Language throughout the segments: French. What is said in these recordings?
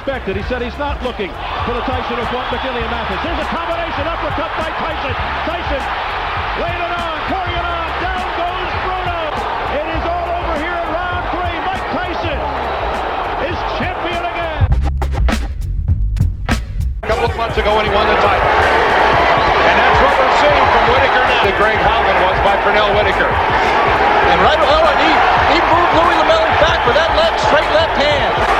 expected. He said he's not looking for the Tyson who what McGillian Mathis. Here's a combination uppercut by Tyson. Tyson laying it on, carrying it on. Down goes Bruno. It is all over here in round three. Mike Tyson is champion again. A couple of months ago when he won the title. And that's what we're seeing from Whitaker now. That Greg Howland was by Pernell Whitaker. And right, oh, and he, he moved Louis LeMelli back with that left, straight left hand.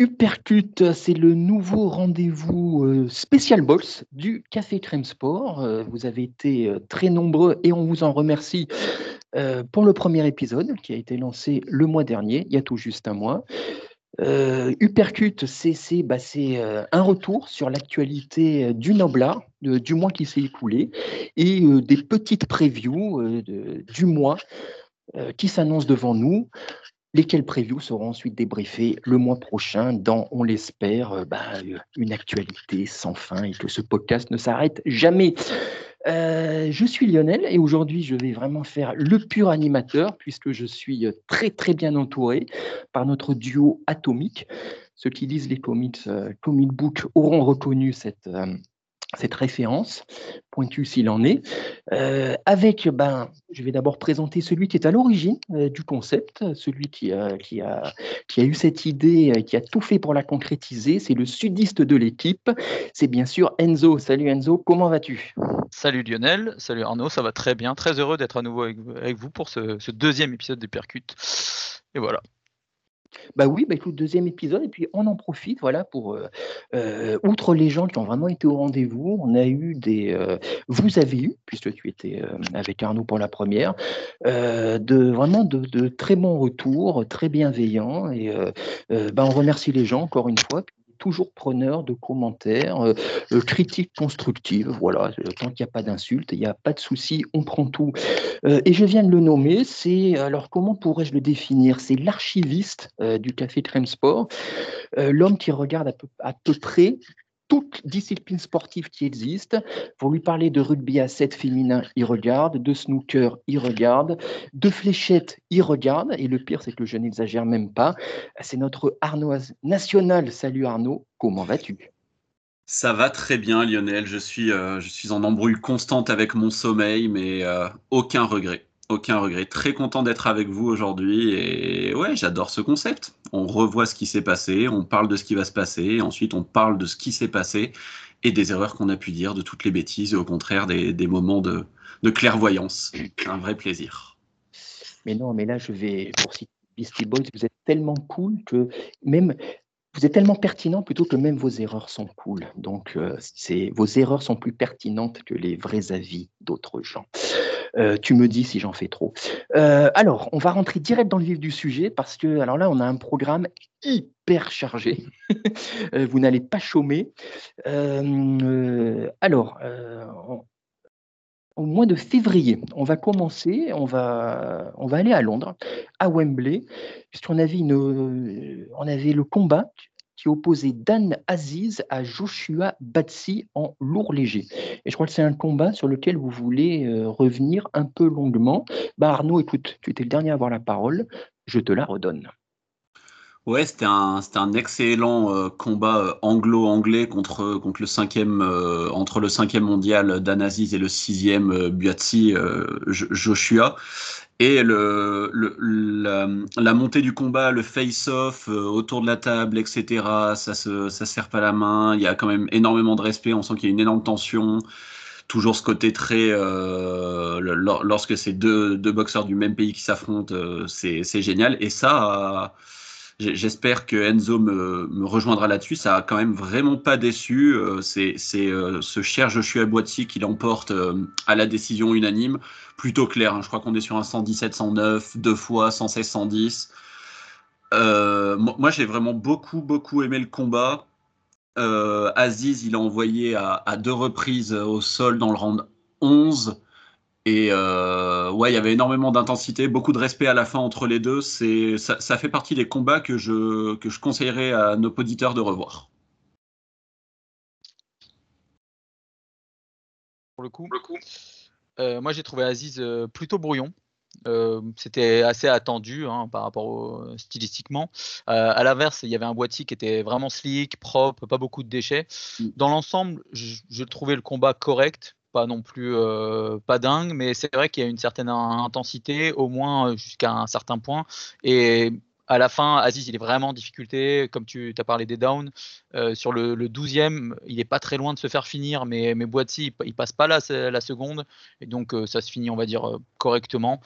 Uppercut, c'est le nouveau rendez-vous euh, spécial box du Café Crème Sport. Euh, vous avez été euh, très nombreux et on vous en remercie pour le premier épisode qui a été lancé le mois dernier, il y a tout juste un mois. Uppercut, c'est bah, un retour sur l'actualité du Noblar, de- du mois qui s'est écoulé, et des petites previews du mois qui s'annoncent devant nous, lesquelles previews seront ensuite débriefées le mois prochain dans, on l'espère, euh, bah, euh, une actualité sans fin et que ce podcast ne s'arrête jamais. Euh, je suis Lionel et aujourd'hui je vais vraiment faire le pur animateur puisque je suis très très bien entouré par notre duo atomique. Ceux qui lisent les comics, comic book auront reconnu cette, cette référence, pointue s'il en est. Euh, avec, ben, je vais d'abord présenter celui qui est à l'origine euh, du concept, celui qui a, qui, a, qui a eu cette idée, euh, qui a tout fait pour la concrétiser. C'est le sudiste de l'équipe. C'est bien sûr Enzo. Salut Enzo, comment vas-tu? Salut Lionel, salut Arnaud, ça va très bien. Très heureux d'être à nouveau avec, vous- pour ce, ce deuxième épisode des Percutes. Et voilà. Bah oui, bah écoute, deuxième épisode, et puis on en profite, voilà, pour, euh, euh, outre les gens qui ont vraiment été au rendez-vous, on a eu des, euh, vous avez eu, puisque tu étais avec Arnaud pour la première, de vraiment de, très bons retours, très bienveillants, et bah, on remercie les gens encore une fois. Toujours preneur de commentaires, euh, euh, critiques constructives. Voilà, euh, tant qu'il n'y a pas d'insultes, il n'y a pas de souci, on prend tout. Euh, et je viens de le nommer, c'est, alors comment pourrais-je le définir? C'est l'archiviste du Café Crème Sport, l'homme qui regarde à peu près toutes disciplines sportives qui existent. Pour lui parler de rugby à 7 féminin, il regarde, de snooker, il regarde, de fléchettes, il regarde, et le pire, c'est que je n'exagère même pas. C'est notre Arnoise national. Salut Arnaud, comment vas-tu? Ça va très bien, Lionel. Je suis, euh, je suis en embrouille constante avec mon sommeil, mais euh, aucun regret. Aucun regret. Très content d'être avec vous aujourd'hui. Et ouais, j'adore ce concept. On revoit ce qui s'est passé, on parle de ce qui va se passer, ensuite on parle de ce qui s'est passé et des erreurs qu'on a pu dire, de toutes les bêtises, et au contraire des, des moments de, de clairvoyance. Un vrai plaisir. Mais non, mais là, je vais, pour citer Beastie Boys, vous êtes tellement cool que même, vous êtes tellement pertinent plutôt que même vos erreurs sont cool. Donc, euh, vos erreurs sont plus pertinentes que les vrais avis d'autres gens. Euh, tu me dis si j'en fais trop. Euh, alors, on va rentrer direct dans le vif du sujet parce que, alors là, on a un programme hyper chargé. Euh, vous n'allez pas chômer. Alors, au mois de février, on va commencer, on va, on va aller à Londres, à Wembley, puisqu'on avait, une, on avait le combat qui opposait Dan Aziz à Joshua Batsi en lourd léger. Et je crois que c'est un combat sur lequel vous voulez euh, revenir un peu longuement. Bah Arnaud, écoute, tu étais le dernier à avoir la parole, je te la redonne. Ouais, c'était un, un excellent euh, combat euh, anglo-anglais contre, contre le cinquième, euh, entre le cinquième mondial d'Anaziz et le sixième euh, Buatsi Jo- Joshua. Et le, le- la, la montée du combat, le face-off euh, autour de la table, etc., ça se, ça se serre pas la main. Il y a quand même énormément de respect. On sent qu'il y a une énorme tension. Toujours ce côté très. euh, lorsque c'est deux, deux boxeurs du même pays qui s'affrontent, euh, c'est génial. Et ça. J'espère que Enzo me, rejoindra là-dessus. Ça a quand même vraiment pas déçu. Euh, c'est euh, ce cher Joshua Boiti qui l'emporte euh, à la décision unanime. Plutôt clair. hein. Je crois qu'on est sur un 117-109, deux fois 116-110. Euh, moi, moi, j'ai vraiment beaucoup, beaucoup aimé le combat. Aziz, il a envoyé à, deux reprises au sol dans le round 11. Et euh, ouais, il y avait énormément d'intensité, beaucoup de respect à la fin entre les deux. C'est, ça, ça, fait partie des combats que je, que je conseillerais à nos auditeurs de revoir. Pour le coup, euh, moi j'ai trouvé Aziz plutôt brouillon. c'était assez attendu hein, par rapport au, stylistiquement. à l'inverse, il y avait un boîtier qui était vraiment slick, propre, pas beaucoup de déchets. Mm. Dans l'ensemble, je, trouvais le combat correct, pas non plus pas dingue, mais c'est vrai qu'il y a une certaine intensité, au moins jusqu'à un certain point. Et à la fin, Aziz, il est vraiment en difficulté. Comme tu as parlé des downs, sur le, 12e, il n'est pas très loin de se faire finir, mais, mais Boatsy, il, passe pas la, la, seconde. Et donc, ça se finit, on va dire, correctement.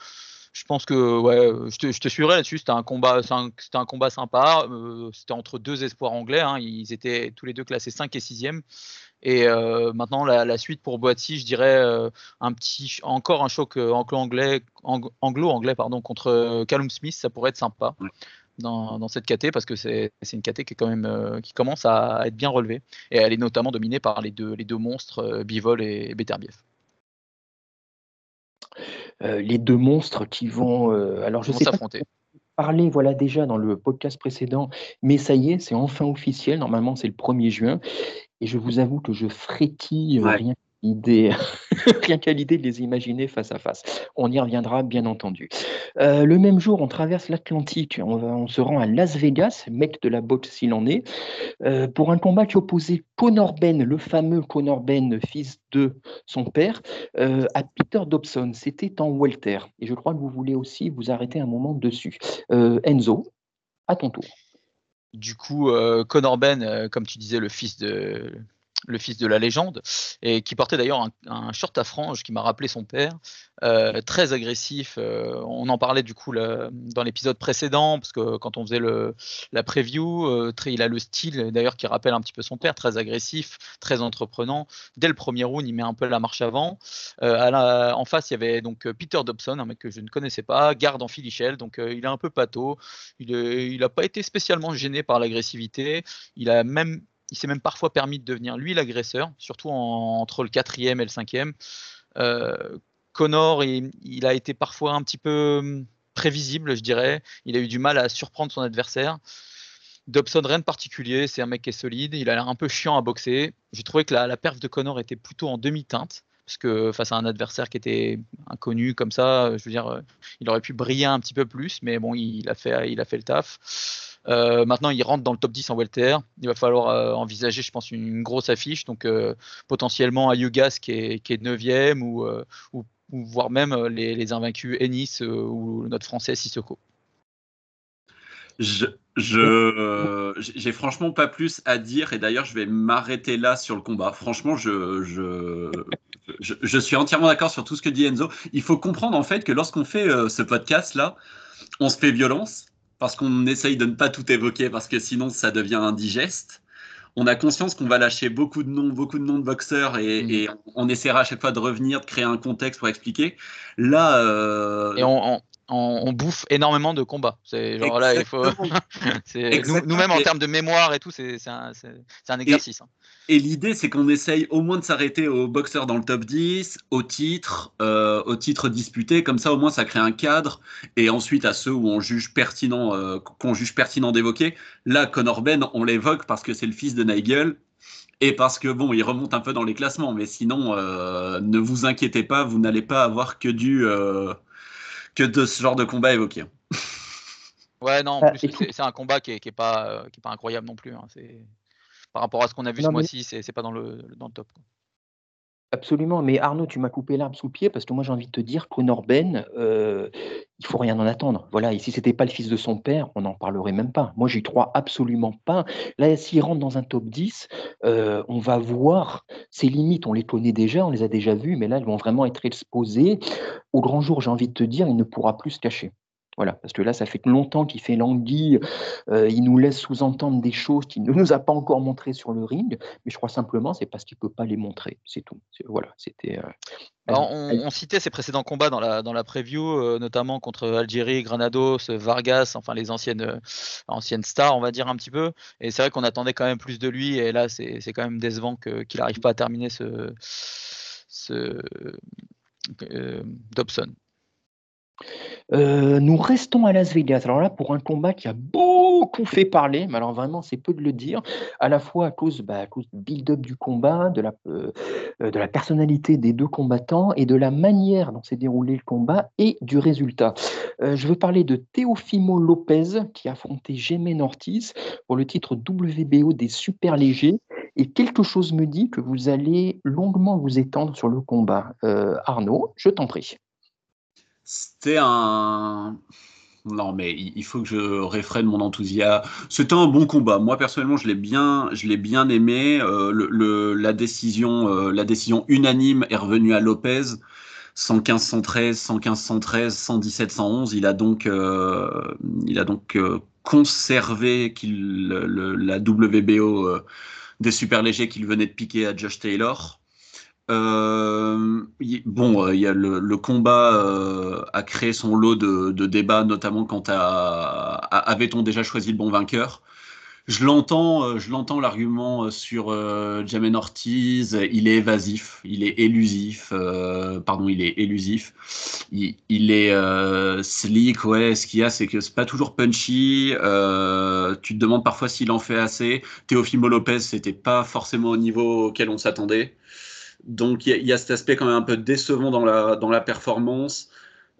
Je pense que ouais, je te, je te suivrai là-dessus. C'était un combat, un combat sympa. c'était entre deux espoirs anglais. Hein. Ils étaient tous les deux classés 5 et 6e. Et euh, maintenant, la, suite pour Boaty, je dirais euh, un petit, encore un choc euh, anglo-anglais, anglo-anglais pardon, contre Callum Smith, ça pourrait être sympa. Dans, cette KT parce que c'est une KT qui, est quand même, qui commence à être bien relevée et elle est notamment dominée par les deux, les deux monstres Bivol et Beterbiev. Les deux monstres qui vont alors je sais s'affronter parlé voilà déjà dans le podcast précédent, mais ça y est, c'est enfin officiel. Normalement, c'est le 1er juin. Et je vous avoue que je frétille euh, rien rien qu'à l'idée de les imaginer face à face. On y reviendra, bien entendu. Euh, le même jour, on traverse l'Atlantique, on, se rend à Las Vegas, mec de la boxe s'il en est, euh, pour un combat qui opposait Conor Ben, le fameux Conor Ben, fils de son père, à Peter Dobson. C'était en welter. Et je crois que vous voulez aussi vous arrêter un moment dessus. Enzo, à ton tour. Du coup, euh, Conor Ben, euh, comme tu disais, le fils de le fils de la légende, et qui portait d'ailleurs un, short à franges qui m'a rappelé son père, euh, très agressif. Euh, on en parlait du coup dans l'épisode précédent, parce que quand on faisait le, la preview, euh, il a le style d'ailleurs qui rappelle un petit peu son père, très agressif, très entreprenant. Dès le premier round, il met un peu la marche avant. en face, il y avait donc Peter Dobson, un mec que je ne connaissais pas, garde en filichelle, donc il est un peu pâteau. Il n'a pas été spécialement gêné par l'agressivité. Il a même il s'est même parfois permis de devenir lui l'agresseur, surtout entre le quatrième et le cinquième. Euh, Connor, il, a été parfois un petit peu hum, prévisible, je dirais. Il a eu du mal à surprendre son adversaire. Dobson, rien de particulier, c'est un mec qui est solide. Il a l'air un peu chiant à boxer. J'ai trouvé que la, perf de Connor était plutôt en demi-teinte parce que face à un adversaire qui était inconnu comme ça, je veux dire, euh, il aurait pu briller un petit peu plus, mais bon, il a fait, il a fait le taf. Euh, maintenant, il rentre dans le top 10 en welter. Il va falloir euh, envisager, je pense, une, grosse affiche. Donc, euh, potentiellement Ayugas qui est, qui est 9e ou, ou, voire même les, invaincus Ennis ou notre français Sissoko. Je, je, j'ai franchement pas plus à dire et d'ailleurs je vais m'arrêter là sur le combat. Franchement, je, je, je, suis entièrement d'accord sur tout ce que dit Enzo. Il faut comprendre en fait que lorsqu'on fait ce podcast là, on se fait violence parce qu'on essaye de ne pas tout évoquer parce que sinon ça devient indigeste. On a conscience qu'on va lâcher beaucoup de noms, beaucoup de noms de boxeurs et, mm. on, essaiera à chaque fois de revenir, de créer un contexte pour expliquer. Là, euh, et on, on, bouffe énormément de combats. C'est genre là, il faut. Nous-mêmes en termes de mémoire et tout, c'est un, un, exercice. Hein. Et, l'idée, c'est qu'on essaye au moins de s'arrêter aux boxeurs dans le top 10, au titre, euh, au titre disputé. Comme ça, au moins, ça crée un cadre. Et ensuite, à ceux où on juge pertinent, euh, qu'on juge pertinent d'évoquer. Là, Conor Ben, on l'évoque parce que c'est le fils de Nigel et parce que bon, il remonte un peu dans les classements, mais sinon, euh, ne vous inquiétez pas, vous n'allez pas avoir que du que de ce genre de combat évoqué. Ouais, non, en plus, c'est un combat qui est, pas, euh, qui est pas incroyable non plus. Hein. Par rapport à ce qu'on a vu ce mois-ci, c'est pas dans le, dans le top. Absolument, mais Arnaud, tu m'as coupé l'arbre sous le pied parce que moi j'ai envie de te dire que Ben, euh, il faut rien en attendre. Voilà, et si c'était pas le fils de son père, on n'en parlerait même pas. Moi j'y crois absolument pas. Là, s'il rentre dans un top 10, euh, on va voir ses limites, on les connaît déjà, on les a déjà vues, mais là, ils vont vraiment être exposés. Au grand jour, j'ai envie de te dire, il ne pourra plus se cacher. Voilà, parce que là, ça fait longtemps qu'il fait languille, euh, il nous laisse sous-entendre des choses qu'il ne nous a pas encore montrées sur le ring, mais je crois simplement c'est parce qu'il ne peut pas les montrer, c'est tout. Voilà, c'était. Euh, on, citait ses précédents combats dans la, dans la preview, euh, notamment contre Algérie, Granados, Vargas, enfin les anciennes, anciennes stars, on va dire un petit peu. Et c'est vrai qu'on attendait quand même plus de lui, et là, c'est quand même décevant qu'il n'arrive pas à terminer ce, ce Dobson. Euh, nous restons à Las Vegas. Alors là, pour un combat qui a beaucoup fait parler, mais alors vraiment, c'est peu de le dire, à la fois à cause, bah, du build-up du combat, de la, euh, de la personnalité des deux combattants et de la manière dont s'est déroulé le combat et du résultat. Euh, je veux parler de Teofimo Lopez qui a affronté Jemen Ortiz pour le titre WBO des super légers. Et quelque chose me dit que vous allez longuement vous étendre sur le combat. Arnaud, je t'en prie. C'était un. Non, mais il faut que je réfrène mon enthousiasme. C'était un bon combat. Moi, personnellement, je l'ai bien, je l'ai bien aimé. Euh, le, la, décision, euh, la décision unanime est revenue à Lopez. 115, 113, 115, 113, 117, 111. Il a donc, euh, il a donc conservé qu'il, la WBO des super légers qu'il venait de piquer à Josh Taylor. Euh, bon, euh, il y a le, combat euh, a créé son lot de, débats, notamment quant à, avait-on déjà choisi le bon vainqueur? Je l'entends, je l'entends l'argument sur Jamen Ortiz. Il est évasif, il est élusif. pardon, il est élusif. Il, est slick. Ouais, ce qu'il y a, c'est que c'est pas toujours punchy. tu te demandes parfois s'il en fait assez. Teofimo Lopez, c'était pas forcément au niveau auquel on s'attendait. Donc il y, a cet aspect quand même un peu décevant dans la, dans la performance.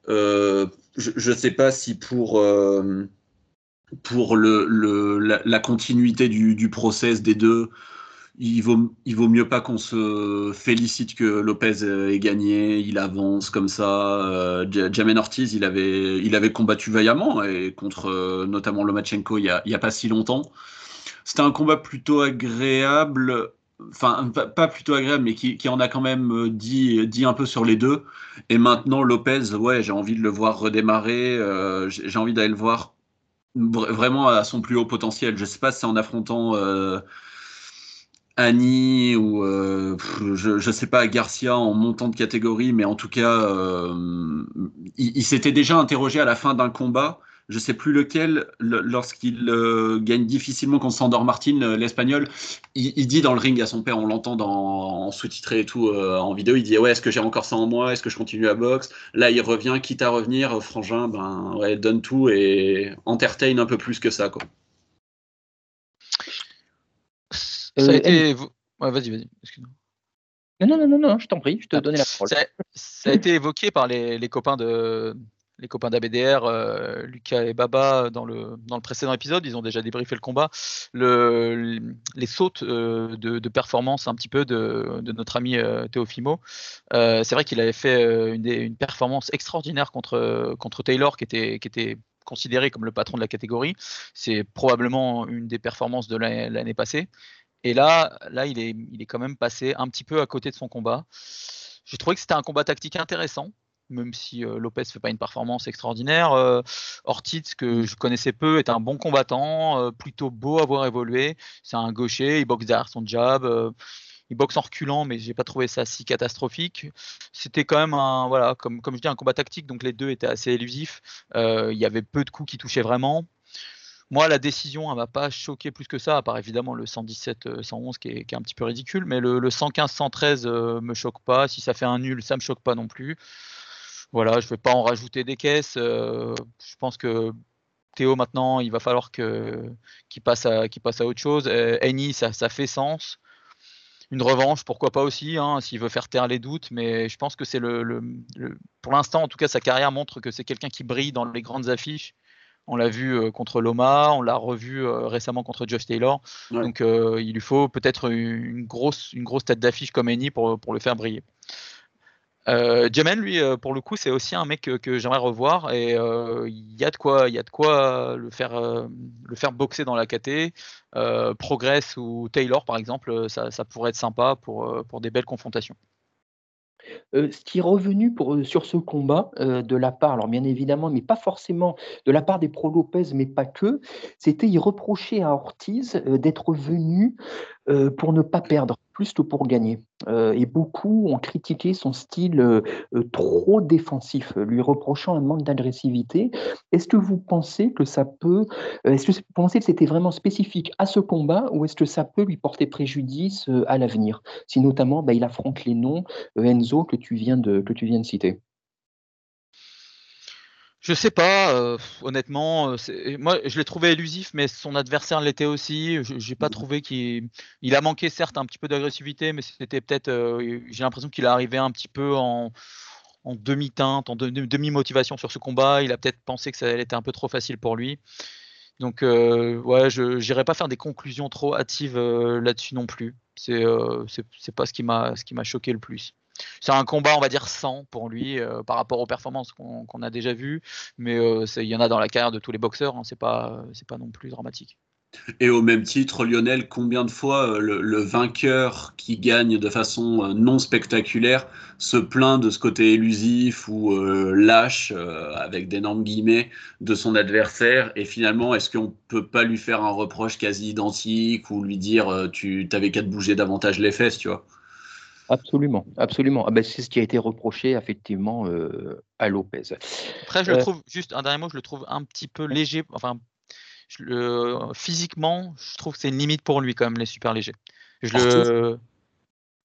Euh, je ne sais pas si pour, euh, pour le, le la, continuité du, du, process des deux, il vaut, il vaut mieux pas qu'on se félicite que Lopez ait gagné, il avance comme ça. Euh, Jamen Ortiz, il avait, il avait combattu vaillamment et contre euh, notamment Lomachenko il n'y a, a, pas si longtemps. C'était un combat plutôt agréable enfin pas plutôt agréable, mais qui, en a quand même euh, dit, un peu sur les deux. Et maintenant, Lopez, ouais, j'ai envie de le voir redémarrer, euh, j'ai envie d'aller le voir vraiment à son plus haut potentiel. Je sais pas si c'est en affrontant euh, Annie ou je, je sais pas Garcia en montant de catégorie, mais en tout cas, il s'était déjà interrogé à la fin d'un combat je sais plus lequel, lorsqu'il euh, gagne difficilement contre Sandor Martin, euh, l'espagnol, il, dit dans le ring à son père, on l'entend en sous-titré et tout euh, en vidéo, il dit ouais, est-ce que j'ai encore ça en moi, est-ce que je continue à boxe? Là, il revient, quitte à revenir, frangin, ben ouais, donne tout et entertain un peu plus que ça, quoi. Ça a été. Ouais, vas-y, vas-y, excuse-moi. Non, non, non, non, je t'en prie, je te donnais la parole. Ça, a été évoqué par les copains de, les copains d'ABDR, euh, Lucas et Baba, dans le, dans le précédent épisode, ils ont déjà débriefé le combat. Le, les sautes euh, de, performance un petit peu de, notre ami euh, Teofimo. c'est vrai qu'il avait fait une, une, performance extraordinaire contre, contre Taylor, qui était, qui était considéré comme le patron de la catégorie. C'est probablement une des performances de l'année passée. Et là, là il, est, il est quand même passé un petit peu à côté de son combat. J'ai trouvé que c'était un combat tactique intéressant même si Lopez Lopez fait pas une performance extraordinaire. Ortiz, que mmh. je connaissais peu, est un bon combattant, plutôt beau à voir évoluer. C'est un gaucher, il boxe derrière son jab. il boxe en reculant, mais j'ai pas trouvé ça si catastrophique. C'était quand même un, voilà, comme, comme je dis, un combat tactique, donc les deux étaient assez élusifs. il y avait peu de coups qui touchaient vraiment. Moi, la décision, elle m'a pas choqué plus que ça, à part évidemment le 117-111 qui, est, un petit peu ridicule, mais le, le 115-113 me choque pas. Si ça fait un nul, ça me choque pas non plus. Voilà, je ne vais pas en rajouter des caisses. Euh, je pense que Théo, maintenant, il va falloir qu'il passe, à, passe à autre chose. Euh, Eni, ça, fait sens. Une revanche, pourquoi pas aussi, hein, s'il veut faire taire les doutes, mais je pense que c'est le, Pour l'instant, en tout cas, sa carrière montre que c'est quelqu'un qui brille dans les grandes affiches. On l'a vu euh, contre Loma, on l'a revu récemment contre Josh Taylor. Donc il lui faut peut-être une grosse, une grosse tête d'affiche comme Eni pour, pour le faire briller. Euh, lui, euh, pour le coup, c'est aussi un mec que, j'aimerais revoir et euh, il y a de quoi, il y a de quoi le faire, euh, boxer dans la KT. Progress ou Taylor, par exemple, ça, pourrait être sympa pour, pour des belles confrontations. Euh, ce qui est revenu euh, sur ce combat euh, de la part, alors bien évidemment, mais pas forcément de la part des pro Lopez, mais pas que, c'était il reprochait à Ortiz d'être venu pour ne pas perdre plus que pour gagner. et beaucoup ont critiqué son style trop défensif, lui reprochant un manque d'agressivité. Est-ce que vous pensez que ça peut, est-ce que vous pensez que c'était vraiment spécifique à ce combat ou est-ce que ça peut lui porter préjudice à l'avenir? Si notamment bah, il affronte les noms Enzo que tu viens de citer je sais pas, euh, honnêtement. Euh, moi, je l'ai trouvé élusif, mais son adversaire l'était aussi. Je n'ai pas mmh. trouvé qu'il il a manqué, certes, un petit peu d'agressivité, mais c'était peut-être. Euh, j'ai l'impression qu'il est arrivé un petit peu en, demi-teinte, en demi-motivation sur ce combat. Il a peut-être pensé que ça allait être un peu trop facile pour lui. Donc, ouais, je n'irai pas faire des conclusions trop hâtives là-dessus non plus. C'est c'est pas ce qui m'a choqué le plus c'est un combat, on va dire, sans pour lui euh, par rapport aux performances qu'on a déjà vues. Mais euh, il y en a dans la carrière de tous les boxeurs. Hein, c'est pas, c'est pas non plus dramatique. Et au même titre, Lionel, combien de fois euh, le, vainqueur qui gagne de façon non spectaculaire se plaint de ce côté élusif ou lâche, avec d'énormes guillemets, de son adversaire? Et finalement, est-ce qu'on peut pas lui faire un reproche quasi identique ou lui dire tu t'avais qu'à te bouger davantage les fesses, tu vois? Absolument, absolument. Ah ben, c'est ce qui a été reproché effectivement euh, à Lopez. Après, je le euh, trouve, juste un dernier mot, je le trouve un petit peu léger. Enfin, physiquement, je trouve que c'est une limite pour lui quand même, les super légers. Je le...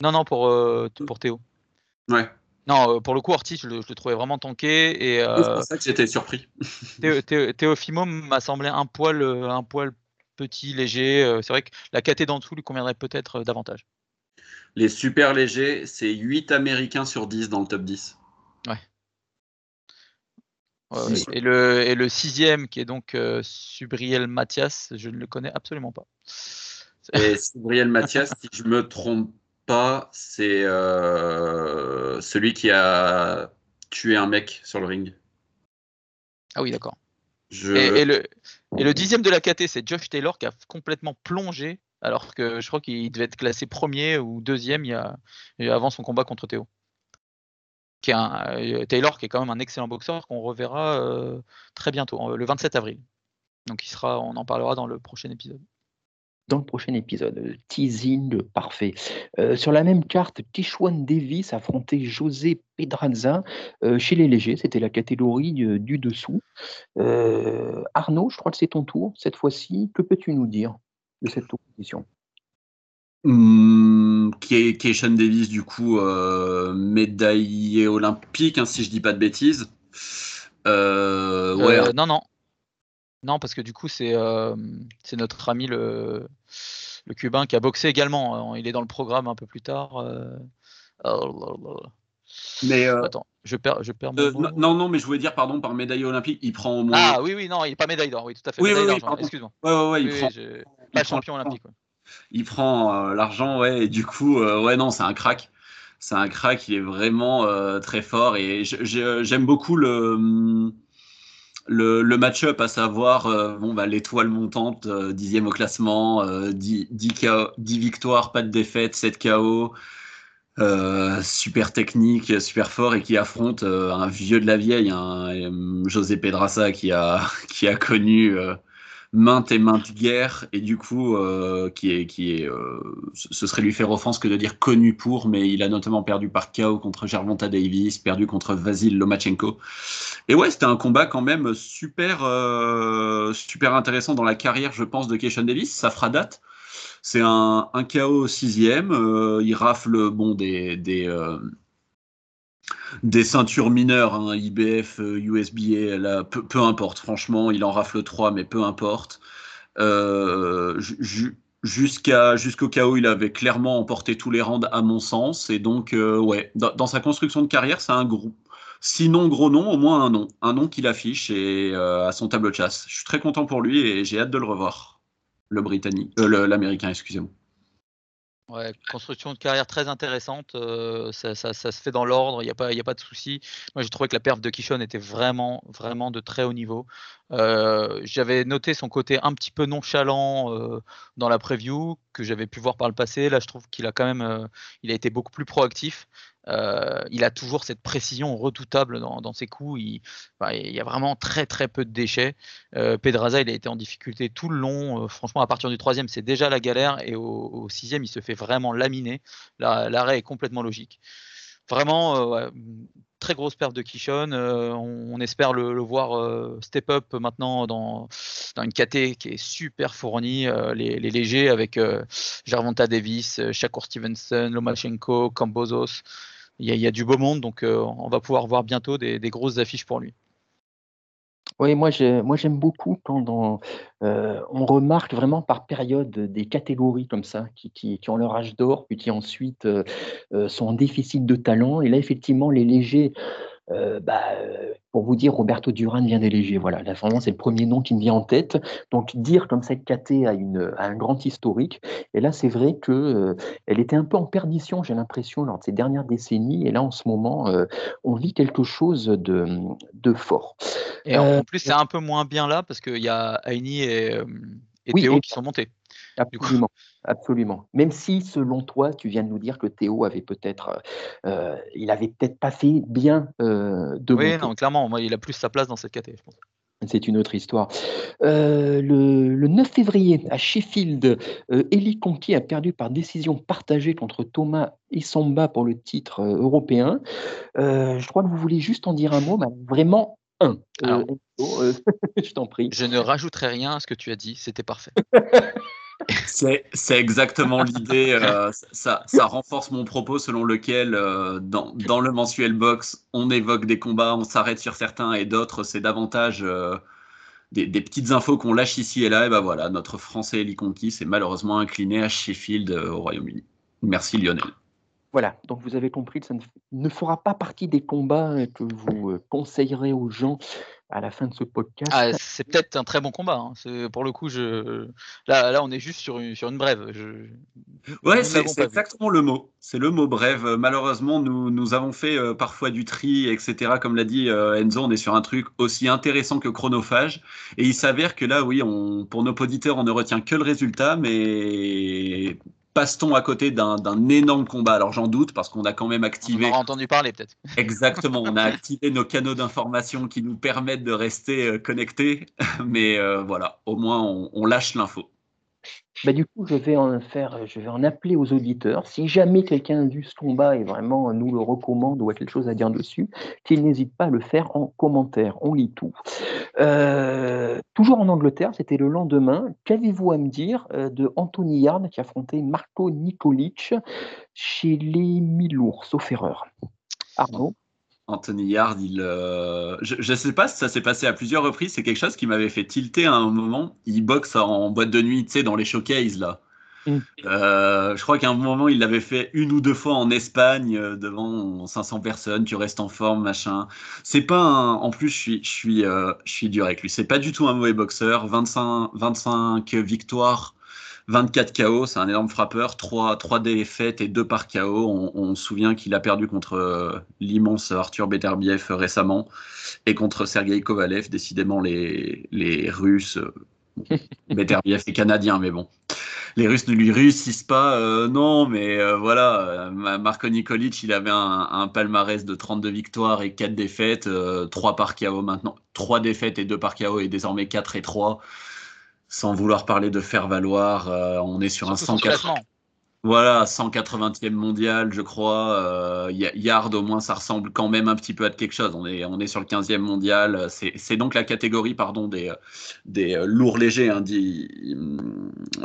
Non, non, pour, euh, pour Théo. Ouais. Non, pour le coup, Ortiz, je le, trouvais vraiment tanké. Et, c'est pour ça que j'étais surpris. Théo, m'a semblé un poil, un poil petit, léger. C'est vrai que la KT d'en dessous lui conviendrait peut-être davantage. Les super légers, c'est 8 Américains sur 10 dans le top 10. Ouais. et, le, et le sixième, qui est donc euh, Subriel Mathias, je ne le connais absolument pas. Et Subriel Mathias, si je me trompe pas, c'est euh, celui qui a tué un mec sur le ring. Ah oui, d'accord. Et, le, et le dixième de la KT, c'est Josh Taylor qui a complètement plongé alors que je crois qu'il devait être classé premier ou deuxième il avant son combat contre Théo. Euh, Taylor, qui est quand même un excellent boxeur, qu'on reverra euh, très bientôt, le 27 avril. Donc il sera, on en parlera dans le prochain épisode. Dans le prochain épisode, teasing parfait. Euh, sur la même carte, Tishwan Davis affrontait José Pedraza chez les légers, c'était la catégorie du dessous. Arnaud, je crois que c'est ton tour cette fois-ci. Que peux-tu nous dire? De cette compétition mmh, qui, est, Sean Davis, du coup, euh, médaillé olympique, hein, si je dis pas de bêtises. Euh, ouais. Euh, non, non. Non, parce que du coup, c'est c'est notre ami le, le Cubain qui a boxé également. Il est dans le programme un peu plus tard. Oh mais Attends, je perds, je perds mon Non, non, mais je voulais dire, pardon, par médaille olympique, il prend au moins. Ah oui, oui, non, il n'est pas médaille d'or, oui, tout à fait. Oui, oui, oui excuse-moi. Ouais, ouais, ouais, il prend. Pas champion olympique. Il prend euh, l'argent, ouais, et du coup, euh, ouais, non, c'est un crack. C'est un crack, il est vraiment euh, très fort et j'aime beaucoup le. Le, match-up, à savoir bon, bah, l'étoile montante, dixième au classement, 10, 10, victoires, pas de défaites, 7 KO, super technique, super fort et qui affronte un vieux de la vieille, un José Pedraza qui a, qui a connu maintes et maintes guerres et du coup euh, qui est qui est euh, ce serait lui faire offense que de dire connu pour mais il a notamment perdu par KO contre Gervonta Davis perdu contre Vasil Lomachenko. Et ouais c'était un combat quand même super euh, super intéressant dans la carrière je pense de Keishon Davis. Ça fera date. C'est un, un KO sixième il rafle bon des, des des ceintures mineures, hein, IBF, USBA, euh, là, peu, importe, franchement, il en rafle 3, mais peu importe. Euh, jusqu'à jusqu'au où il avait clairement emporté tous les rounds à mon sens et donc euh, ouais dans, sa construction de carrière c'est un gros sinon gros nom au moins un nom un nom qu'il affiche et à son tableau de chasse. Je suis très content pour lui et j'ai hâte de le revoir. Le l'américain excusez-moi Ouais, construction de carrière très intéressante. Euh, ça, se fait dans l'ordre, il n'y a, pas, a pas de souci. Moi, j'ai trouvé que la perte de Kishon était vraiment, vraiment de très haut niveau. Euh, j'avais noté son côté un petit peu nonchalant euh, dans la preview que j'avais pu voir par le passé. Là, je trouve qu'il a quand même, il a été beaucoup plus proactif. Euh, il a toujours cette précision redoutable dans, ses coups. Il, y a vraiment très peu de déchets. Euh, Pedraza, il a été en difficulté tout le long. Euh, franchement, à partir du troisième, c'est déjà la galère. Et au, sixième, il se fait vraiment laminer. L'arrêt est complètement logique. Vraiment, très grosse perte de Kishon. On, espère le, voir step up maintenant dans, une KT qui est super fournie. Les, légers avec Gervonta Davis, Shakur Stevenson, Lomachenko, Kambozos il y, a du beau monde, donc euh, on va pouvoir voir bientôt des, grosses affiches pour lui. Oui, moi j'aime beaucoup quand euh, on remarque vraiment par période des catégories comme ça qui, ont leur âge d'or, puis qui ensuite euh, sont en déficit de talent. Et là, effectivement, les légers euh, bah, euh, pour vous dire, Roberto Duran vient d'éléger. Voilà, là, vraiment, c'est le premier nom qui me vient en tête. Donc, dire comme cette KT a, une, un grand historique. Et là, c'est vrai qu'elle euh, elle était un peu en perdition, j'ai l'impression, lors de ces dernières décennies. Et là, en ce moment, on vit quelque chose de, de fort. Et en plus, c'est un peu moins bien là parce qu'il y a Aini et, Théo qui sont montés. Absolument. Absolument. Même si, selon toi, tu viens de nous dire que Théo avait peut-être, euh, il avait peut-être pas fait bien euh, de. Oui, non, clairement, moi, il a plus sa place dans cette catégorie, je pense. C'est une autre histoire. Euh, le, 9 février, à Sheffield, Eli Conti a perdu par décision partagée contre Thomas Essamba pour le titre européen. je crois que vous voulez juste en dire un mot, mais vraiment un. je t'en prie. Je ne rajouterai rien à ce que tu as dit, c'était parfait. C'est exactement l'idée. Euh, ça, renforce mon propos selon lequel, euh, dans, le mensuel box, on évoque des combats, on s'arrête sur certains et d'autres, c'est davantage euh, des, petites infos qu'on lâche ici et là. Et ben voilà, notre Français Eli s'est malheureusement incliné à Sheffield au Royaume-Uni. Merci Lionel. Voilà, donc vous avez compris que ça ne fera pas partie des combats que vous conseillerez aux gens à la fin de ce podcast. Ah, c'est peut-être un très bon combat. Hein. Pour le coup, je... là, là, on est juste sur une, sur une brève. Je... Ouais, c'est exactement le mot. C'est le mot brève. Malheureusement, nous, nous avons fait euh, parfois du tri, etc. Comme l'a dit euh, Enzo, on est sur un truc aussi intéressant que chronophage. Et il s'avère que là, oui, on, pour nos auditeurs, on ne retient que le résultat, mais passe-t-on à côté d'un énorme combat? Alors j'en doute parce qu'on a quand même activé. On a entendu parler peut-être. Exactement, on a activé nos canaux d'information qui nous permettent de rester euh, connectés, mais euh, voilà, au moins on lâche l'info. Bah, du coup, je vais en faire, je vais en appeler aux auditeurs. Si jamais quelqu'un a vu ce combat et vraiment nous le recommande ou a quelque chose à dire dessus, qu'il n'hésite pas à le faire en commentaire. On lit tout. Euh, toujours en Angleterre, c'était le lendemain. Qu'avez-vous à me dire euh, de Anthony Yard qui affrontait Marco Nikolic chez les Milours, sauf erreur Arnaud? Anthony Yard, il, euh, je ne sais pas si ça s'est passé à plusieurs reprises. C'est quelque chose qui m'avait fait tilter à un moment. Il boxe en boîte de nuit, tu sais, dans les showcases là. Mm. Euh, je crois qu'à un moment, il l'avait fait une ou deux fois en Espagne euh, devant 500 personnes. Tu restes en forme, machin. C'est pas un... En plus, je suis, je suis, je suis dur avec lui. C'est pas du tout un mauvais boxeur. 25, 25 victoires 24 KO, c'est un énorme frappeur, 3, 3 défaites et 2 par KO. On, se souvient qu'il a perdu contre euh, l'immense Arthur Beterbiev récemment et contre Sergei Kovalev, décidément les, les Russes. Euh, Beterbiev est canadien, mais bon. Les Russes ne lui réussissent pas. Euh, non, mais voilà, Marco Nikolic, il avait un, un, palmarès de 32 victoires et 4 défaites, 3 par KO maintenant. 3 défaites et 2 par KO et désormais 4 et 3 sans vouloir parler de faire valoir, euh, on est sur un 180. Voilà, 180e mondial, je crois. Euh, Yard, au moins, ça ressemble quand même un petit peu à quelque chose. On est, on est sur le 15e mondial. C'est donc la catégorie pardon, des, des euh, lourds légers, hein,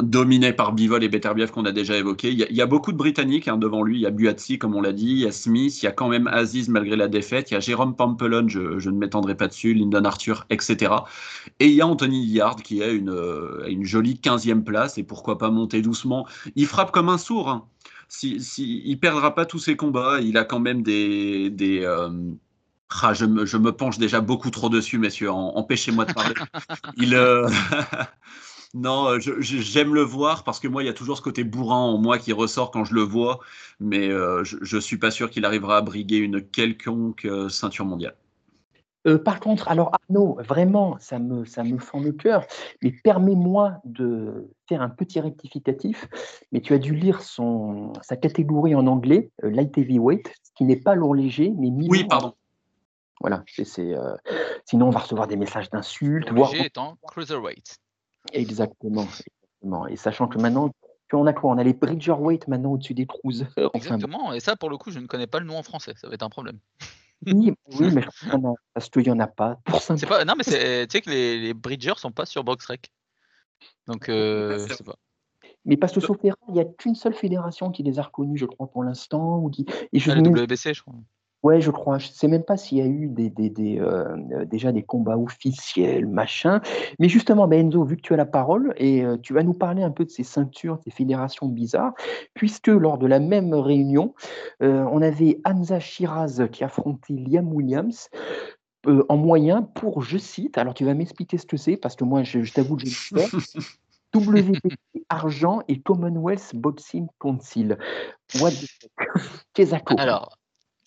dominés par Bivol et Beterbiev qu'on a déjà évoqué. Il y, a, beaucoup de Britanniques hein, devant lui. Il y a Buatsi, comme on l'a dit. Il y a Smith. Il y a quand même Aziz, malgré la défaite. Il y a Jérôme Pampelon, je, ne m'étendrai pas dessus. Lyndon Arthur, etc. Et il y a Anthony Yard qui a une, euh, une jolie 15e place. Et pourquoi pas monter doucement. Il frappe comme un sourd. Hein. Si, il perdra pas tous ses combats, il a quand même des. des euh, ah, je, me, je, me, penche déjà beaucoup trop dessus, messieurs. Empêchez-moi de parler. il. Euh, non, j'aime le voir parce que moi, il y a toujours ce côté bourrin en moi qui ressort quand je le vois, mais euh, je ne suis pas sûr qu'il arrivera à briguer une quelconque ceinture mondiale. Euh, par contre, alors Arnaud, vraiment, ça me, ça me fend le cœur, mais permets-moi de faire un petit rectificatif. Mais tu as dû lire son, sa catégorie en anglais, euh, light heavyweight, qui n'est pas lourd léger, mais mi Oui, pardon. Voilà, c'est, c'est, euh, sinon on va recevoir des messages d'insultes. Voire- léger étant cruiserweight. Exactement, exactement. Et sachant que maintenant, on a quoi? On a les Bridgerweight maintenant au-dessus des cruisers. Enfin. Exactement. Et ça, pour le coup, je ne connais pas le nom en français. Ça va être un problème. Oui, oui, mais je crois qu'il y en a- parce qu'il n'y en a pas. Pour pas. Non, mais c'est. Tu sais que les, les Bridgers sont pas sur Boxrec. Donc, euh, c'est je sais pas. Mais parce que sauf erreur, il n'y a qu'une seule fédération qui les a reconnus, je crois, pour l'instant. Ou qui... Et je Ah, le WBC, je crois. Ouais, je crois. Je ne sais même pas s'il y a eu des, des, des, euh, euh, déjà des combats officiels, machin. Mais justement, ben Enzo, vu que tu as la parole, et euh, tu vas nous parler un peu de ces ceintures, ces fédérations bizarres, puisque lors de la même réunion, euh, on avait Hamza Shiraz qui affrontait Liam Williams. euh, en moyen pour, je cite, alors tu vas m'expliquer ce que c'est, parce que moi, je, je t'avoue que je ne sais pas, WBC Argent et Commonwealth Boxing Council. What the fuck? Alors,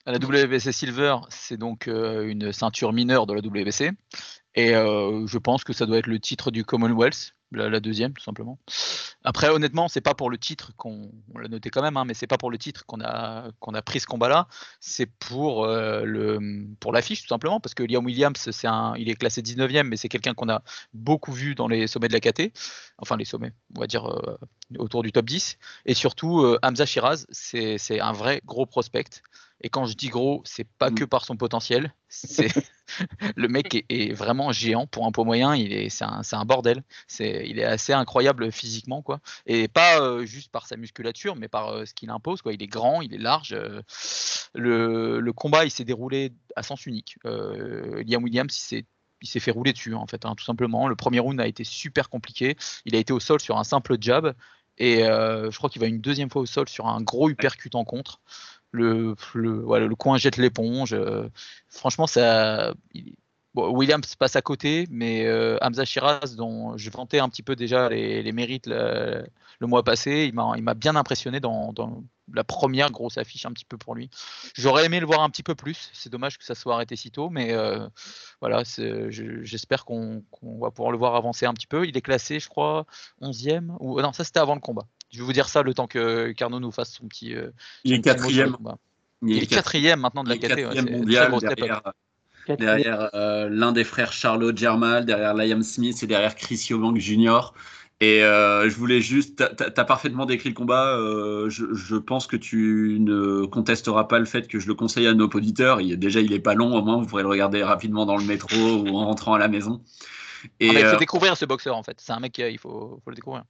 la WBC Silver, c'est donc euh, une ceinture mineure de la WBC. Et euh, je pense que ça doit être le titre du Commonwealth, la, deuxième, tout simplement. Après, honnêtement, c'est pas pour le titre qu'on on l'a noté quand même, hein, mais c'est pas pour le titre qu'on a, qu'on a pris ce combat-là. C'est pour, euh, l'affiche, tout simplement, parce que Liam Williams, il est classé 19e, mais c'est quelqu'un qu'on a beaucoup vu dans les sommets de la KT. Enfin, les sommets, on va dire autour du top 10. Et surtout, Hamza Shiraz, c'est un vrai gros prospect. Et quand je dis gros, c'est pas Mm. que par son potentiel. C'est le mec est, est vraiment géant pour un poids moyen. Il est, c'est un, bordel. C'est, il est assez incroyable physiquement, quoi. Et pas euh, juste par sa musculature, mais par euh, ce qu'il impose, quoi. Il est grand, il est large. euh. le, le combat, il s'est déroulé à sens unique. Liam Williams, il s'est il s'est fait rouler dessus en fait, hein, tout simplement. Le premier round a été super compliqué. Il a été au sol sur un simple jab et euh, je crois qu'il va une deuxième fois au sol sur un gros uppercut en contre. Le, coin jette l'éponge. euh, franchement, ça. Bon, Williams passe à côté, mais euh, Hamza Shiraz, dont je vantais un petit peu déjà les, les mérites le, le mois passé, il m'a bien impressionné dans, dans la première grosse affiche un petit peu pour lui. J'aurais aimé le voir un petit peu plus. C'est dommage que ça soit arrêté si tôt, mais euh, voilà, je- j'espère qu'on va pouvoir le voir avancer un petit peu. Il est classé, je crois, 11e. Ou, non, ça c'était avant le combat. Je vais vous dire ça le temps que Carnot nous fasse son petit. euh, Il est quatrième. Il est quatrième maintenant de la KT. ouais, mondial derrière. Derrière euh, l'un des frères Charlotte Germal, derrière Liam Smith et derrière Chris Eubank Jr. Et euh, je voulais juste, t'as- t'as t'as parfaitement décrit le combat. euh, je, je pense que tu ne contesteras pas le fait que je le conseille à nos auditeurs. Il, déjà, il est pas long, au moins vous pourrez le regarder rapidement dans le métro ou en rentrant à la maison. Et Ah, il faut découvrir ce boxeur en fait. C'est un mec, il faut, faut le découvrir.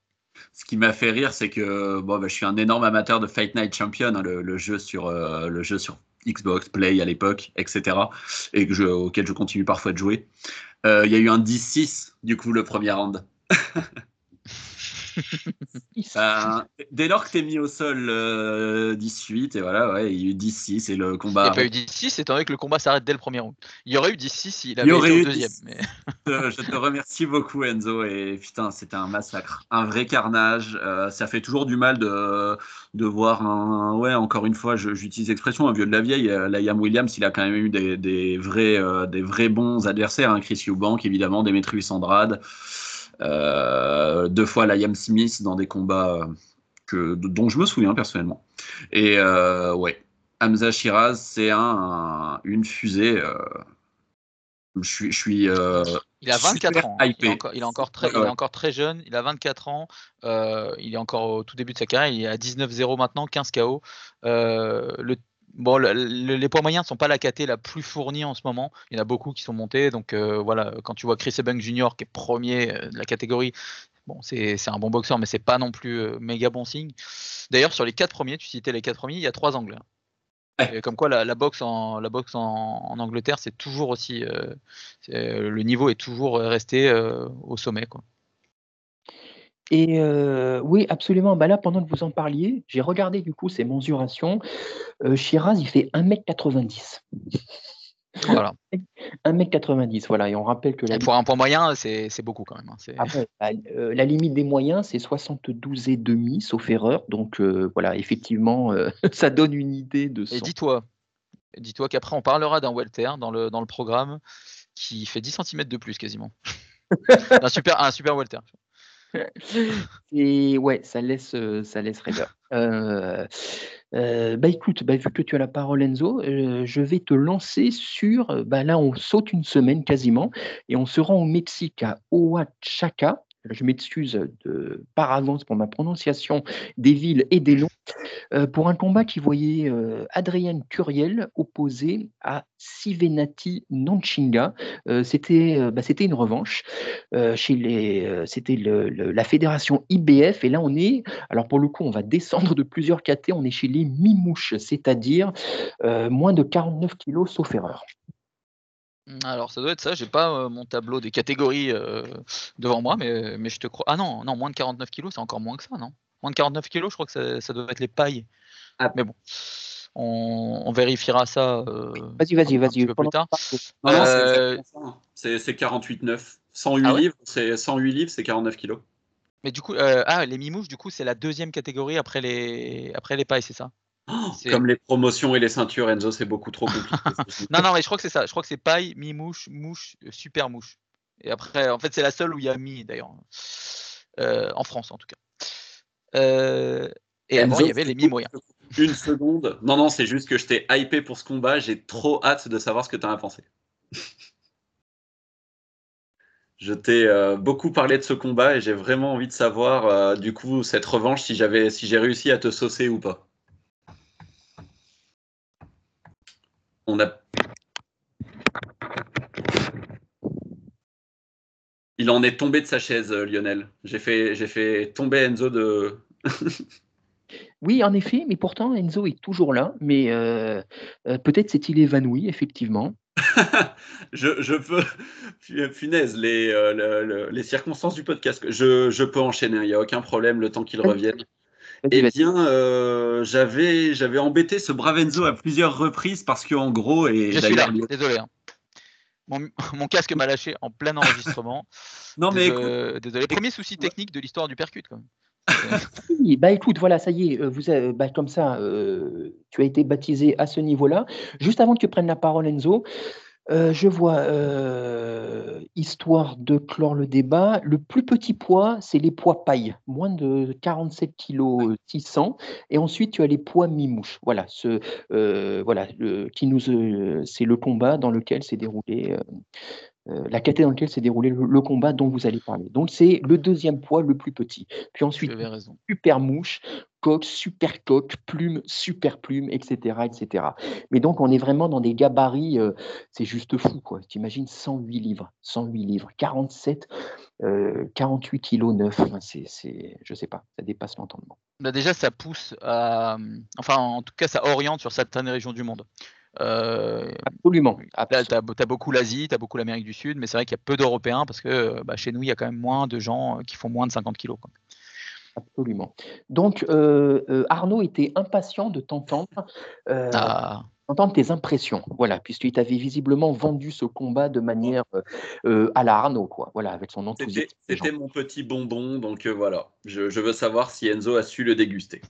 ce qui m'a fait rire, c'est que bon, bah, je suis un énorme amateur de Fight Night Champion, hein, le, le jeu sur euh, le jeu sur Xbox, Play à l'époque, etc. Et que je, auquel je continue parfois de jouer. Euh, Il y a eu un 10-6 du coup le premier round. Ben, dès lors que t'es mis au sol euh, 18 et voilà, ouais, il y a eu 10-6 et le Il n'y combat. a pas eu 10-6 étant donné que le combat s'arrête dès le premier round. Il y aurait eu 10-6 s'il Il y avait aurait été eu au deuxième. 10. Mais... Euh, je te remercie beaucoup Enzo et putain c'était un massacre, un vrai carnage. Euh, ça fait toujours du mal de, de voir un ouais encore une fois j'utilise l'expression un vieux de la vieille. Euh, Liam Williams il a quand même eu des, des vrais euh, des vrais bons adversaires. Hein. Chris Eubank évidemment, Demetrius Andrade, deux fois Liam Smith dans des combats euh, que dont je me souviens personnellement. Et euh, ouais Hamza Shiraz c'est un, un- une fusée. euh, je suis, je suis euh, Il a 24 super ans. hein. Il est, encore, il est encore très, il est encore très jeune. Il a 24 ans. euh, il est encore au tout début de sa carrière. Il est à 19-0 maintenant, 15 KO. Euh, le, bon, le- le- les poids moyens ne sont pas la KT la plus fournie en ce moment. Il y en a beaucoup qui sont montés. Donc euh, voilà, quand tu vois Chris Eubank Jr. qui est premier euh, de la catégorie, bon, c'est un bon boxeur, mais c'est pas non plus euh, méga bon signe. D'ailleurs, sur les quatre premiers, tu citais les quatre premiers, il y a trois Anglais. Ouais. Et comme quoi la, la boxe en la boxe en, en Angleterre c'est toujours aussi euh, le niveau est toujours resté au sommet quoi. Et euh, oui, absolument. Bah là, pendant que vous en parliez, j'ai regardé du coup ses mensurations. Euh, Shiraz, il fait 1m90. Voilà. 1m90, voilà. Et on rappelle que la, Et pour un point moyen c'est c'est beaucoup quand même. hein. C'est- après, la, euh, la limite des moyens, c'est 72 et demi, sauf erreur. Donc voilà, effectivement, ça donne une idée de Et son. dis-toi dis-toi qu'après on parlera d'un welter dans le, dans le programme qui fait 10 cm de plus quasiment. un super, un super welter. Et ouais, ça laisse, euh, ça laisse. Euh, euh, bah écoute, bah, vu que tu as la parole Enzo, je vais te lancer sur, bah là on saute une semaine quasiment et on se rend au Mexique à Oaxaca je m'excuse par avance pour ma prononciation des villes et des noms, euh, pour un combat qui voyait euh, Adrienne Curiel opposé à Sivenati Nanchinga. Euh, c'était bah, c'était une revanche chez les c'était la fédération IBF et là on est alors pour le coup on va descendre de plusieurs KT, on est chez les Mimouches, c'est-à-dire moins de 49 kilos sauf erreur. Mmh, alors ça doit être ça, j'ai pas mon tableau des catégories devant moi, mais, mais je te crois. Ah non, non, moins de 49 kilos, c'est encore moins que ça, non? Moins de 49 kilos, je crois que ça, doit être les pailles. Ah. Mais bon, on, vérifiera ça. vas-y, vas-y, vas-y. Plus tard. c'est 48,9. 108 ah livres, c'est 108 livres, c'est 49 kilos. Mais du coup, ah, les mimouches, du coup, c'est la deuxième catégorie après les, après les pailles, c'est ça? Oh, comme les promotions et les ceintures, Enzo, c'est beaucoup trop compliqué. non, non, mais je crois que c'est ça. Je crois que c'est paille, mi-mouche, mouche, euh, super mouche. Et après, en fait, c'est la seule où il y a mi, d'ailleurs. Euh, en France, en tout cas. Euh, et avant, il y avait les mi moyens. Une seconde. Non, non, c'est juste que je t'ai hypé pour ce combat. J'ai trop hâte de savoir ce que tu en as pensé. Je t'ai beaucoup parlé de ce combat et j'ai vraiment envie de savoir, du coup, cette revanche, si j'avais, si j'ai réussi à te saucer ou pas. On a. Il en est tombé de sa chaise, euh, Lionel. J'ai fait, j'ai fait tomber Enzo de. oui, en effet, mais pourtant Enzo est toujours là, mais euh, euh, peut-être s'est-il évanoui, effectivement. je, peux, punaise, les, les circonstances du podcast, je, je peux enchaîner, il n'y a aucun problème, le temps qu'il revienne. Eh bien, euh, j'avais, j'avais embêté ce Bravenzo à plusieurs reprises parce qu'en gros, et je suis là, désolé. Hein. Mon, casque m'a lâché en plein enregistrement. non mais désolé. Premier souci technique de l'histoire du percute. Quand bah écoute, voilà, ça y est, euh, vous avez, bah, comme ça, euh, tu as été baptisé à ce niveau-là. Juste avant que tu prennes la parole, Enzo, euh, je vois, euh, histoire de clore le débat, le plus petit poids, c'est les poids paille, moins de 47 kg 600 et ensuite tu as les poids mi-mouche. Voilà, ce, euh, voilà, qui nous, c'est le combat dans lequel s'est déroulé, la catégorie dans laquelle s'est déroulé le, combat dont vous allez parler. Donc c'est le deuxième poids le plus petit. Puis ensuite, super mouche, coque, super coque, plume, super plume, etc., etc. Mais donc on est vraiment dans des gabarits, euh, c'est juste fou quoi. T'imagines 108 livres, 108 livres, 47, 48 kg 9, c'est, c'est, je sais pas, ça dépasse l'entendement. Bah déjà ça pousse, à, enfin en tout cas ça oriente sur certaines régions du monde. Euh, absolument. Tu as, beaucoup l'Asie, tu as beaucoup l'Amérique du Sud, mais c'est vrai qu'il y a peu d'Européens parce que bah, chez nous, il y a quand même moins de gens qui font moins de 50 kilos. Absolument. Donc, euh, euh, Arnaud était impatient de t'entendre. Ah. Entendre tes impressions, voilà, puisqu'il t'avait visiblement vendu ce combat de manière à la Arnaud, quoi, voilà, avec son enthousiasme. C'était mon petit bonbon, donc voilà, je, je veux savoir si Enzo a su le déguster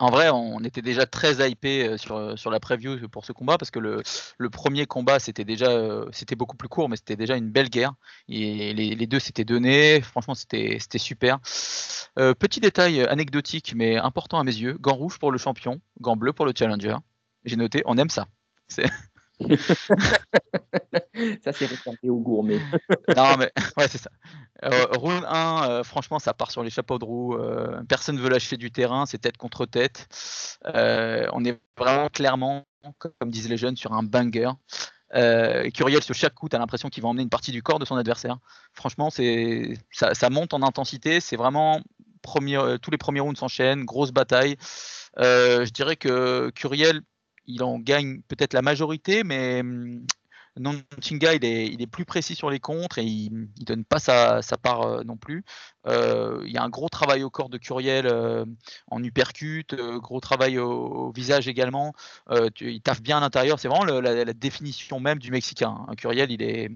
en vrai, on était déjà très hypé euh, sur, euh, sur la preview pour ce combat parce que le, le premier combat c'était déjà euh, c'était beaucoup plus court, mais c'était déjà une belle guerre. Et les, les deux s'étaient donnés. Franchement, c'était super. petit détail anecdotique mais important à mes yeux gant rouge pour le champion, gant bleu pour le challenger. J'ai noté, on aime ça. ça, c'est réservé aux gourmets. non, mais ouais, c'est ça. Euh, round 1, euh, franchement, ça part sur les chapeaux de roue. Euh, personne ne veut lâcher du terrain, c'est tête contre tête. on est vraiment clairement, comme disent les jeunes, sur un banger. Curiel, sur chaque coup, tu as l'impression qu'il va emmener une partie du corps de son adversaire. Franchement, c'est ça, monte en intensité. C'est vraiment tous les premiers rounds s'enchaînent, grosse bataille. je dirais que Curiel, il en gagne peut-être la majorité, mais non Chinga, il est, il est plus précis sur les contres et il ne donne pas sa, part euh, non plus. Euh, il y a un gros travail au corps de Curiel euh, en uppercut, gros travail au, visage également. il taffe bien à l'intérieur. C'est vraiment la, définition même du Mexicain. Hein. Curiel, il est,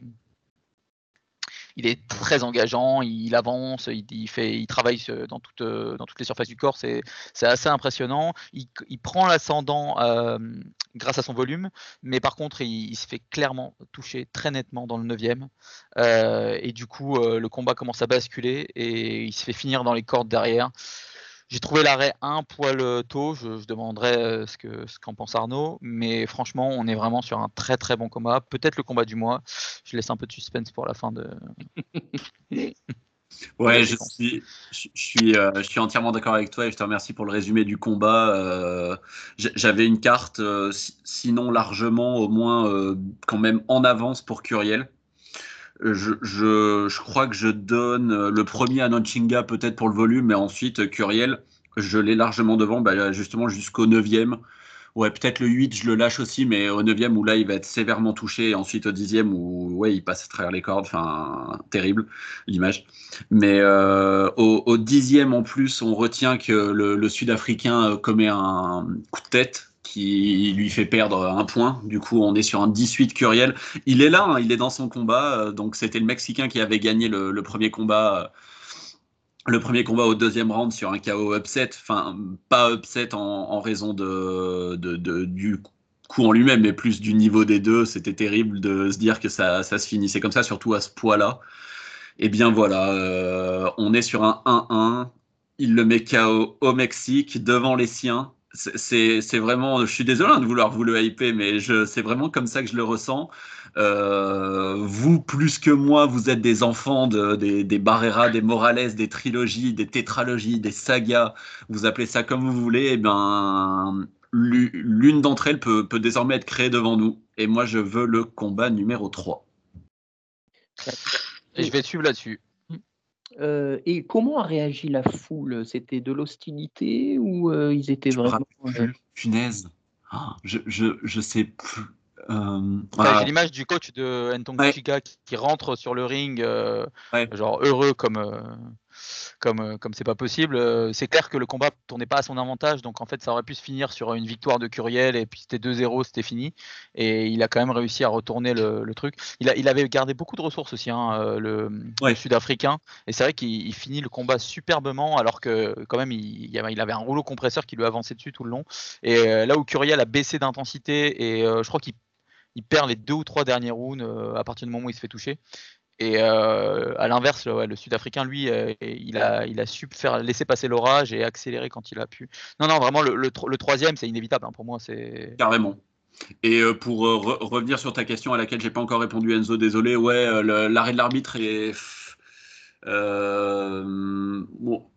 il est très engageant, il avance, il, fait, il travaille dans, toutes dans toutes les surfaces du corps, c'est assez impressionnant. Il, prend l'ascendant grâce à son volume, mais par contre, il, se fait clairement toucher très nettement dans le 9 et du coup, le combat commence à basculer et il se fait finir dans les cordes derrière. J'ai trouvé l'arrêt un poil euh, tôt, je, demanderai euh, ce qu'en ce pense Arnaud, mais franchement, on est vraiment sur un très très bon combat. Peut-être le combat du mois. Je laisse un peu de suspense pour la fin de. Ouais, je suis, je, suis, euh, je suis entièrement d'accord avec toi et je te remercie pour le résumé du combat. J'avais une carte, sinon largement, au moins quand même en avance pour Curiel je, je, je, crois que je donne euh, le premier à Nonchinga peut-être pour le volume, mais ensuite Curiel, je l'ai largement devant, bah, justement jusqu'au 9e. Ouais, peut-être le 8, je le lâche aussi, mais au 9e où là il va être sévèrement touché, et ensuite au 10e où ouais, il passe à travers les cordes, enfin terrible l'image. Mais euh, au, au, 10e en plus, on retient que le, le Sud-Africain euh, commet un coup de tête qui lui fait perdre un point. Du coup, on est sur un 18 Curiel. Il est là, hein, il est dans son combat. Euh, donc, c'était le Mexicain qui avait gagné le, premier combat. Euh, le premier combat au deuxième round sur un KO upset, enfin pas upset en, raison du coup en lui-même, mais plus du niveau des deux. C'était terrible de se dire que ça, se finissait comme ça, surtout à ce poids-là. Et eh bien voilà, euh, on est sur un 1-1. Il le met KO au Mexique devant les siens c'est vraiment, je suis désolé de vouloir vous le hyper, mais c'est vraiment comme ça que je le ressens. Euh, vous, plus que moi, vous êtes des enfants de, des, des Barrera, des Morales, des trilogies, des tétralogies, des sagas, vous appelez ça comme vous voulez, et eh ben, l'une d'entre elles peut, désormais être créée devant nous. Et moi, je veux le combat numéro 3. Et je vais suivre là-dessus. Euh, et comment a réagi la foule? C'était de l'hostilité ou euh, ils étaient vraiment. Euh, punaise. Ah, je, je, je, sais plus. J'ai l'image du coach de Ntong Chica qui, rentre sur le ring, genre heureux comme comme euh, comme c'est pas possible. Euh, c'est clair que le combat tournait pas à son avantage, donc en fait ça aurait pu se finir sur une victoire de Curiel et puis c'était 2-0, c'était fini. Et il a quand même réussi à retourner le, truc. Il, a, il avait gardé beaucoup de ressources aussi, hein, euh, le, Sud-Africain. Et c'est vrai qu'il finit le combat superbement alors que quand même il, il, avait un rouleau compresseur qui lui avançait dessus tout le long. Et là où Curiel a baissé d'intensité et je crois qu'il il perd les deux ou trois derniers rounds à partir du moment où il se fait toucher. Et euh, à l'inverse, le Sud-Africain, lui, euh, il, a, il a su faire laisser passer l'orage et accélérer quand il a pu. Non, non, vraiment, le, troisième, c'est inévitable. Hein, pour moi, c'est carrément. Et euh, pour revenir sur ta question à laquelle j'ai pas encore répondu, Enzo, désolé. Ouais, l'arrêt de l'arbitre est.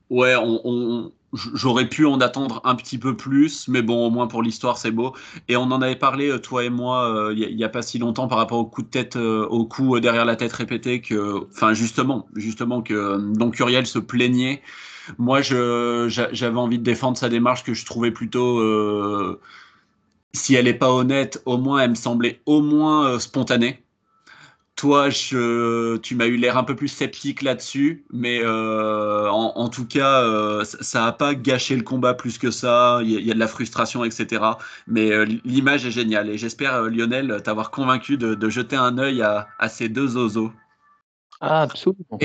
Ouais, on J'aurais pu en attendre un petit peu plus, mais bon, au moins pour l'histoire, c'est beau. Et on en avait parlé, euh, toi et moi, euh, il n'y a, pas si longtemps par rapport au coup de tête, euh, au coup derrière la tête répété, que, enfin, justement, justement, que donc Uriel se plaignait. Moi, j'avais envie de défendre sa démarche que je trouvais plutôt, si elle n'est pas honnête, au moins, elle me semblait au moins spontanée. Toi, je, tu m'as eu l'air un peu plus sceptique là-dessus, mais euh, en, tout cas, euh, ça n'a pas gâché le combat plus que ça. Il y, a de la frustration, etc. Mais euh, l'image est géniale et j'espère, Lionel, t'avoir convaincu de, jeter un œil à, ces deux oiseaux. Ah, absolument.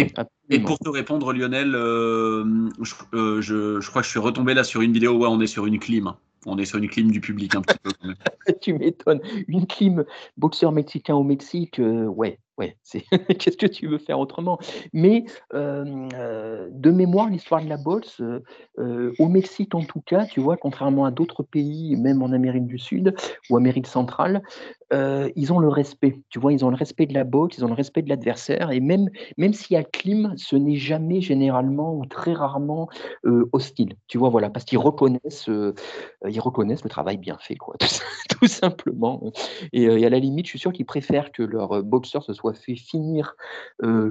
Et, pour te répondre, Lionel, je, je, crois que je suis retombé là sur une vidéo où on est sur une clim on est sur une clim du public un petit peu. tu m'étonnes. Une clim boxeur mexicain au Mexique, ouais, ouais, c'est qu'est-ce que tu veux faire autrement? Mais de mémoire, l'histoire de la boxe, au Mexique en tout cas, tu vois, contrairement à d'autres pays, même en Amérique du Sud ou Amérique centrale, ils ont le respect. Tu vois, ils ont le respect de la boxe, ils ont le respect de l'adversaire, et même même s'il y a clim, ce n'est jamais généralement ou très rarement hostile. Tu vois, voilà, parce qu'ils reconnaissent, ils reconnaissent le travail bien fait, quoi, tout, simplement. Et, et, à la limite, je suis sûr qu'ils préfèrent que leur boxeur se soit fait finir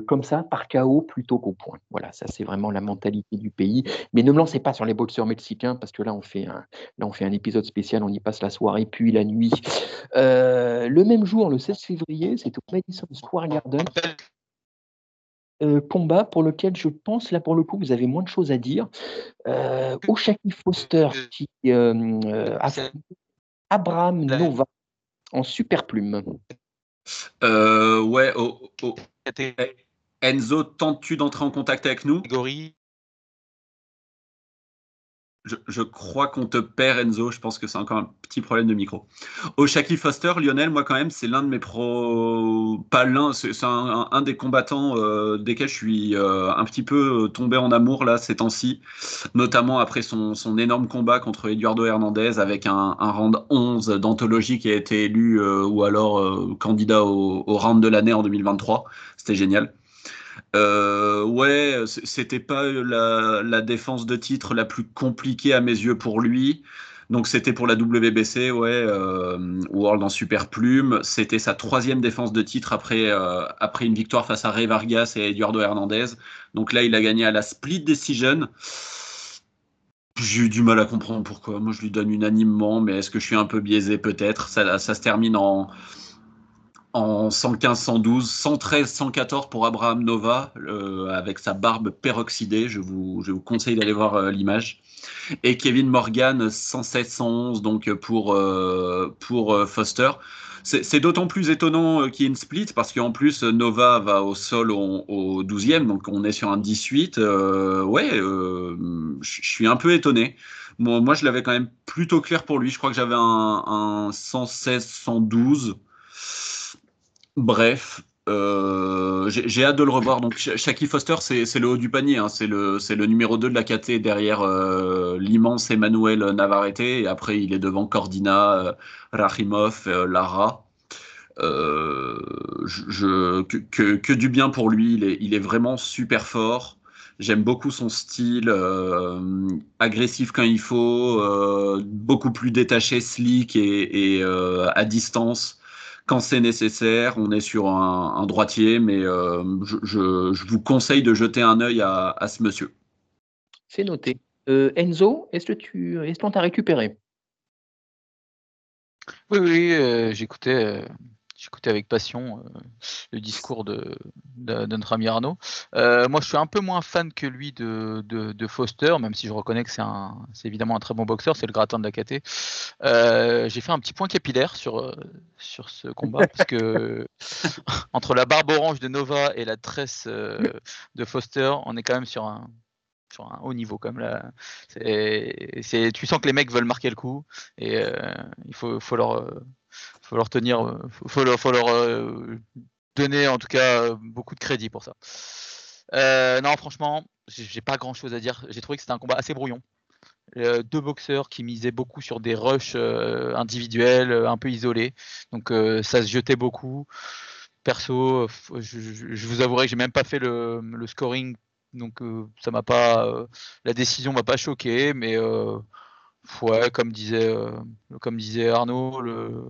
comme ça par chaos plutôt qu'au point. Voilà, ça c'est vraiment la mentalité du pays. Mais ne me lancez pas sur les boxeurs mexicains parce que là on fait un, là on fait un épisode spécial, on y passe la soirée puis la nuit. le même jour, le 16 février, c'est au Madison Square Garden. combat pour lequel je pense, là pour le coup, vous avez moins de choses à dire. Euh, Oshaki Foster qui euh, Abraham Nova en super plume. Euh, ouais, Enzo, tentes-tu d'entrer en contact avec nous? Je, crois qu'on te perd, Enzo. Je pense que c'est encore un petit problème de micro. Oshaki Foster, Lionel, moi quand même, c'est l'un de mes pros. Pas l'un, c'est un, des combattants euh, desquels je suis euh, un petit peu tombé en amour là ces temps-ci, notamment après son, son énorme combat contre Eduardo Hernandez avec un, un round 11 d'anthologie qui a été élu euh, ou alors euh, candidat au, au round de l'année en 2023. C'était génial. Euh, ouais, c'était pas la, défense de titre la plus compliquée à mes yeux pour lui. Donc c'était pour la WBC, ouais, euh, World en super plume. C'était sa troisième défense de titre après, euh, une victoire face à Ray Vargas et Eduardo Hernandez. Donc là, il a gagné à la split decision. J'ai eu du mal à comprendre pourquoi. Moi, je lui donne unanimement, mais est-ce que je suis un peu biaisé? Peut-être ça se termine en, en 115, 112, 113, 114 pour Abraham Nova, euh, avec sa barbe peroxydée. Je vous, je vous conseille d'aller voir euh, l'image. Et Kevin Morgan, 116, 111 donc pour, euh, pour euh, Foster. C'est d'autant plus étonnant qu'il y ait une split parce qu'en plus Nova va au sol au, au 12e, donc on est sur un 18. Euh, ouais, je suis un peu étonné. Moi, moi je l'avais quand même plutôt clair pour lui. Je crois que j'avais un 116, 112. Bref, euh, j'ai hâte de le revoir. Donc, Sha- Shaki Foster, c'est le haut du panier. hein. C'est le, numéro 2 de la KT derrière euh, l'immense Emmanuel Navarrete. Et après, il est devant Cordina, euh, euh, Lara. Que, du bien pour lui. Il est, vraiment super fort. J'aime beaucoup son style, agressif quand il faut, beaucoup plus détaché, slick et, à distance quand c'est nécessaire. On est sur un, un droitier, mais euh, je, je- je vous conseille de jeter un œil à, à ce monsieur. C'est noté. Euh, Enzo, est-ce que tu est-ce qu'on t'a récupéré? Oui, oui, euh, j'écoutais, euh, j'écoutais avec passion euh, le discours de, de, de notre ami Arnaud. Euh, moi, je suis un peu moins fan que lui de, de, Foster, même si je reconnais que c'est un, c'est évidemment un très bon boxeur, c'est le gratin de la KT. Euh, j'ai fait un petit point capillaire sur, sur ce combat, parce que entre la barbe orange de Nova et la tresse de Foster, on est quand même sur un, sur un haut niveau comme là. Tu sens que les mecs veulent marquer le coup et il faut, faut leur, faut leur tenir, euh, faut, leur, euh, donner en tout cas euh, beaucoup de crédit pour ça. Non, franchement, j'ai pas grand chose à dire. J'ai trouvé que c'était un combat assez brouillon. Deux boxeurs qui misaient beaucoup sur des rushs individuels, un peu isolés. Donc ça se jetait beaucoup. Perso, je, vous avouerai que j'ai même pas fait le, scoring, donc ça m'a pas, la décision m'a pas choqué, mais ouais, comme disait, euh, comme disait Arnaud, le,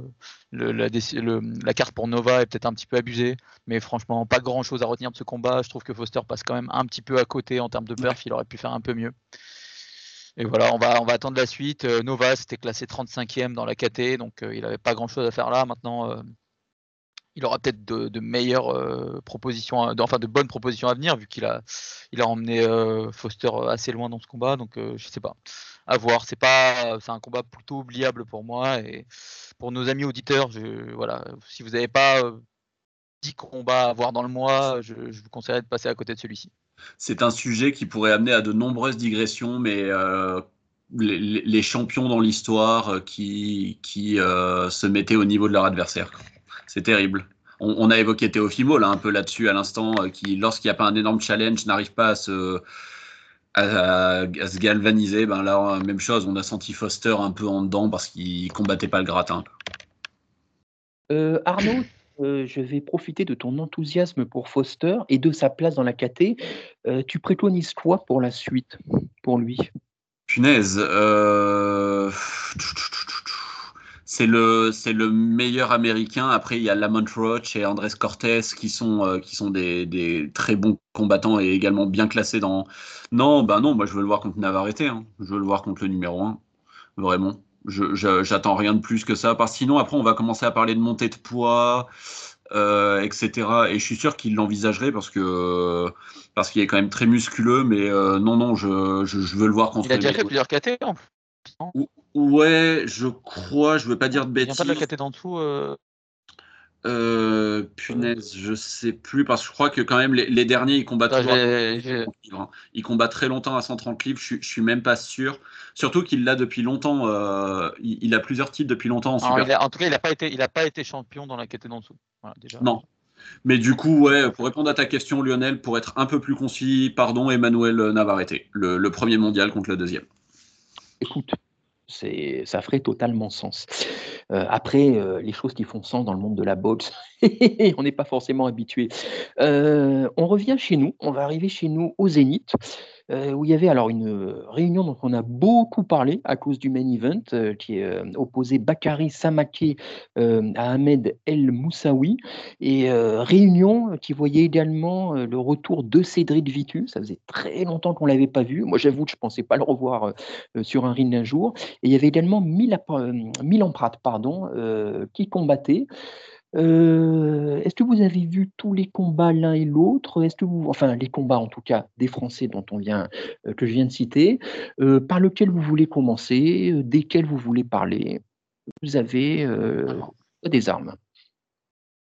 le- la, déci- le- la carte pour Nova est peut-être un petit peu abusée, mais franchement pas grand chose à retenir de ce combat. Je trouve que Foster passe quand même un petit peu à côté en termes de perf, il aurait pu faire un peu mieux. Et voilà, on va, on va attendre la suite. Euh, Nova, c'était classé 35e dans la KT, donc euh, il n'avait pas grand-chose à faire là. Maintenant, il aura peut-être de, meilleures euh, propositions, enfin de bonnes propositions à venir, vu qu'il a, il a emmené euh, Foster assez loin dans ce combat. Donc, euh, je sais pas. À voir. C'est pas, c'est un combat plutôt oubliable pour moi et pour nos amis auditeurs. Je, voilà, si vous n'avez pas euh, 10 combats à voir dans le mois, je, vous conseillerais de passer à côté de celui-ci. C'est un sujet qui pourrait amener à de nombreuses digressions, mais euh, les, champions dans l'histoire euh, qui, qui euh, se mettaient au niveau de leur adversaire. C'est terrible. On, on a évoqué Teofimo là un peu là-dessus à l'instant, euh, qui lorsqu'il n'y a pas un énorme challenge n'arrive pas à se à, à- à se galvaniser. Ben là, même chose. On a senti Foster un peu en dedans parce qu'il combattait pas le gratin. Euh, Arnaud, euh, je vais profiter de ton enthousiasme pour Foster et de sa place dans la KT. Euh, tu préconises quoi pour la suite, pour lui? Punaise. euh, C'est le, c'est le meilleur américain. Après, il y a Lamont Roach et Andrés Cortés qui sont, euh, qui sont des, des très bons combattants et également bien classés dans. Non, ben non, moi je veux le voir contre Navarrete. hein. Je veux le voir contre le numéro 1. Vraiment. Je, je- j'attends rien de plus que ça. Parce que sinon, après, on va commencer à parler de montée de poids, euh, etc. Et je suis sûr qu'il l'envisagerait parce que parce qu'il est quand même très musculeux. Mais euh, non, non, je, je, je veux le voir contre Il a déjà fait plusieurs KT Ouais, je crois, je veux pas dire de Il vient pas de la bêtises. D'en dessous. euh, Euh, punaise, je sais plus parce que je crois que quand même les, derniers ils combattent. Hein. Ils combattent très longtemps à 130 livres. Je, je suis même pas sûr. Surtout qu'il l'a depuis longtemps. Euh, il, a plusieurs titres depuis longtemps en super. en tout cas, il n'a pas été, il a pas été champion dans la catégorie en dessous. déjà. Non. Mais du coup, ouais, pour répondre à ta question, Lionel, pour être un peu plus concis, pardon, Emmanuel Navarrete, le, le premier mondial contre le deuxième. Écoute, ça ferait totalement sens. Euh, après, euh, les choses qui font sens dans le monde de la boxe, on n'est pas forcément habitué. Euh, on revient chez nous, on va arriver chez nous au Zénith. Euh, où il y avait alors une euh, réunion dont on a beaucoup parlé à cause du main event, euh, qui est opposé Bakary Samaké à Ahmed El Moussaoui, et réunion qui voyait également le retour de Cédric Vitu. Ça faisait très longtemps qu'on ne l'avait pas vu. Moi, j'avoue que je ne pensais pas le revoir sur un ring d'un jour. Et il y avait également Milan Prat, pardon, qui combattait. Euh, est-ce que vous avez vu tous les combats l'un et l'autre? Est-ce que vous, enfin les combats en tout cas des Français dont on vient, euh, que je viens de citer, euh, par lequel vous voulez commencer, desquels vous voulez parler? Vous avez des armes.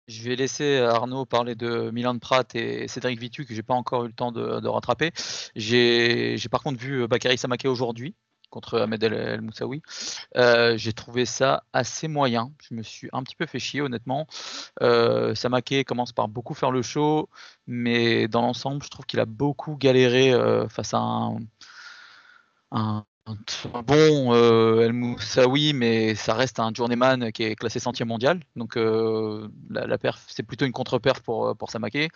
Je vais laisser Arnaud parler de Milan Prat et Cédric Vitu que j'ai pas encore eu le temps de, de rattraper. J'ai par contre vu Bakary Samaké aujourd'hui contre Ahmed El, Moussaoui. Euh, j'ai trouvé ça assez moyen. Je me suis un petit peu fait chier, honnêtement. Euh, Samake commence par beaucoup faire le show, mais dans l'ensemble, je trouve qu'il a beaucoup galéré euh, face à un, bon El Moussaoui, mais ça reste un journeyman qui est classé centième mondial. Donc la, la c'est plutôt une contre-perf pour, pour Samake.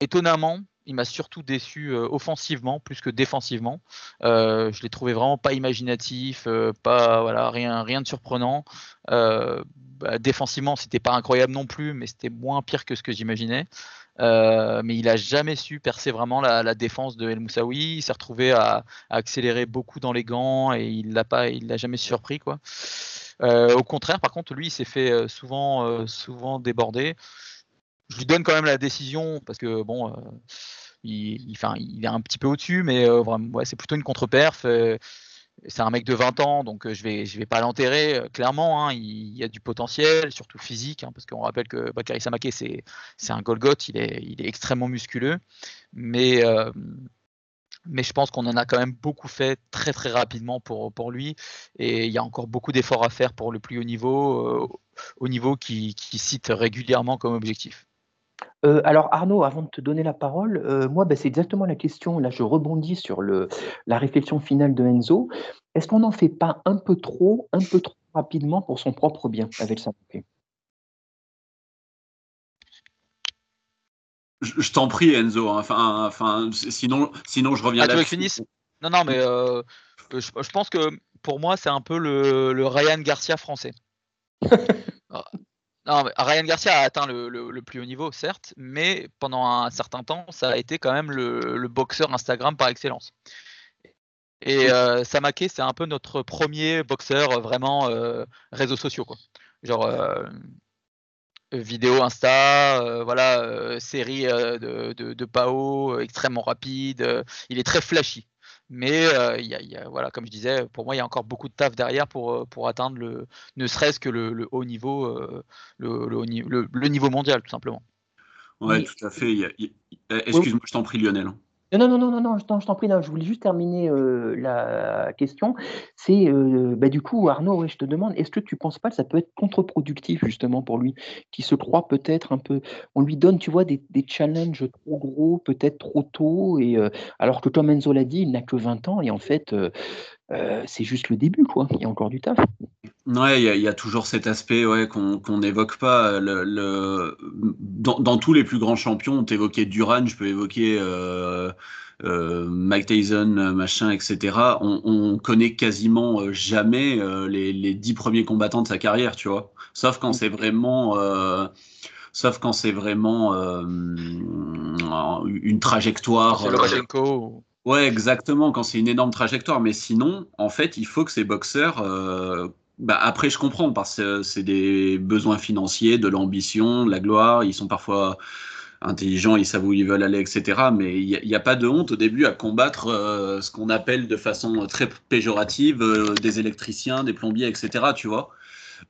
étonnamment, il m'a surtout déçu euh, offensivement plus que défensivement. Euh, je l'ai trouvé vraiment pas imaginatif, euh, pas voilà rien rien de surprenant. Bah, défensivement, c'était pas incroyable non plus, mais c'était moins pire que ce que j'imaginais. mais il a jamais su percer vraiment la, défense de El Moussaoui. Il s'est retrouvé à, accélérer beaucoup dans les gants et il l'a pas, il l'a jamais surpris quoi. au contraire, par contre, lui, il s'est fait souvent, souvent déborder je lui donne quand même la décision parce que bon, euh, il, il, est un petit peu au-dessus, mais euh, c'est plutôt une contre-perf. Euh, c'est un mec de 20 ans, donc je vais, je vais pas l'enterrer. clairement, hein, il, y a du potentiel, surtout physique, hein, parce qu'on rappelle que Bakary Samake, c'est, un Golgoth, il est, il extrêmement musculeux. Mais, je pense qu'on en a quand même beaucoup fait très très rapidement pour, pour lui. Et il y a encore beaucoup d'efforts à faire pour le plus haut niveau, au niveau qui, qui cite régulièrement comme objectif. Euh, alors Arnaud, avant de te donner la parole, euh, moi, bah, c'est exactement la question. Là, je rebondis sur le, la réflexion finale de Enzo. Est-ce qu'on n'en fait pas un peu trop, un peu trop rapidement pour son propre bien avec ça Je, t'en prie, Enzo. Hein. Enfin, enfin, sinon, sinon, je reviens. Ah, tu veux Non, non, mais euh, je, pense que pour moi, c'est un peu le, le Ryan Garcia français. Ryan Garcia a atteint le, plus haut niveau, certes, mais pendant un certain temps, ça a été quand même le, boxeur Instagram par excellence. Et euh, Samake, c'est un peu notre premier boxeur euh, vraiment euh, réseaux sociaux, quoi. Genre euh, vidéo Insta, voilà, série de, de, de, PAO extrêmement rapide. il est très flashy. Mais euh, y a, voilà, comme je disais, pour moi, il y a encore beaucoup de taf derrière pour, euh, pour atteindre le, ne serait-ce que le, haut niveau, euh, le, le, niveau mondial, tout simplement. Ouais, tout à fait. Excuse-moi, je t'en prie, Lionel? Non, non, non, non, non, je t'en prie, je voulais juste terminer la question. C'est bah, du coup, Arnaud, je te demande, est-ce que tu ne penses pas que ça peut être contre-productif justement pour lui, qui se croit peut-être un peu. On lui donne, tu vois, des, challenges trop gros, peut-être trop tôt, et alors que comme Enzo l'a dit, il n'a que 20 ans, et en fait, c'est juste le début, quoi. Il y a encore du taf. Ouais, il y, a toujours cet aspect ouais, qu'on n'évoque pas. Le, dans, tous les plus grands champions, on évoqué Duran, je peux évoquer euh, euh, Mike Tyson, machin, etc. On, on connaît quasiment euh, jamais les, dix premiers combattants de sa carrière, tu vois. Sauf quand c'est vraiment, sauf quand c'est vraiment une trajectoire. Ouais, exactement, quand c'est une énorme trajectoire. Mais sinon, en fait, il faut que ces boxeurs bah après, je comprends parce que c'est des besoins financiers, de l'ambition, de la gloire. Ils sont parfois intelligents, ils savent où ils veulent aller, etc. Mais il n'y a, pas de honte au début à combattre euh, ce qu'on appelle de façon très péjorative euh, des électriciens, des plombiers, etc. Tu vois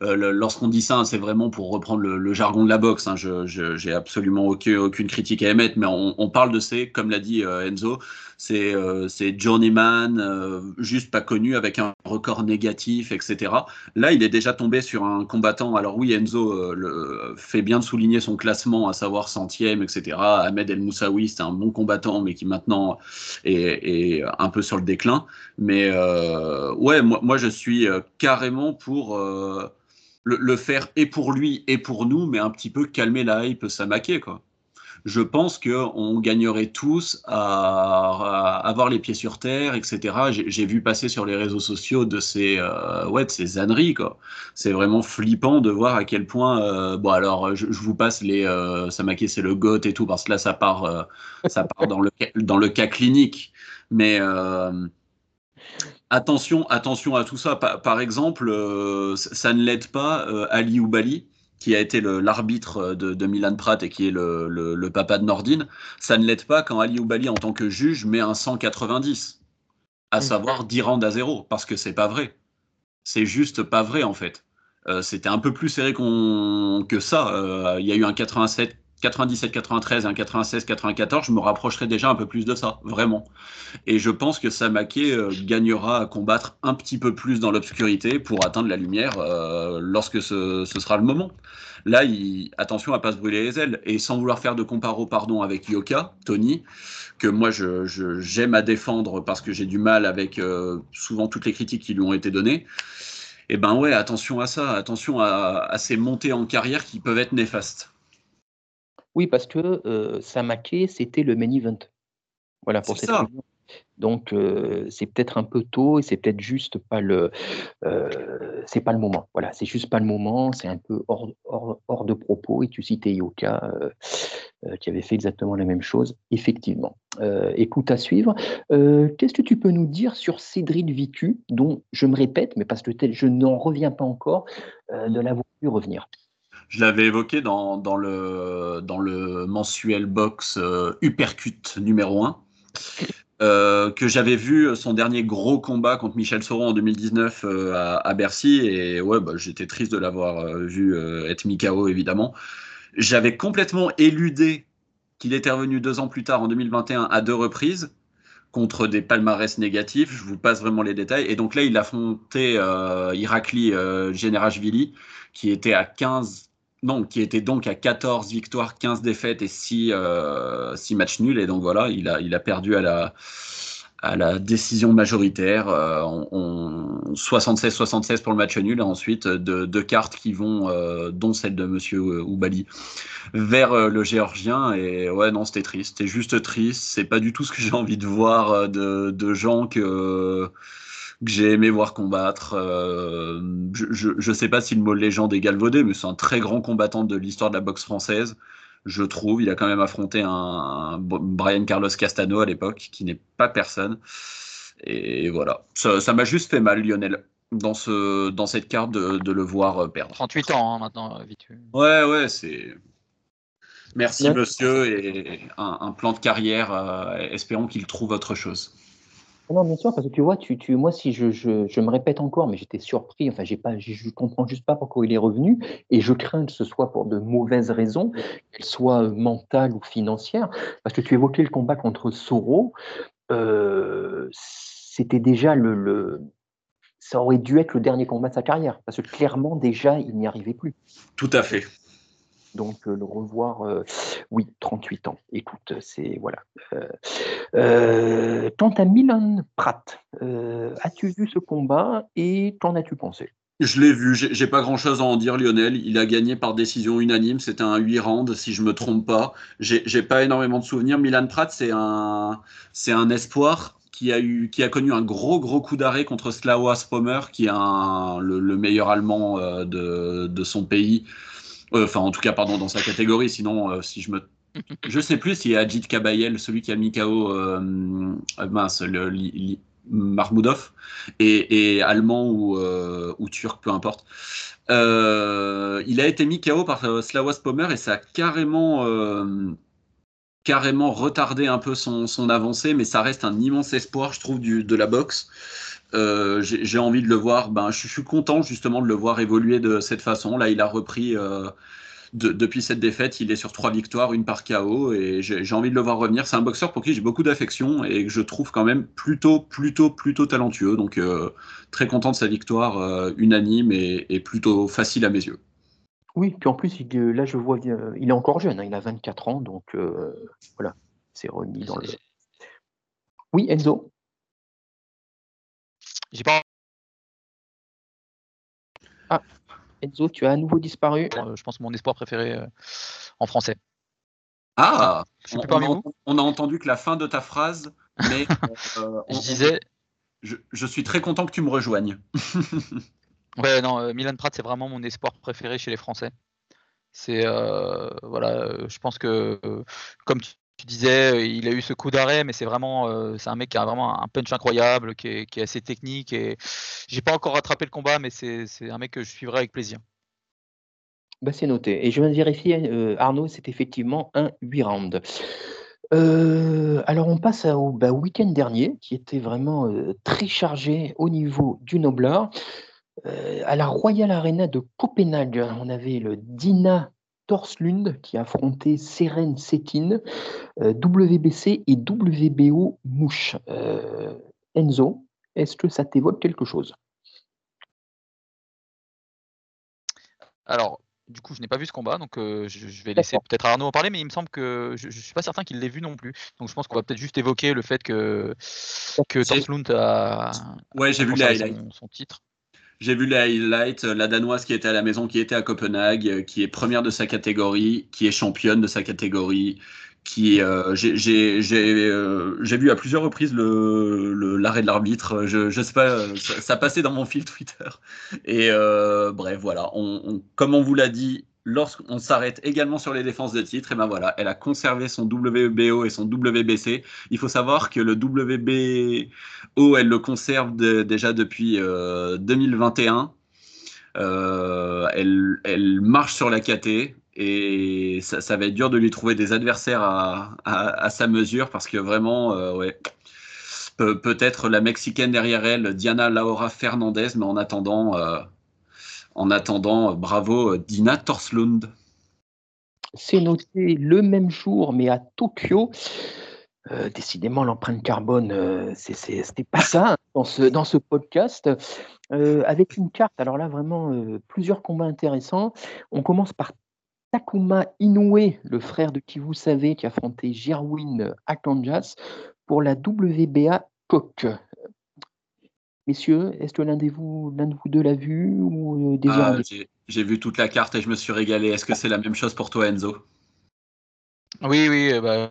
euh, lorsqu'on dit ça, c'est vraiment pour reprendre le, jargon de la boxe. Hein, je j'ai absolument aucune, critique à émettre, mais on, on parle de ces, comme l'a dit euh, Enzo, c'est euh, journeyman, euh, juste pas connu, avec un record négatif, etc. Là, il est déjà tombé sur un combattant. Alors oui, Enzo le, fait bien de souligner son classement, à savoir centième, etc. Ahmed El Moussaoui, c'est un bon combattant, mais qui maintenant est, un peu sur le déclin. Mais ouais, moi, je suis carrément pour le, faire et pour lui et pour nous, mais un petit peu calmer la hype Samake, quoi. Je pense qu'on gagnerait tous à, avoir les pieds sur terre, etc. J'ai vu passer sur les réseaux sociaux de ces, euh, ouais, de ces âneries, quoi. C'est vraiment flippant de voir à quel point. Euh, bon, alors, je, vous passe les. Euh, Samake, c'est le GOT et tout, parce que là, ça part, euh, ça part dans, le, dans le cas clinique. Mais Attention, attention à tout ça. Par, exemple, euh, ça ne l'aide pas euh, Ali Oubali, qui a été l'arbitre de, Milan Pratt et qui est le, papa de Nordine. Ça ne l'aide pas quand Ali Oubali, en tant que juge, met un 190, à savoir 10 rounds à zéro, parce que c'est pas vrai. C'est juste pas vrai, en fait. Euh, c'était un peu plus serré que ça. Il y a eu un 87 97-93 et un 96-94, je me rapprocherai déjà un peu plus de ça, vraiment. Et je pense que Samake euh, gagnera à combattre un petit peu plus dans l'obscurité pour atteindre la lumière euh, lorsque ce, sera le moment. Là, attention à pas se brûler les ailes. Et sans vouloir faire de comparo, pardon, avec Yoka, Tony, que moi j'aime à défendre parce que j'ai du mal avec euh, souvent toutes les critiques qui lui ont été données. Eh ben ouais, attention à ça, attention à ces montées en carrière qui peuvent être néfastes. Oui, parce que euh, Samake, c'était le main event. Voilà, pour cette raison. Donc euh, c'est peut-être un peu tôt et c'est peut-être juste pas le euh, c'est pas le moment. Voilà, c'est juste pas le moment, c'est un peu hors, hors, de propos. Et tu citais Yoka qui avait fait exactement la même chose, effectivement. écoute à suivre. Qu'est-ce que tu peux nous dire sur Cédric Vicu, dont je me répète, mais parce que je n'en reviens pas encore de l'avoir vu revenir? Je l'avais évoqué dans, dans, le, dans le mensuel box euh, Uppercut numéro 1. Euh, que j'avais vu son dernier gros combat contre Michel Sauron en 2019 euh, à, Bercy. Et ouais bah, j'étais triste de l'avoir vu être Mikao évidemment. J'avais complètement éludé qu'il était revenu deux ans plus tard en 2021 à deux reprises contre des palmarès négatifs. Je vous passe vraiment les détails. Et donc là il affrontait Irakli Generashvili qui était à 15 non, qui était donc à 14 victoires, 15 défaites et 6, euh, matchs nuls. Et donc voilà, il a, il a perdu à la, à la décision majoritaire. 76-76 euh, pour le match nul. Et ensuite, deux, cartes qui vont, euh, dont celle de Monsieur Oubali, vers le Géorgien. Et ouais, non, c'était triste. C'était juste triste. C'est pas du tout ce que j'ai envie de voir de, de gens que que j'ai aimé voir combattre. Euh, je ne sais pas si le mot légende est galvaudé, mais c'est un très grand combattant de l'histoire de la boxe française. Je trouve, il a quand même affronté un, Brian Carlos Castano à l'époque, qui n'est pas personne. Et voilà, ça m'a juste fait mal, Lionel, dans, ce, dans cette carte de, le voir euh, perdre. 38 ans hein, maintenant, vite. Ouais, ouais, c'est. Merci, monsieur, et un, plan de carrière. Euh, espérons qu'il trouve autre chose. Non, bien sûr, parce que tu vois, tu, tu, moi, si je, je, je me répète encore, mais j'étais surpris, enfin, pas, je comprends juste pas pourquoi il est revenu, et je crains que ce soit pour de mauvaises raisons, qu'elles soient mentales ou financières, parce que tu évoquais le combat contre Soro, euh, c'était déjà le, le, ça aurait dû être le dernier combat de sa carrière, parce que clairement, déjà, il n'y arrivait plus. Tout à fait. Donc le revoir, oui, 38 ans. Écoute, c'est voilà. Euh, quant à Milan Pratt, as-tu vu ce combat et qu'en as-tu pensé? Je l'ai vu, j'ai pas grand chose à en dire, Lionel. Il a gagné par décision unanime, c'était un 8 rounds, si je me trompe pas. J'ai pas énormément de souvenirs. Milan Pratt, c'est un, un espoir qui a, eu, qui a connu un gros, gros coup d'arrêt contre Slava Spomer, qui est un, le, meilleur allemand de, de, son pays. Euh, enfin, en tout cas, pardon, dans sa catégorie. Sinon, euh, si je me. Je sais plus si Ajit Kabayel, celui qui a mis KO euh, mince, le, Marmoudov, et, allemand ou, ou, turc, peu importe. il a été mis KO par Slava Spomer et ça a carrément, carrément retardé un peu son, son, avancée, mais ça reste un immense espoir, je trouve, du, de la boxe. Euh, j'ai envie de le voir. Ben, je, suis content justement de le voir évoluer de cette façon. Là, il a repris euh, depuis cette défaite. Il est sur trois victoires, une par KO, et j'ai envie de le voir revenir. C'est un boxeur pour qui j'ai beaucoup d'affection et que je trouve quand même plutôt, plutôt, plutôt talentueux. Donc euh, très content de sa victoire unanime et, plutôt facile à mes yeux. Oui, puis en plus, là, je vois, il est encore jeune. Hein, il a 24 ans, donc voilà, c'est remis dans le. Oui, Enzo? J'ai pas. Ah, Enzo, tu as à nouveau disparu. Euh, je pense mon espoir préféré euh, en français. Ah, on, a, entendu que la fin de ta phrase, mais euh, je disais. Je, suis très content que tu me rejoignes. ouais, non, Milan Pratt, c'est vraiment mon espoir préféré chez les Français. C'est voilà, je pense que comme tu, tu disais, euh, il a eu ce coup d'arrêt, mais c'est vraiment, euh, c'est un mec qui a vraiment un punch incroyable, qui est, assez technique. Et j'ai pas encore rattrapé le combat, mais c'est un mec que je suivrai avec plaisir. Bah, c'est noté. Et je viens de vérifier, euh, Arnaud, c'est effectivement un 8 rounds. alors on passe au bah, week-end dernier, qui était vraiment très chargé au niveau du noblard. à la Royal Arena de Copenhague, on avait le Dina Torslund qui a affronté Seren Setin, euh, WBC et WBO Mouche. Euh, Enzo, est-ce que ça t'évoque quelque chose? Alors, du coup, je n'ai pas vu ce combat, donc euh, je, vais laisser peut-être Arnaud en parler, mais il me semble que je ne suis pas certain qu'il l'ait vu non plus. Donc je pense qu'on va peut-être juste évoquer le fait que, que Torslund a, ouais, j'ai vu son, titre. J'ai vu les highlights, euh, la Danoise qui était à la maison, qui était à Copenhague, euh, qui est première de sa catégorie, qui est championne de sa catégorie, qui euh, j'ai vu à plusieurs reprises le l'arrêt de l'arbitre. Je, je sais pas, ça, passait dans mon fil Twitter. Et bref, voilà. On, comme on vous l'a dit, lorsqu'on s'arrête également sur les défenses de titre, et ben voilà, elle a conservé son WBO et son WBC. Il faut savoir que le WBO, elle le conserve déjà depuis 2021. Euh, euh, elle, marche sur la KT et ça, va être dur de lui trouver des adversaires à, sa mesure parce que vraiment, euh, ouais, peut-être la mexicaine derrière elle, Diana Laura Fernandez, mais en attendant, en attendant, bravo Dina Torslund. C'est noté le même jour, mais à Tokyo. Euh, décidément, l'empreinte carbone, euh, ce c'était pas ça hein, dans, ce, podcast. Euh, avec une carte, alors là, vraiment, plusieurs combats intéressants. On commence par Takuma Inoue, le frère de qui vous savez, qui a affronté Jerwin Kansas pour la WBA Coq. Messieurs, est-ce que l'un de vous, l'un de vous deux l'a vu ou euh, ah, J'ai vu toute la carte et je me suis régalé. Est-ce que c'est la même chose pour toi, Enzo? Oui, oui. Euh, bah,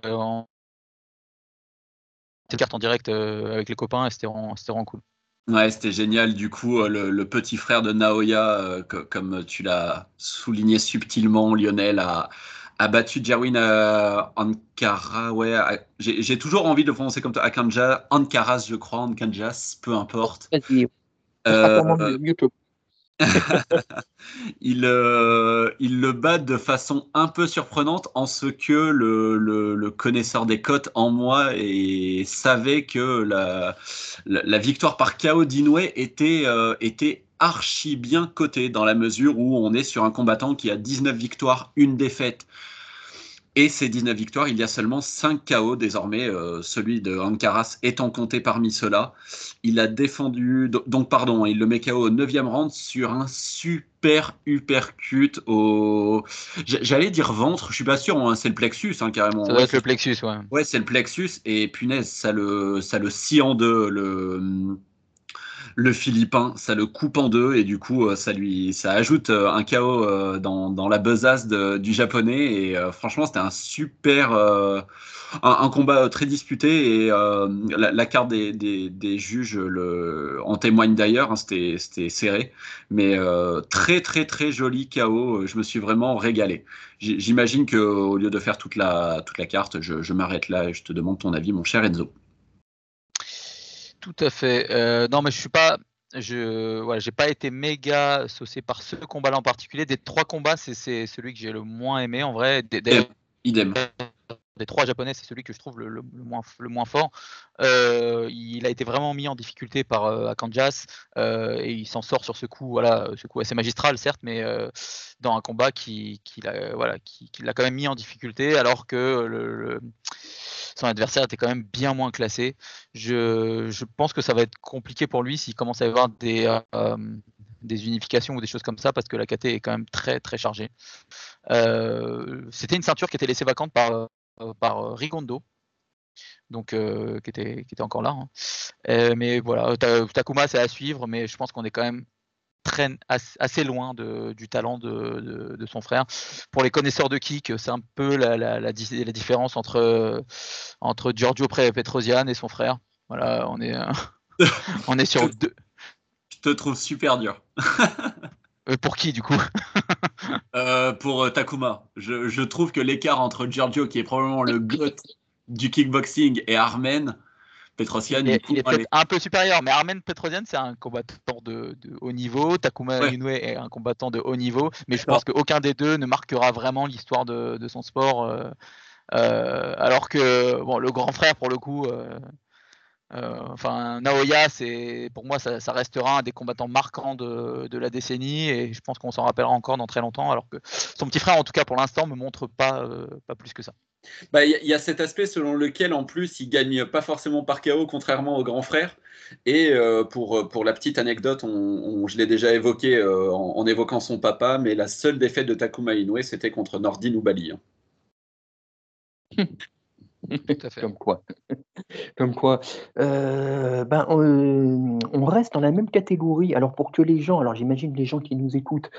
carte en direct euh, avec les copains, c'était vraiment, vraiment, cool. Ouais, c'était génial. Du coup, le, petit frère de Naoya, comme tu l'as souligné subtilement, Lionel, a, a battu Jerwin euh, Ankara. Ouais, j'ai toujours envie de le prononcer comme toi. Akanja, Ankaras, je crois, Ankanjas, peu importe. Euh, il, euh, il le bat de façon un peu surprenante en ce que le, le, connaisseur des cotes en moi et savait que la, la, victoire par KO d'Inoue était, euh, était archi bien coté dans la mesure où on est sur un combattant qui a 19 victoires, une défaite. Et ces 19 victoires, il y a seulement 5 KO désormais, euh, celui de Ankaras étant compté parmi ceux-là. Il a défendu, donc pardon, il le met KO au 9e round sur un super uppercut au. J'allais dire ventre, je suis pas sûr, hein, c'est le plexus hein, carrément. Ça doit être le plexus, ouais. Ouais, c'est le plexus, et punaise, ça le, ça le scie en deux. Le le Philippin, ça le coupe en deux et du coup, euh, ça lui, ça ajoute euh, un chaos euh, dans, dans la besace du japonais. Et franchement, c'était un super, un, combat très disputé et la, carte des, des, juges le, en témoigne d'ailleurs. Hein, c'était serré, mais très très très joli chaos. Je me suis vraiment régalé. J'imagine que au lieu de faire toute la toute la carte, je, je m'arrête là et je te demande ton avis, mon cher Enzo. Tout à fait. Euh, non, mais je suis pas. Je voilà, j'ai pas été méga saucé par ce combat-là en particulier. Des trois combats, c'est celui que j'ai le moins aimé en vrai. Idem. des trois japonais, c'est celui que je trouve le, moins, le moins fort. Euh, il a été vraiment mis en difficulté par euh, Akanjas et il s'en sort sur ce coup, voilà, ce coup assez magistral certes, mais dans un combat qui, qui l'a voilà, qui, l'a quand même mis en difficulté alors que le, son adversaire était quand même bien moins classé. Je, pense que ça va être compliqué pour lui s'il commence à y avoir des des unifications ou des choses comme ça parce que la KT est quand même très très chargée. Euh, c'était une ceinture qui était laissée vacante par, euh, euh, Rigondo, donc qui, était, qui encore là. Hein. mais voilà, Takuma c'est à suivre, mais je pense qu'on est quand même très, assez loin de, du talent de, de, son frère. Pour les connaisseurs de kick, c'est un peu la, la, la, différence entre, entre Giorgio Petrosian et son frère. Voilà, on est, on est sur deux te trouve super dur. Euh, pour qui, du coup? Euh, Pour euh, Takuma. Je, trouve que l'écart entre Giorgio, qui est probablement le goth du kickboxing, et Armen Petrosian, il, est peut-être un peu supérieur, mais Armen Petrosian, c'est un combattant de, haut niveau. Takuma Inoue est un combattant de haut niveau, mais je pense qu'aucun des deux ne marquera vraiment l'histoire de, son sport. alors que bon, le grand frère, pour le coup, euh, enfin, Naoya, c'est pour moi, ça, restera un des combattants marquants de, la décennie et je pense qu'on s'en rappellera encore dans très longtemps. Alors que son petit frère, en tout cas pour l'instant, me montre pas, euh, pas plus que ça. Bah, il y, a cet aspect selon lequel, en plus, il gagne pas forcément par KO, contrairement au grand frère. Et euh, pour, pour la petite anecdote, on, je l'ai déjà évoqué en, évoquant son papa, mais la seule défaite de Takuma Inoue, c'était contre Nordin Comme quoi. Comme quoi. Euh, ben, on, reste dans la même catégorie. Alors, pour que les gens, alors j'imagine les gens qui nous écoutent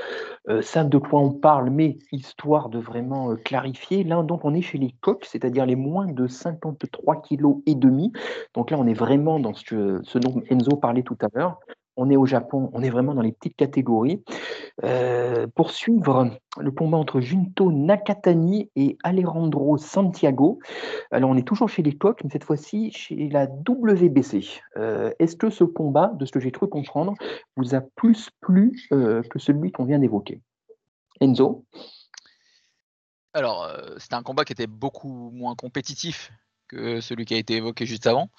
euh, savent de quoi on parle, mais histoire de vraiment euh, clarifier, là, donc, on est chez les coqs, c'est-à-dire les moins de 53 kg et demi. Donc là, on est vraiment dans ce, ce dont Enzo parlait tout à l'heure on est au Japon, on est vraiment dans les petites catégories. Euh, pour suivre le combat entre Junto Nakatani et Alejandro Santiago, alors on est toujours chez les coqs, mais cette fois-ci chez la WBC. Euh, est-ce que ce combat, de ce que j'ai cru comprendre, vous a plus plu euh, que celui qu'on vient d'évoquer? Enzo? Alors, c'était un combat qui était beaucoup moins compétitif que celui qui a été évoqué juste avant.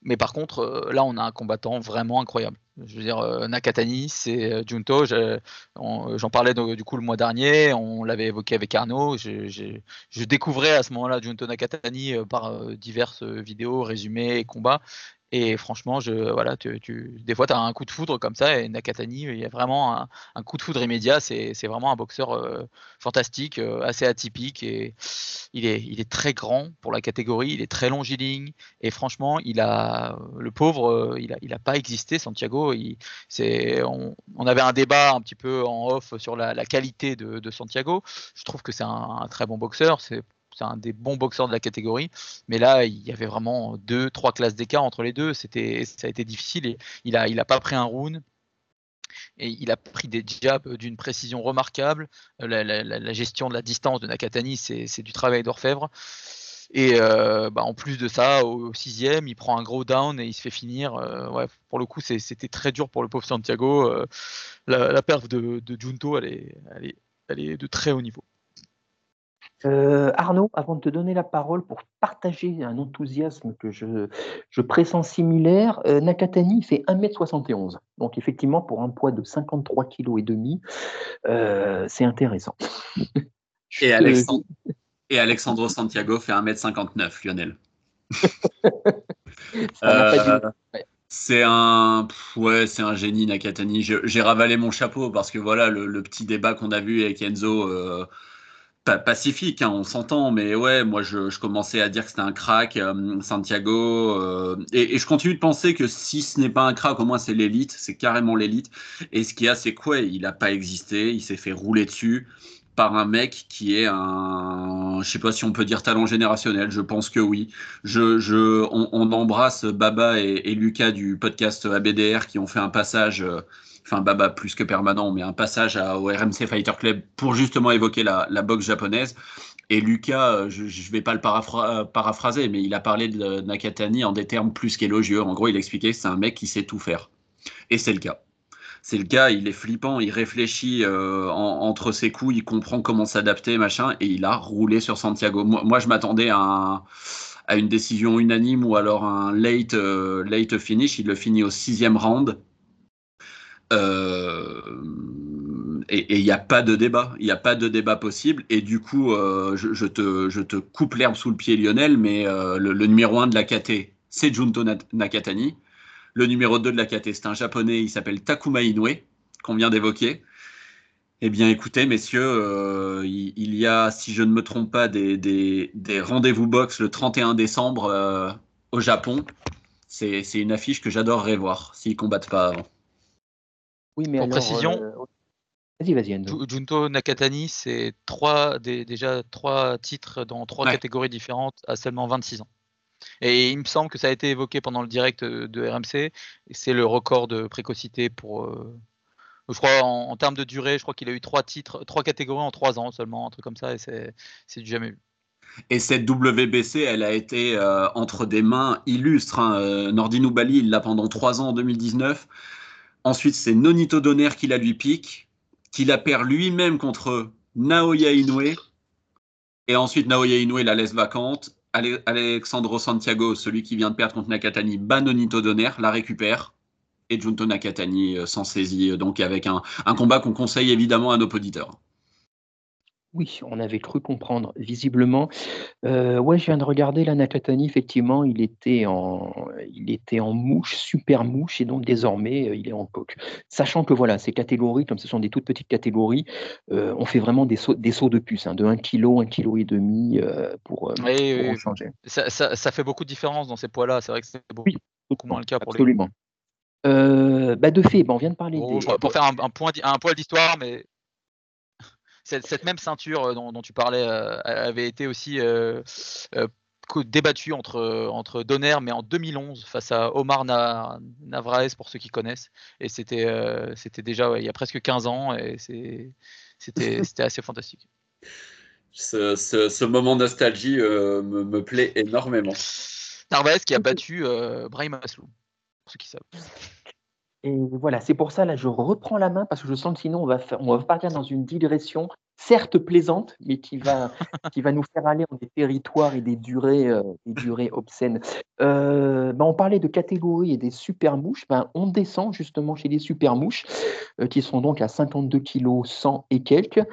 Mais par contre, là, on a un combattant vraiment incroyable. Je veux dire, euh, Nakatani, c'est euh, Junto. J'en parlais du coup le mois dernier. On l'avait évoqué avec Arnaud. Je, découvrais à ce moment-là Junto Nakatani euh, par diverses vidéos, résumés et combats. Et franchement, je, voilà, tu, des fois, tu as un coup de foudre comme ça. Et Nakatani, il y a vraiment un, coup de foudre immédiat. C'est vraiment un boxeur euh, fantastique, euh, assez atypique. Et il est, très grand pour la catégorie. Il est très longiligne. Et franchement, il a, le pauvre, euh, il n'a pas existé, Santiago. On, avait un débat un petit peu en off sur la, qualité de, Santiago. Je trouve que c'est un, très bon boxeur. C'est un des bons boxeurs de la catégorie. Mais là, il y avait vraiment deux, trois classes d'écart entre les deux. Ça a été difficile il a, il a pas pris un round. Et il a pris des jabs d'une précision remarquable. La, gestion de la distance de Nakatani, c'est, du travail d'orfèvre. Et euh, bah, en plus de ça, au, sixième, il prend un gros down et il se fait finir. Euh, ouais, pour le coup, c'était très dur pour le pauvre Santiago. Euh, la, perte de, Junto, elle est, elle est de très haut niveau. Euh, Arnaud, avant de te donner la parole pour partager un enthousiasme que je, je pressens similaire, euh, Nakatani fait 1m71. Donc effectivement, pour un poids de 53 kg et demi, euh, c'est intéressant. et, Alexandre, et Alexandro Santiago fait 1m59, Lionel. C'est un, ouais, c'est un génie Nakatani. J'ai ravalé mon chapeau parce que voilà le, petit débat qu'on a vu avec Enzo pacifique, hein, on s'entend, mais ouais, moi je, commençais à dire que c'était un crack, euh, Santiago, euh, et, je continue de penser que si ce n'est pas un crack, au moins c'est l'élite, c'est carrément l'élite. Et ce qu'il y a, c'est quoi Il n'a pas existé, il s'est fait rouler dessus par un mec qui est un, je sais pas si on peut dire talent générationnel, je pense que oui. Je, je, on, embrasse Baba et, Lucas du podcast ABDR qui ont fait un passage. Euh, enfin Baba plus que permanent, mais un passage au RMC Fighter Club pour justement évoquer la, boxe japonaise. Et Lucas, euh, je ne vais pas le paraphraser, mais il a parlé de Nakatani en des termes plus qu'élogieux. En gros, il expliquait que c'est un mec qui sait tout faire. Et c'est le cas. C'est le gars, il est flippant, il réfléchit euh, entre ses coups, il comprend comment s'adapter, machin, et il a roulé sur Santiago. Moi, je m'attendais à, une décision unanime ou alors un late, euh, late finish. Il le finit au sixième round. Euh, et il n'y a pas de débat, il n'y a pas de débat possible. Et du coup, je, te, coupe l'herbe sous le pied, Lionel, mais le, le, numéro un de la KT, c'est Junto Nakatani. Le numéro 2 de la KT, c'est un japonais, il s'appelle Takuma Inoue, qu'on vient d'évoquer. Eh bien, écoutez, messieurs, euh, il, y a, si je ne me trompe pas, des, rendez-vous box le 31 décembre euh, au Japon. C'est une affiche que j'adorerais voir s'ils combattent pas avant. Oui, mais en précision, euh, vas-y, vas-y, Junto Nakatani, c'est déjà trois titres dans trois catégories différentes à seulement 26 ans. Et il me semble que ça a été évoqué pendant le direct euh, de RMC. C'est le record de précocité pour. Euh, je crois en, termes de durée, je crois qu'il a eu trois titres, trois catégories en trois ans seulement, un truc comme ça, et c'est du jamais vu. Et cette WBC, elle a été euh, entre des mains illustres. Hein. Bali, il l'a pendant trois ans en 2019. Ensuite, c'est Nonito Donner qui la lui pique, qui la perd lui-même contre Naoya Inoue. Et ensuite, Naoya Inoue la laisse vacante. Alexandro Santiago, celui qui vient de perdre contre Nakatani, Banonito Donner, la récupère. Et Junto Nakatani euh, s'en saisit, euh, donc avec un, combat qu'on conseille évidemment à nos auditeurs. Oui, on avait cru comprendre, visiblement. Euh, ouais, je viens de regarder la Nakatani, effectivement, il était, en, il était en mouche, super mouche, et donc désormais, euh, il est en coque. Sachant que voilà, ces catégories, comme ce sont des toutes petites catégories, euh, on fait vraiment des sauts, des sauts de puce, hein, de 1 kg, 1 kg et demi pour, changer. Ça, fait beaucoup de différence dans ces poids-là, c'est vrai que c'est beaucoup, beaucoup, moins le cas pour absolument. les... bah de fait, bah, on vient de parler oh, Pour faire un, un, point, un poil d'histoire, mais cette, même ceinture euh, dont, tu parlais euh, avait été aussi euh, débattue entre, entre Donner, mais en 2011, face à Omar Navraes, pour ceux qui connaissent. Et c'était c'était déjà il y a presque 15 ans, et c'était assez fantastique. Ce, moment nostalgie me, plaît énormément. Narvaez qui a battu Brahim Aslou, pour ceux qui savent. Et voilà, c'est pour ça, là, je reprends la main parce que je sens que sinon, on va, on va partir dans une digression, certes plaisante, mais qui va, qui va nous faire aller dans des territoires et des durées, euh, des durées obscènes. Euh, ben, on parlait de catégories et des super mouches. Ben, on descend justement chez les super mouches, euh, qui sont donc à 52 kg 100 et quelques,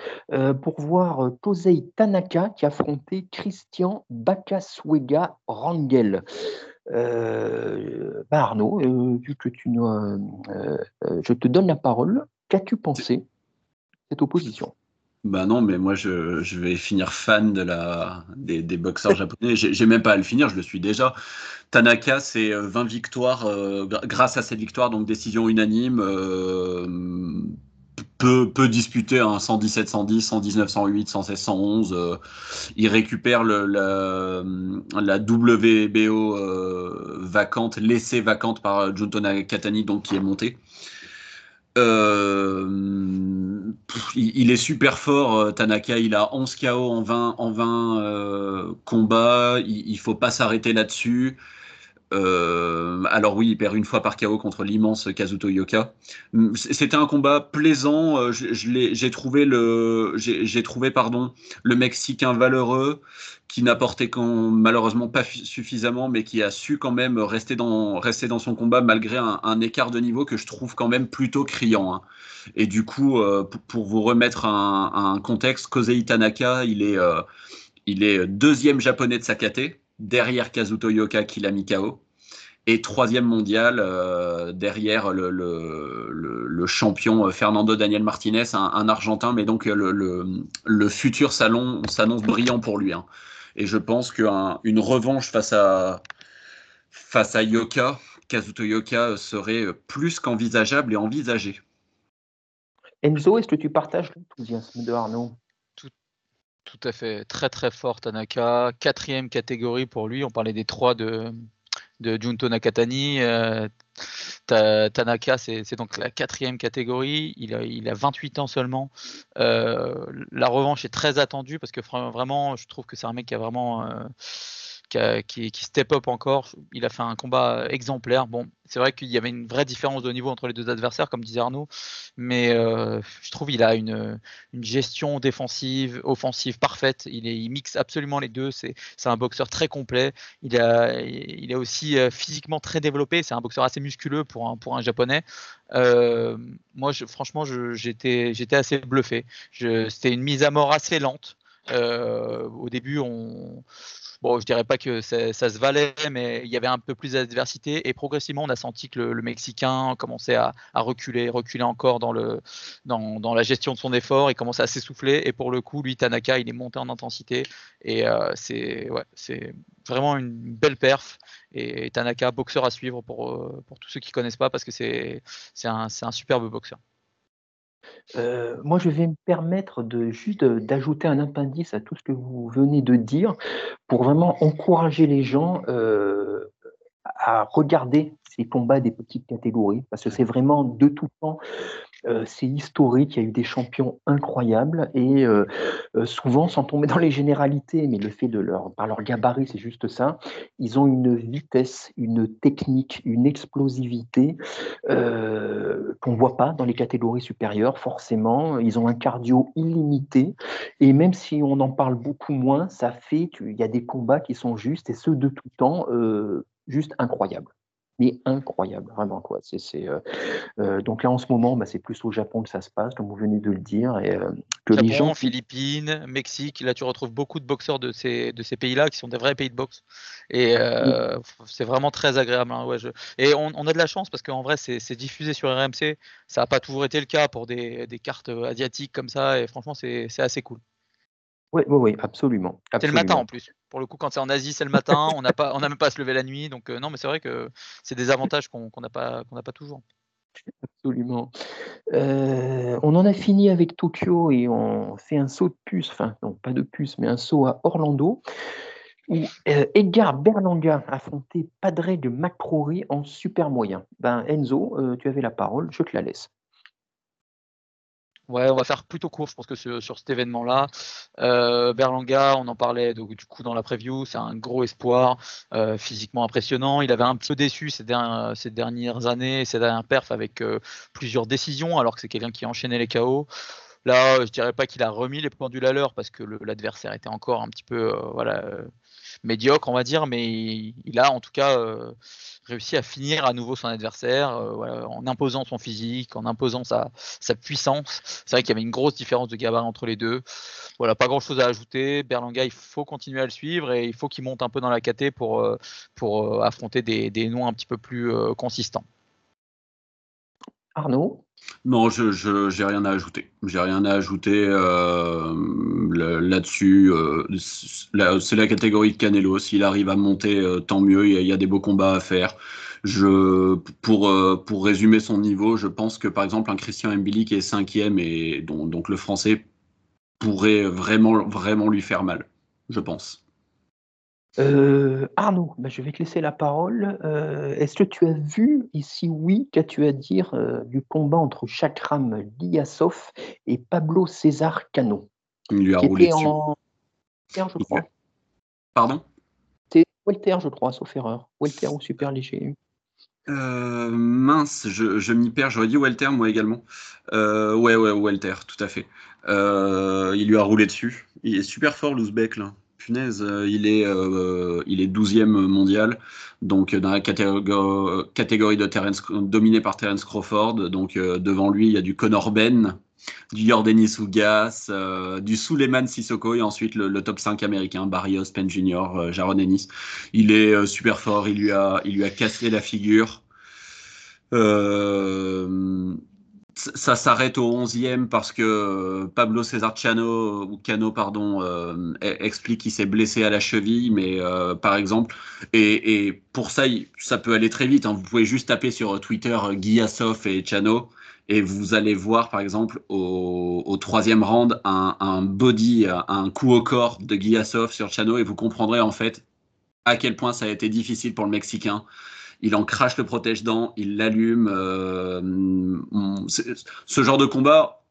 pour voir Tosei Tanaka qui affrontait Christian Bakaswega Rangel. Euh, bah, Arnaud, euh, vu que tu euh, je te donne la parole, qu'as-tu pensé cette opposition? Bah non, mais moi je, vais finir fan de la, des, boxeurs japonais. J'ai même pas à le finir, je le suis déjà. Tanaka, c'est 20 victoires grâce à cette victoire, donc décision unanime peu, peu disputé, hein, 117, 110, 119, 108, 116, 111. il récupère la, WBO euh, vacante, laissée vacante par Junto Nakatani, donc qui est monté. Euh, il, est super fort, euh, Tanaka. Il a 11 KO en 20, en 20 combats. Il, ne faut pas s'arrêter là-dessus. Euh, alors oui, il perd une fois par KO contre l'immense Kazuto Yoka. Hum, c'était un combat plaisant. Euh, j'ai trouvé le, Mexicain valeureux qui n'apportait malheureusement pas suffisamment, mais qui a su quand même rester dans, son combat malgré un, écart de niveau que je trouve quand même plutôt criant. Hein. Et du coup, euh, pour vous remettre un, un contexte, Kosei Tanaka, il est, il est deuxième japonais de sa KT derrière Kazuto Yoka qui l'a mis KO. Et troisième mondial euh, derrière le, champion euh, Fernando Daniel Martinez, un, Argentin, mais donc le, le futur salon s'annonce brillant pour lui. Hein. Et je pense qu'une revanche face à, face à Yoka, Kazuto Yoka, serait plus qu'envisageable et envisagée. Enzo, est-ce que tu partages l'enthousiasme de Arnaud? Tout à fait, très très fort Tanaka. Quatrième catégorie pour lui. On parlait des trois de, de Junto Nakatani. Euh, Tanaka, c'est donc la quatrième catégorie. Il a, il a 28 ans seulement. Euh, la revanche est très attendue parce que vraiment, je trouve que c'est un mec qui a vraiment. Qui, step up encore. Il a fait un combat exemplaire. Bon, c'est vrai qu'il y avait une vraie différence de niveau entre les deux adversaires, comme disait Arnaud, mais euh, je trouve qu'il a une, gestion défensive, offensive parfaite. Il, mixe absolument les deux. C'est un boxeur très complet. Il, est aussi euh, physiquement très développé. C'est un boxeur assez musculeux pour un, japonais. Euh, moi, franchement, j'étais assez bluffé. C'était une mise à mort assez lente. au début, on, Bon, je dirais pas que ça, se valait, mais il y avait un peu plus d'adversité. Et progressivement, on a senti que le, Mexicain commençait à, reculer, reculer encore dans, le, dans, la gestion de son effort, il commençait à s'essouffler. Et pour le coup, lui, Tanaka, il est monté en intensité. Et euh, c'est ouais, vraiment une belle perf. Et Tanaka, boxeur à suivre pour, euh, pour tous ceux qui connaissent pas parce que c'est un, un superbe boxeur. Euh, moi, je vais me permettre juste d'ajouter un appendice à tout ce que vous venez de dire pour vraiment encourager les gens euh, à regarder ces combats des petites catégories parce que c'est vraiment de tout temps euh, c'est historique, il y a eu des champions incroyables et euh, euh, souvent, sans tomber dans les généralités, mais le fait de leur, par leur gabarit, c'est juste ça, ils ont une vitesse, une technique, une explosivité qu'on ne voit pas dans les catégories supérieures, forcément. Ils ont un cardio illimité et même si on en parle beaucoup moins, ça fait, il y a des combats qui sont justes et ceux de tout temps, juste incroyables mais incroyable, vraiment quoi. C'est, euh, euh, donc là en ce moment, bah, c'est plus au Japon que ça se passe, comme vous venez de le dire, et euh, que Japon, les gens. Philippines, Mexique, là tu retrouves beaucoup de boxeurs de ces de ces pays-là qui sont des vrais pays de boxe, et c'est vraiment très agréable. Hein, ouais, Et on, a de la chance parce qu'en vrai c'est, diffusé sur RMC, ça n'a pas toujours été le cas pour des, des cartes asiatiques comme ça, et franchement c'est, assez cool. Oui, oui, oui, absolument. C'est le matin en plus. Pour le coup, quand c'est en Asie, c'est le matin. on n'a pas, on n'a même pas à se lever la nuit. Donc euh, non, mais c'est vrai que c'est des avantages qu'on n'a pas, qu'on n'a pas toujours. Absolument. Euh, on en a fini avec Tokyo et on fait un saut de puce, enfin non pas de puce, mais un saut à Orlando où euh, Edgar Berlanga affrontait Padre de McCrory en super moyen. Ben Enzo, tu avais la parole, je te la laisse. Ouais, on va faire plutôt court, je pense sur, cet événement-là. Euh, Berlanga, on en parlait du coup dans la preview, c'est un gros espoir, euh, physiquement impressionnant. Il avait un peu déçu ces, dernières, ces dernières années, ces dernières perfs avec euh, plusieurs décisions, alors que c'est quelqu'un qui enchaînait les KO. Là, je dirais pas qu'il a remis les pendules à l'heure parce que l'adversaire était encore un petit peu voilà, médiocre, on va dire, mais il, a en tout cas euh, réussi à finir à nouveau son adversaire euh, en imposant son physique, en imposant sa, puissance. C'est vrai qu'il y avait une grosse différence de gabarit entre les deux. Voilà, pas grand chose à ajouter. Berlanga, il faut continuer à le suivre et il faut qu'il monte un peu dans la KT pour, euh, pour affronter des, des noms un petit peu plus consistants. Arnaud? Non, je n'ai rien à ajouter. J'ai rien à ajouter euh, là-dessus. Euh, c'est la catégorie de Canelo. S'il arrive à monter, euh, tant mieux. Il y, a, des beaux combats à faire. Je, pour, pour résumer son niveau, je pense que par exemple un Christian Mbili qui est cinquième et donc le français pourrait vraiment, vraiment lui faire mal, je pense. Euh, Arnaud, bah, je vais te laisser la parole. Euh, est-ce que tu as vu, et si oui, qu'as-tu à dire euh, du combat entre Chakram Liasov et Pablo César Cano Il lui a roulé dessus. En... je crois. Pardon? C'est Walter, je crois, sauf erreur. Walter ou super léger. mince, je, m'y perds. J'aurais dit Walter, moi également. ouais, ouais, Walter, tout à fait. il lui a roulé dessus. Il est super fort, l'Ouzbek, là punaise, euh, il est, euh, il est 12e mondial, donc dans la catégorie, de Terence, dominée par Terence Crawford. Donc euh, devant lui, il y a du Conor Ben, du Yordenis Ougas, du Suleiman Sissoko et ensuite le, top 5 américain, Barrios, Penn Jr., Jaron Ennis. Il est super fort, il lui a, il lui a cassé la figure. Euh, ça s'arrête au 11e parce que euh, Pablo César Cano, ou Cano pardon, euh, e-, explique qu'il s'est blessé à la cheville, mais euh, par exemple, et, pour ça, ça peut aller très vite. Hein. Vous pouvez juste taper sur Twitter Guiasov et Chano et vous allez voir par exemple au, troisième round un, body, un coup au corps de Guiasov sur Chano et vous comprendrez en fait à quel point ça a été difficile pour le Mexicain il en crache le protège-dents, il l'allume. Euh, ce genre de combat,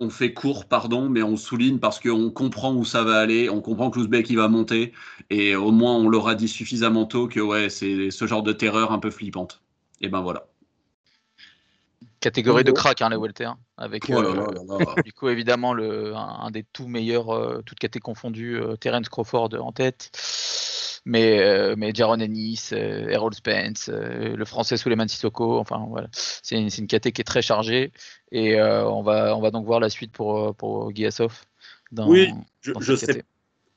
on fait court, pardon, mais on souligne parce qu'on comprend où ça va aller, on comprend que l'Ouzbek il va monter, et au moins on l'aura dit suffisamment tôt que ouais, c'est ce genre de terreur un peu flippante. Et ben voilà. Catégorie de crack, hein, les welter, avec oh euh, du coup évidemment le, un, des tout meilleurs, euh, toutes catégories confondues, euh, Terence Crawford en tête, mais, mais Jaron Ennis, Errol Spence, le français Suleiman Sissoko, enfin voilà, c'est une, une qui est très chargée et on, va, on va donc voir la suite pour, pour Dans, oui, je, je serais,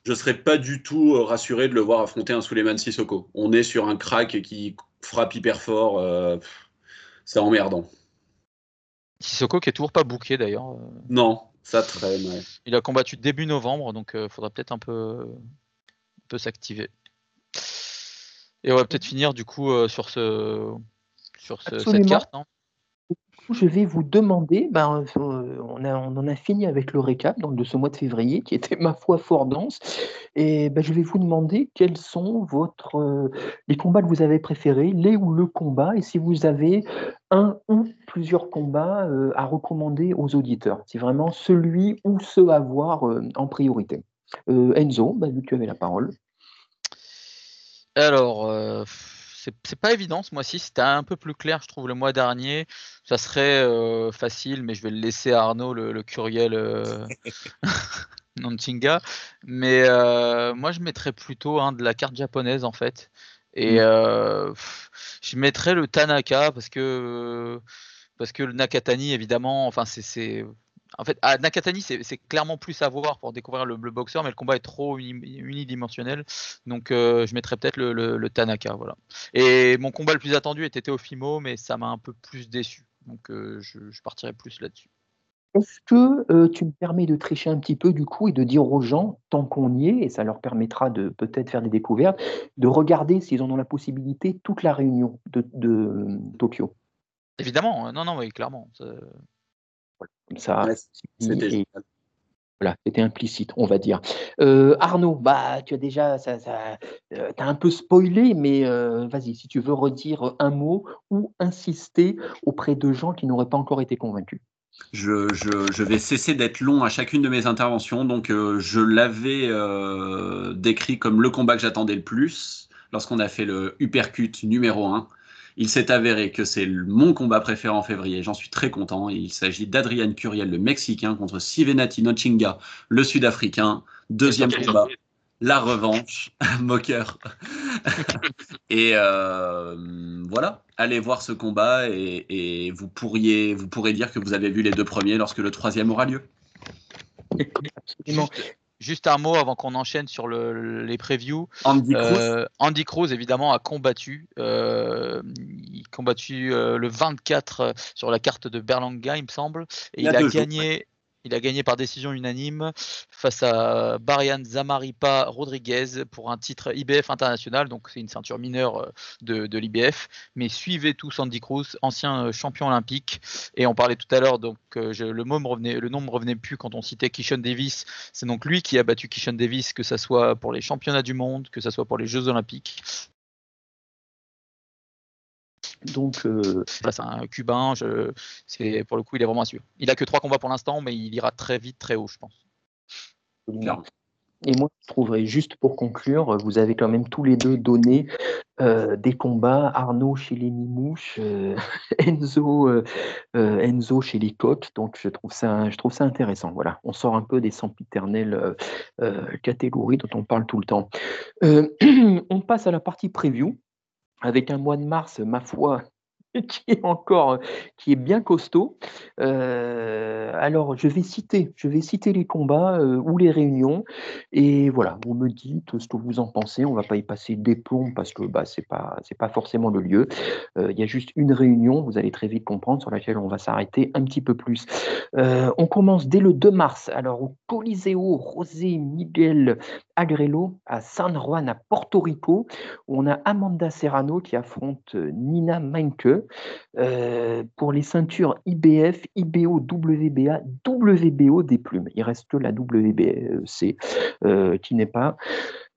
je serais pas du tout rassuré de le voir affronter un Suleiman Sissoko. On est sur un crack qui frappe hyper fort, c'est emmerdant. Sissoko qui est toujours pas bouqué d'ailleurs. Euh. Non, ça traîne. Il a combattu début novembre, donc il euh, faudra peut-être un peu, peu s'activer. Et on va peut-être finir du coup euh, sur ce sur cette carte. Non? Je vais vous demander, ben, euh, on, en a fini avec le récap donc, de ce mois de février qui était, ma foi, fort dense. Et ben, je vais vous demander quels sont votre, euh, les combats que vous avez préférés, les ou le combat, et si vous avez un ou plusieurs combats euh, à recommander aux auditeurs. C'est vraiment celui ou ceux à voir en priorité. Enzo, ben, vu que tu avais la parole. Alors c'est pas évident ce mois-ci. C'était un peu plus clair, je trouve, le mois dernier. Ça serait euh, facile, mais je vais le laisser à Arnaud, le, curiel euh, Nantinga. Mais euh, moi, je mettrais plutôt hein, de la carte japonaise, en fait. Et mm. je mettrais le Tanaka parce que parce que le Nakatani, évidemment, enfin, c'est en fait, à Nakatani, c'est clairement plus à voir pour découvrir le, boxeur, mais le combat est trop unidimensionnel. Donc, euh, je mettrais peut-être le, Tanaka. Voilà. Et mon combat le plus attendu était Teofimo, mais ça m'a un peu plus déçu. Donc, euh, je, partirais plus là-dessus. Est-ce que euh, tu me permets de tricher un petit peu du coup et de dire aux gens, tant qu'on y est, et ça leur permettra de peut-être faire des découvertes, de regarder s'ils en ont la possibilité toute la réunion de, de Tokyo? Évidemment, hein. non, non, oui, clairement. Comme ça, c'était voilà, c'était implicite, on va dire. Euh, Arnaud, bah, tu as déjà, ça, euh, as un peu spoilé, mais euh, vas-y, si tu veux redire un mot ou insister auprès de gens qui n'auraient pas encore été convaincus. Je, je, vais cesser d'être long à chacune de mes interventions. Donc, je l'avais décrit comme le combat que j'attendais le plus lorsqu'on a fait le Uppercut numéro 1. Il s'est avéré que c'est mon combat préféré en février. J'en suis très content. Il s'agit d'Adrian Curiel, le Mexicain, contre Sivenati Nochinga, le Sud-Africain. Deuxième combat. La revanche, moqueur. et euh, voilà, allez voir ce combat et, vous, pourriez, vous pourrez dire que vous avez vu les deux premiers lorsque le troisième aura lieu. Absolument. Juste un mot avant qu'on enchaîne sur les previews. Andy Cruz. Euh, Andy Cruz, évidemment, a combattu. Euh, il a combattu euh, le 24 sur la carte de Berlanga, il me semble. Et il, a gagné. Il a gagné par décision unanime face à Barian Zamaripa Rodriguez pour un titre IBF international, donc c'est une ceinture mineure euh, de, l'IBF. Mais suivez tous Andy Cruz, ancien euh, champion olympique. Et on parlait tout à l'heure, donc euh, le, nom me revenait, le nom me revenait plus quand on citait Kishon Davis. C'est donc lui qui a battu Kishon Davis, que ce soit pour les championnats du monde, que ce soit pour les Jeux olympiques. Donc, euh, c'est un Cubain. Je, c'est pour le coup, il est vraiment sûr. Il a que trois combats pour l'instant, mais il ira très vite, très haut, je pense. Et moi, je trouverais juste pour conclure, vous avez quand même tous les deux donné euh, des combats. Arnaud chez les Mimouches, euh, Enzo, Enzo chez les Coqs. Donc, je trouve ça, je trouve ça intéressant. Voilà, on sort un peu des sempiternelles catégories dont on parle tout le temps. on passe à la partie preview avec un mois de mars, ma foi, qui est encore, qui est bien costaud. Euh, alors, je vais citer, je vais citer les combats euh, ou les réunions, et voilà, vous me dites ce que vous en pensez. On va pas y passer des plombs parce que bah, c'est pas, pas forcément le lieu. Euh, il y a juste une réunion, vous allez très vite comprendre, sur laquelle on va s'arrêter un petit peu plus. on commence dès le 2 mars. Alors, au Coliseo José Miguel Agrelo à San Juan à Porto Rico, où on a Amanda Serrano qui affronte Nina Meinke. Euh, pour les ceintures IBF, IBO, WBA, WBO des plumes. Il reste la WBC euh, qui n'est pas.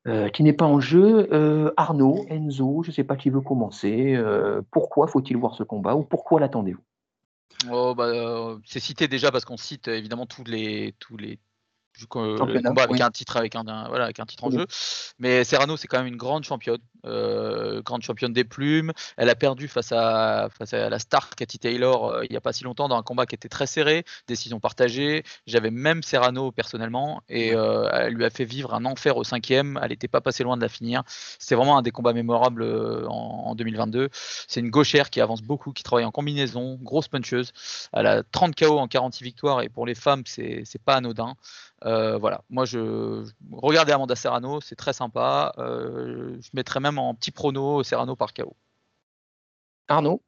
Euh, qui n'est pas en jeu. Arnaud, Enzo, je ne sais pas qui veut commencer. pourquoi faut-il voir ce combat ou pourquoi l'attendez-vous? Oh, bah, c'est cité déjà parce qu'on cite évidemment tous les tous les le Championnat, combat avec oui. un titre avec un, un- voilà avec un titre en Oui. jeu. Mais Serrano c'est quand même une grande championne euh, grande championne des plumes. Elle a perdu face à face à la star Cathy Taylor euh, il y a pas si longtemps dans un combat qui était très serré décision partagée. J'avais même Serrano personnellement et euh, elle lui a fait vivre un enfer au cinquième. Elle n'était pas passée loin de la finir. C'était vraiment un des combats mémorables euh, en, en 2022 c'est une gauchère qui avance beaucoup qui travaille en combinaison grosse puncheuse. Elle a 30 KO en 46 victoires et pour les femmes c'est c'est pas anodin euh, voilà, moi je regardez Amanda Serrano, c'est très sympa. Euh, je mettrais même en petit prono Serrano par KO. Arnaud?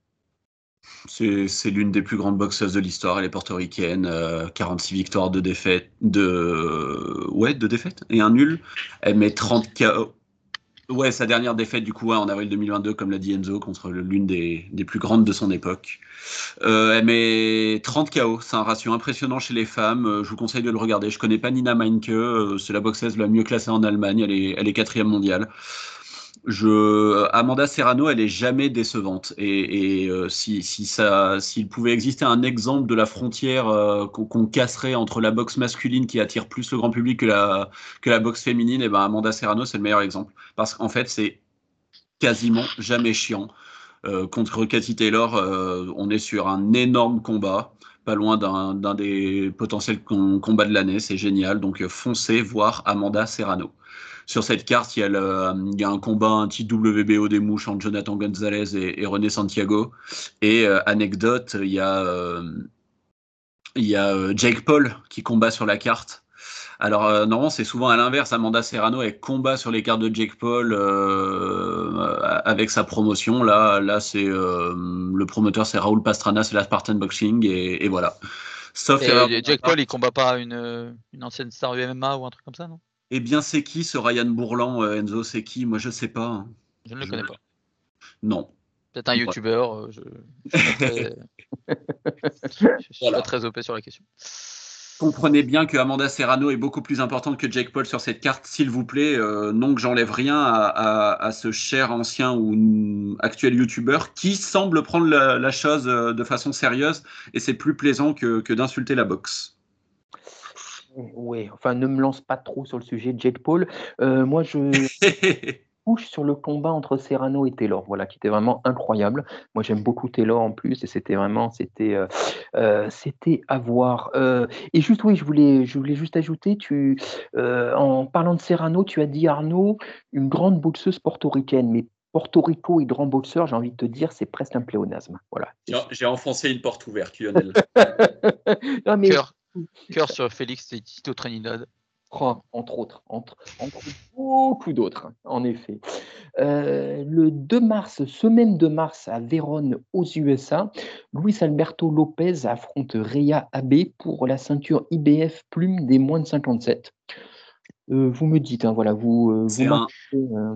C'est c'est l'une des plus grandes boxeuses de l'histoire. Elle est portoricaine, euh, 46 victoires, de défaites, de ouais, de défaites et un nul. Elle met 30 KO. Ouais, sa dernière défaite du coup en avril 2022, comme l'a dit Enzo, contre l'une des, plus grandes de son époque. Euh, elle met 30 KO, c'est un ratio impressionnant chez les femmes. Euh, je vous conseille de le regarder. Je connais pas Nina Meinke, euh, c'est la boxeuse la mieux classée en Allemagne. Elle est quatrième mondiale. Je, Amanda Serrano, elle est jamais décevante. Et, euh, si, ça, s'il pouvait exister un exemple de la frontière euh, qu'on casserait entre la boxe masculine qui attire plus le grand public que la, boxe féminine, ben Amanda Serrano, c'est le meilleur exemple. Parce qu'en fait, c'est quasiment jamais chiant. Euh, contre Cathy Taylor, euh, on est sur un énorme combat, pas loin d'un des potentiels com- combats de l'année. C'est génial. Donc euh, foncez voir Amanda Serrano. Sur cette carte, il y a, le- il y a un combat, un titre WBO des mouches entre Jonathan Gonzalez et, et René Santiago. Et euh, anecdote, il y a, euh, il y a euh, Jake Paul qui combat sur la carte. Alors, euh, normalement, c'est souvent à l'inverse. Amanda Serrano, elle combat sur les cartes de Jake Paul avec sa promotion. Là, là c'est le promoteur, c'est Raoul Pastrana, c'est la Spartan Boxing. Et, et voilà. Sauf Et part. Paul, il combat pas une, une ancienne star du MMA ou un truc comme ça, non? Eh bien, c'est qui ce Ryan Bourlan, euh, Enzo? C'est qui? Moi, je sais pas. hein. Je ne le Je- connais pas. Non. Peut-être un youtubeur. euh, Je suis pas très, je suis Voilà. pas très OP sur la question. Comprenez bien que Amanda Serrano est beaucoup plus importante que Jake Paul sur cette carte, s'il vous plaît. Euh, non que j'enlève rien à, à- à ce cher ancien ou actuel youtubeur qui semble prendre la, la chose de façon sérieuse et c'est plus plaisant que, que d'insulter la boxe. Oui, enfin, ne me lance pas trop sur le sujet de Jake Paul. Euh, moi, je couche sur le combat entre Serrano et Taylor, voilà, qui était vraiment incroyable. Moi, j'aime beaucoup Taylor en plus, et c'était vraiment, c'était, euh, euh, c'était à voir. Euh, et juste, oui, je voulais, je voulais juste ajouter, tu, euh, en parlant de Serrano, tu as dit Arnaud, une grande boxeuse portoricaine, mais Porto Rico et grand boxeur, j'ai envie de te dire, c'est presque un pléonasme. Voilà. J'ai enfoncé une porte ouverte, Lionel. Non, mais Cœur, cœur sur Félix et Tito Trinidad. Oh, entre autres, entre, entre beaucoup d'autres, en effet. Euh, le 2 mars, semaine de mars à Vérone, aux USA, Luis Alberto Lopez affronte Rhea Abe pour la ceinture IBF plume des moins de 57. Euh, vous me dites, hein, voilà, vous, euh, vous C'est un- marquez, euh,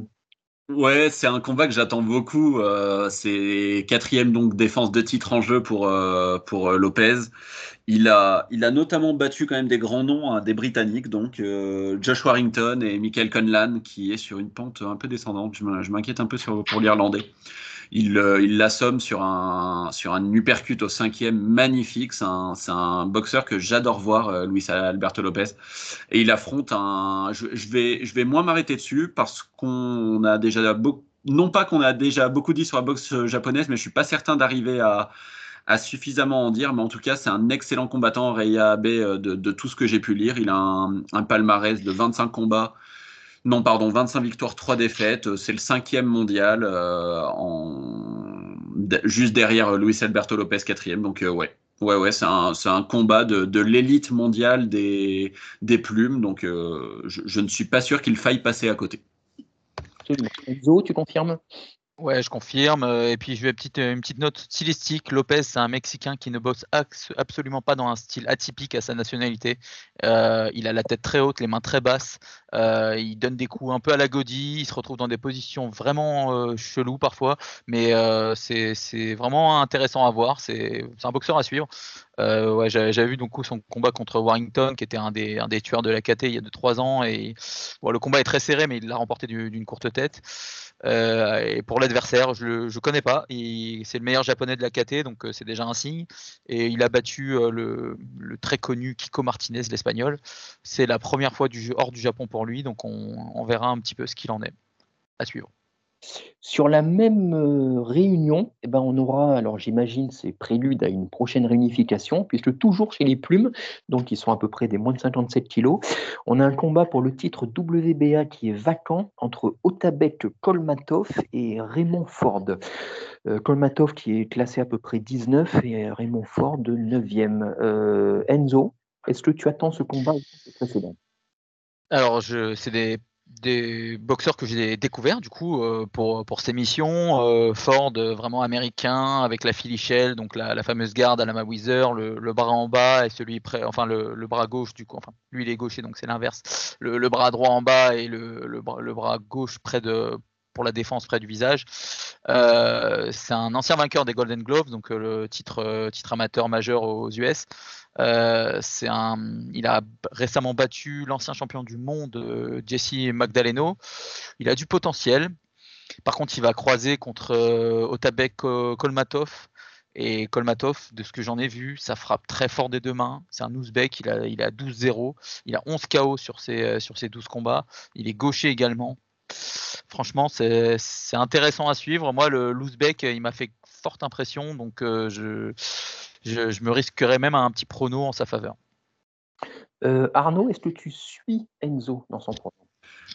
Ouais, c'est un combat que j'attends beaucoup. Euh, c'est quatrième donc défense de titre en jeu pour euh, pour euh, Lopez. Il a il a notamment battu quand même des grands noms, hein, des Britanniques donc euh, Josh Warrington et Michael Conlan qui est sur une pente un peu descendante. Je m'in- je m'inquiète un peu sur pour l'Irlandais. Il euh, il l'assomme sur un sur un uppercut au cinquième magnifique. C'est un boxeur que j'adore voir, euh, Luis Alberto Lopez et il affronte un. Je, vais, je vais moins m'arrêter dessus parce qu'on a déjà beaucoup. Non pas qu'on a déjà beaucoup dit sur la boxe japonaise, mais je suis pas certain d'arriver à, à suffisamment en dire. Mais en tout cas, c'est un excellent combattant, Reya Abe, euh, de, tout ce que j'ai pu lire. Il a un palmarès de 25 combats. Non, pardon, 25 victoires, 3 défaites. C'est le cinquième mondial, euh, juste derrière Luis Alberto Lopez, quatrième. Donc, euh, ouais. Ouais, ouais, c'est un, combat de, l'élite mondiale des, plumes. Donc, euh, je, je ne suis pas sûr qu'il faille passer à côté. absolument. Enzo, tu confirmes? Ouais, je confirme. Euh, Et puis, je vais petite, une petite note stylistique. Lopez, c'est un Mexicain qui ne ax- absolument pas dans un style atypique à sa nationalité. Euh, il a la tête très haute, les mains très basses. Euh, il donne des coups un peu à la godille. Il se retrouve dans des positions vraiment euh, cheloues parfois. Mais euh, c'est vraiment intéressant à voir. C'est un boxeur à suivre. ouais, j'avais vu donc son combat contre Warrington, qui était un des, un des tueurs de la KT il y a 2-3 ans. Et le combat est très serré, mais il l'a remporté d'une courte tête. Et pour l'adversaire, je ne connais pas. C'est le meilleur japonais de la KT, donc c'est déjà un signe. Et il a battu le, le, très connu Kiko Martinez, l'espagnol. C'est la première fois hors du Japon pour lui, donc on, on verra un petit peu ce qu'il en est. À suivre. Sur la même réunion, eh ben, on aura, alors j'imagine, c'est prélude à une prochaine réunification, puisque toujours chez les plumes, donc ils sont à peu près des moins de 57 kilos, on a un combat pour le titre WBA qui est vacant entre Otabek Kolmatov et Raymond Ford. Kolmatov qui est classé à peu près 19 et Raymond Ford 9e. Enzo, est-ce que tu attends ce combat précédent? Alors, c'est des des boxeurs que j'ai découverts du coup euh, pour, pour ces missions. Euh, Ford, euh, vraiment américain, avec la Philly donc la, fameuse garde à la Mawizer, le, bras en bas et celui près, enfin le, bras gauche du coup, enfin lui il est gaucher donc c'est l'inverse, le, bras droit en bas et le, bras gauche près de pour la défense près du visage. c'est un ancien vainqueur des Golden Gloves, donc le titre, titre amateur majeur aux US. Euh, un, il a récemment battu l'ancien champion du monde euh, Jesse Magdaleno. Il a du potentiel. Par contre, il va croiser contre euh, Otabek Kolmatov. Et Kolmatov, de ce que j'en ai vu, ça frappe très fort des deux mains. C'est un Ouzbek, il a, il a 12-0. Il a 11 KO sur ses, sur ses 12 combats. Il est gaucher également. Franchement, c'est intéressant à suivre. Moi, le l'Ouzbek, il m'a fait forte impression. Donc, je, je, me risquerais même à un petit prono en sa faveur. Euh, Arnaud, est-ce que tu suis Enzo dans son prono?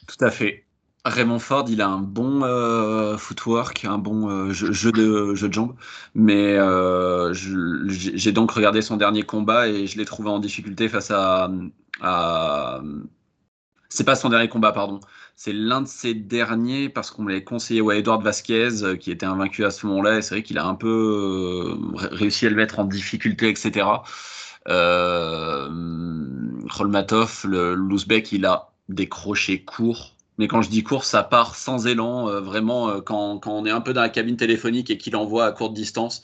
Tout à fait. Raymond Ford, il a un bon euh, footwork, un bon euh, jeu, de, jeu de jambes, mais j'ai donc regardé son dernier combat et je l'ai trouvé en difficulté face à, à c'est pas son dernier combat, pardon. C'est l'un de ses derniers parce qu'on m'avait conseillé ouais, Edward Vasquez, euh, qui était invaincu à ce moment-là. Et c'est vrai qu'il a un peu euh, réussi à le mettre en difficulté, etc. Euh, l'Ouzbek, il a des crochets courts. Mais quand je dis court, ça part sans élan. Euh, vraiment, quand, quand, on est un peu dans la cabine téléphonique et qu'il envoie à courte distance,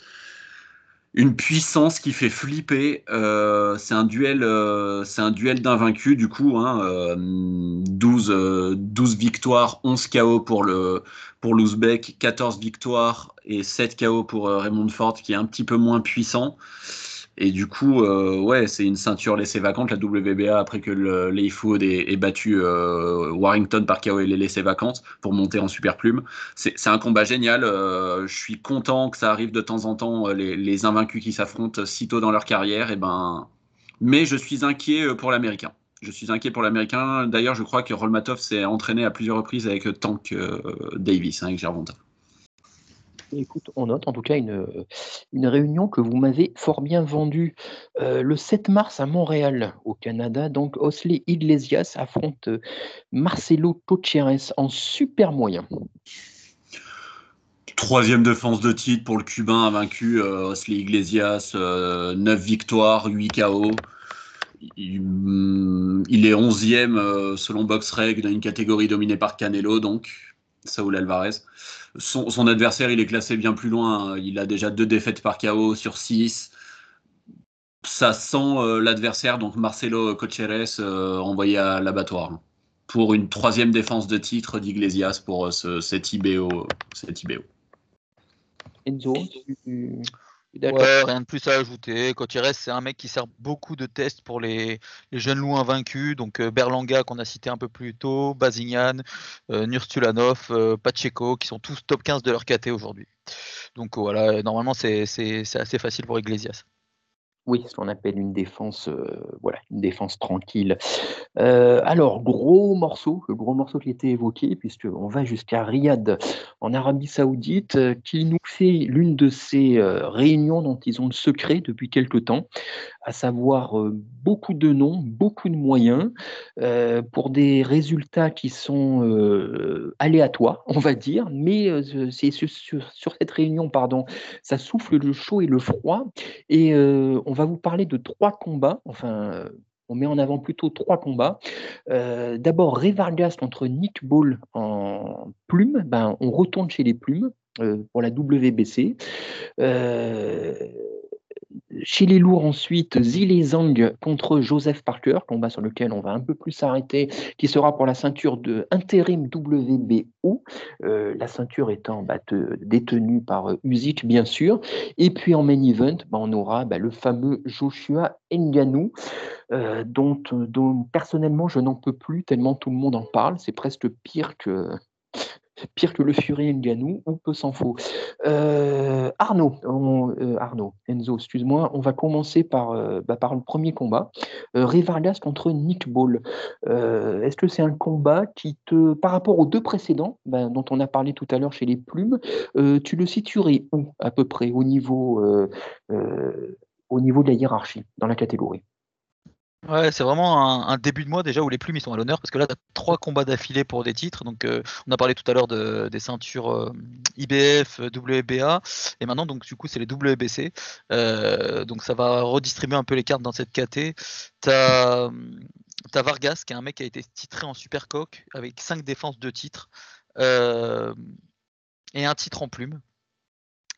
une puissance qui fait flipper. Euh, c'est un duel, euh, c'est un duel d'invaincus du coup. Hein, 12, euh, 12 victoires, 11 KO pour le pour l'Ouzbek, 14 victoires et 7 KO pour Raymond Ford qui est un petit peu moins puissant. Et du coup, euh, ouais, c'est une ceinture laissée vacante, la WBA, après que le ait, battu euh, Warrington par KO et les laissé vacante pour monter en super plume. C'est un combat génial. Euh, je suis content que ça arrive de temps en temps, les, les invaincus qui s'affrontent si tôt dans leur carrière. Et ben... Mais je suis inquiet pour l'Américain. Je suis inquiet pour l'Américain. D'ailleurs, je crois que Rolmatov s'est entraîné à plusieurs reprises avec Tank Davis, hein, avec Gervonta. Écoute, on note en tout cas une, réunion que vous m'avez fort bien vendue euh, le 7 mars à Montréal, au Canada. Donc, Osley Iglesias affronte euh, Marcelo Cocheres en super moyen. Troisième défense de titre pour le Cubain vaincu euh, Osley Iglesias, 9 victoires, 8 KO. Il, mm, il est 11e selon BoxReg dans une catégorie dominée par Canelo, donc Saul Alvarez son, adversaire, il est classé bien plus loin. Il a déjà deux défaites par KO sur six. Ça sent euh, l'adversaire, donc Marcelo Cocheres, euh, envoyé à l'abattoir pour une troisième défense de titre d'Iglesias pour euh, ce, cet IBO. Cet IBO. Enzo, rien de plus à ajouter. Cotieres, c'est un mec qui sert beaucoup de tests pour les, jeunes loups invaincus. Donc euh, Berlanga, qu'on a cité un peu plus tôt, Bazignan, euh, Nurstulanov, euh, Pacheco, qui sont tous top 15 de leur KT aujourd'hui. Donc voilà, normalement, c'est assez facile pour Iglesias. Oui, ce qu'on appelle une défense, euh, voilà, une défense tranquille. Euh, alors, gros morceau, le gros morceau qui était évoqué, puisqu'on va jusqu'à Riyad, en Arabie Saoudite, euh, qui nous fait l'une de ces réunions dont ils ont le secret depuis quelque temps, à savoir beaucoup de noms, beaucoup de moyens, pour des résultats qui sont aléatoires, on va dire, mais c'est sur, sur, cette réunion, pardon, ça souffle le chaud et le froid, et on va vous parler de trois combats, enfin, on met en avant plutôt trois combats. D'abord, Ray Vargas contre Nick Ball en plume. Ben, on retourne chez les plumes pour la WBC. Chez les lourds ensuite, Zile Zhang contre Joseph Parker, combat sur lequel on va un peu plus s'arrêter, qui sera pour la ceinture de intérim WBO, euh, la ceinture étant bah, détenue par Usyk bien sûr. Et puis en main event, bah, on aura bah, le fameux Joshua Ngannou, euh, dont, dont personnellement je n'en peux plus tellement tout le monde en parle. C'est presque pire que pire que le Fury Nganou, ou peu s'en faut. Euh, Arnaud, euh, Arnaud, Enzo, excuse-moi, on va commencer par, euh, bah, par le premier combat. Ray Vargas contre Nick Ball. Est-ce que c'est un combat qui te, par rapport aux deux précédents, bah, dont on a parlé tout à l'heure chez les plumes, tu le situerais où à peu près au niveau de la hiérarchie, dans la catégorie? Ouais, c'est vraiment un, début de mois déjà où les plumes sont à l'honneur parce que là, tu as trois combats d'affilée pour des titres. Donc, euh, on a parlé tout à l'heure de, des ceintures euh, IBF, WBA et maintenant, donc, du coup, c'est les WBC. Euh, donc, ça va redistribuer un peu les cartes dans cette KT. Tu as, Vargas qui est un mec qui a été titré en super coq avec cinq défenses de titres et un titre en plume.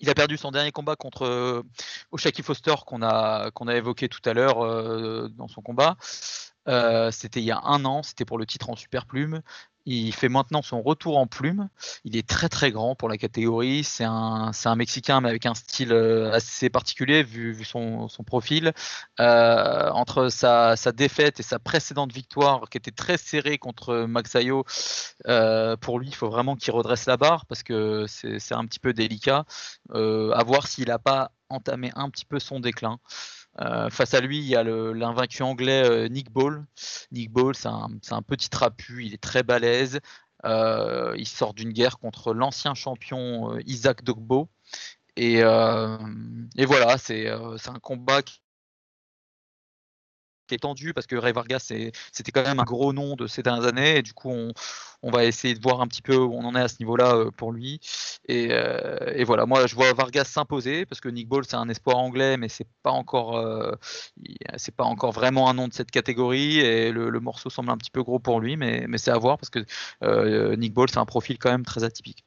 Il a perdu son dernier combat contre euh, Oshaki Foster qu'on a, évoqué tout à l'heure euh, dans son combat. Euh, c'était il y a un an, c'était pour le titre en super plume. Il fait maintenant son retour en plume. Il est très très grand pour la catégorie. C'est un, Mexicain mais avec un style euh, assez particulier vu, son, profil. Euh, entre sa, défaite et sa précédente victoire qui était très serrée contre Max euh, pour lui il faut vraiment qu'il redresse la barre parce que c'est un petit peu délicat. à voir s'il n'a pas entamé un petit peu son déclin. Euh, face à lui, il y a l'invaincu anglais euh, Nick Ball. Nick Ball, c'est un, petit trapu, il est très balèze. Euh, il sort d'une guerre contre l'ancien champion Isaac Dogbo. Et, voilà, c'est un combat est tendu parce que Ray Vargas c'était quand même un gros nom de ces dernières années et du coup on, va essayer de voir un petit peu où on en est à ce niveau-là euh, pour lui euh, et, voilà moi je vois Vargas s'imposer parce que Nick Ball c'est un espoir anglais mais c'est pas encore euh, c'est pas encore vraiment un nom de cette catégorie et le, morceau semble un petit peu gros pour lui mais c'est à voir parce que Nick Ball c'est un profil quand même très atypique.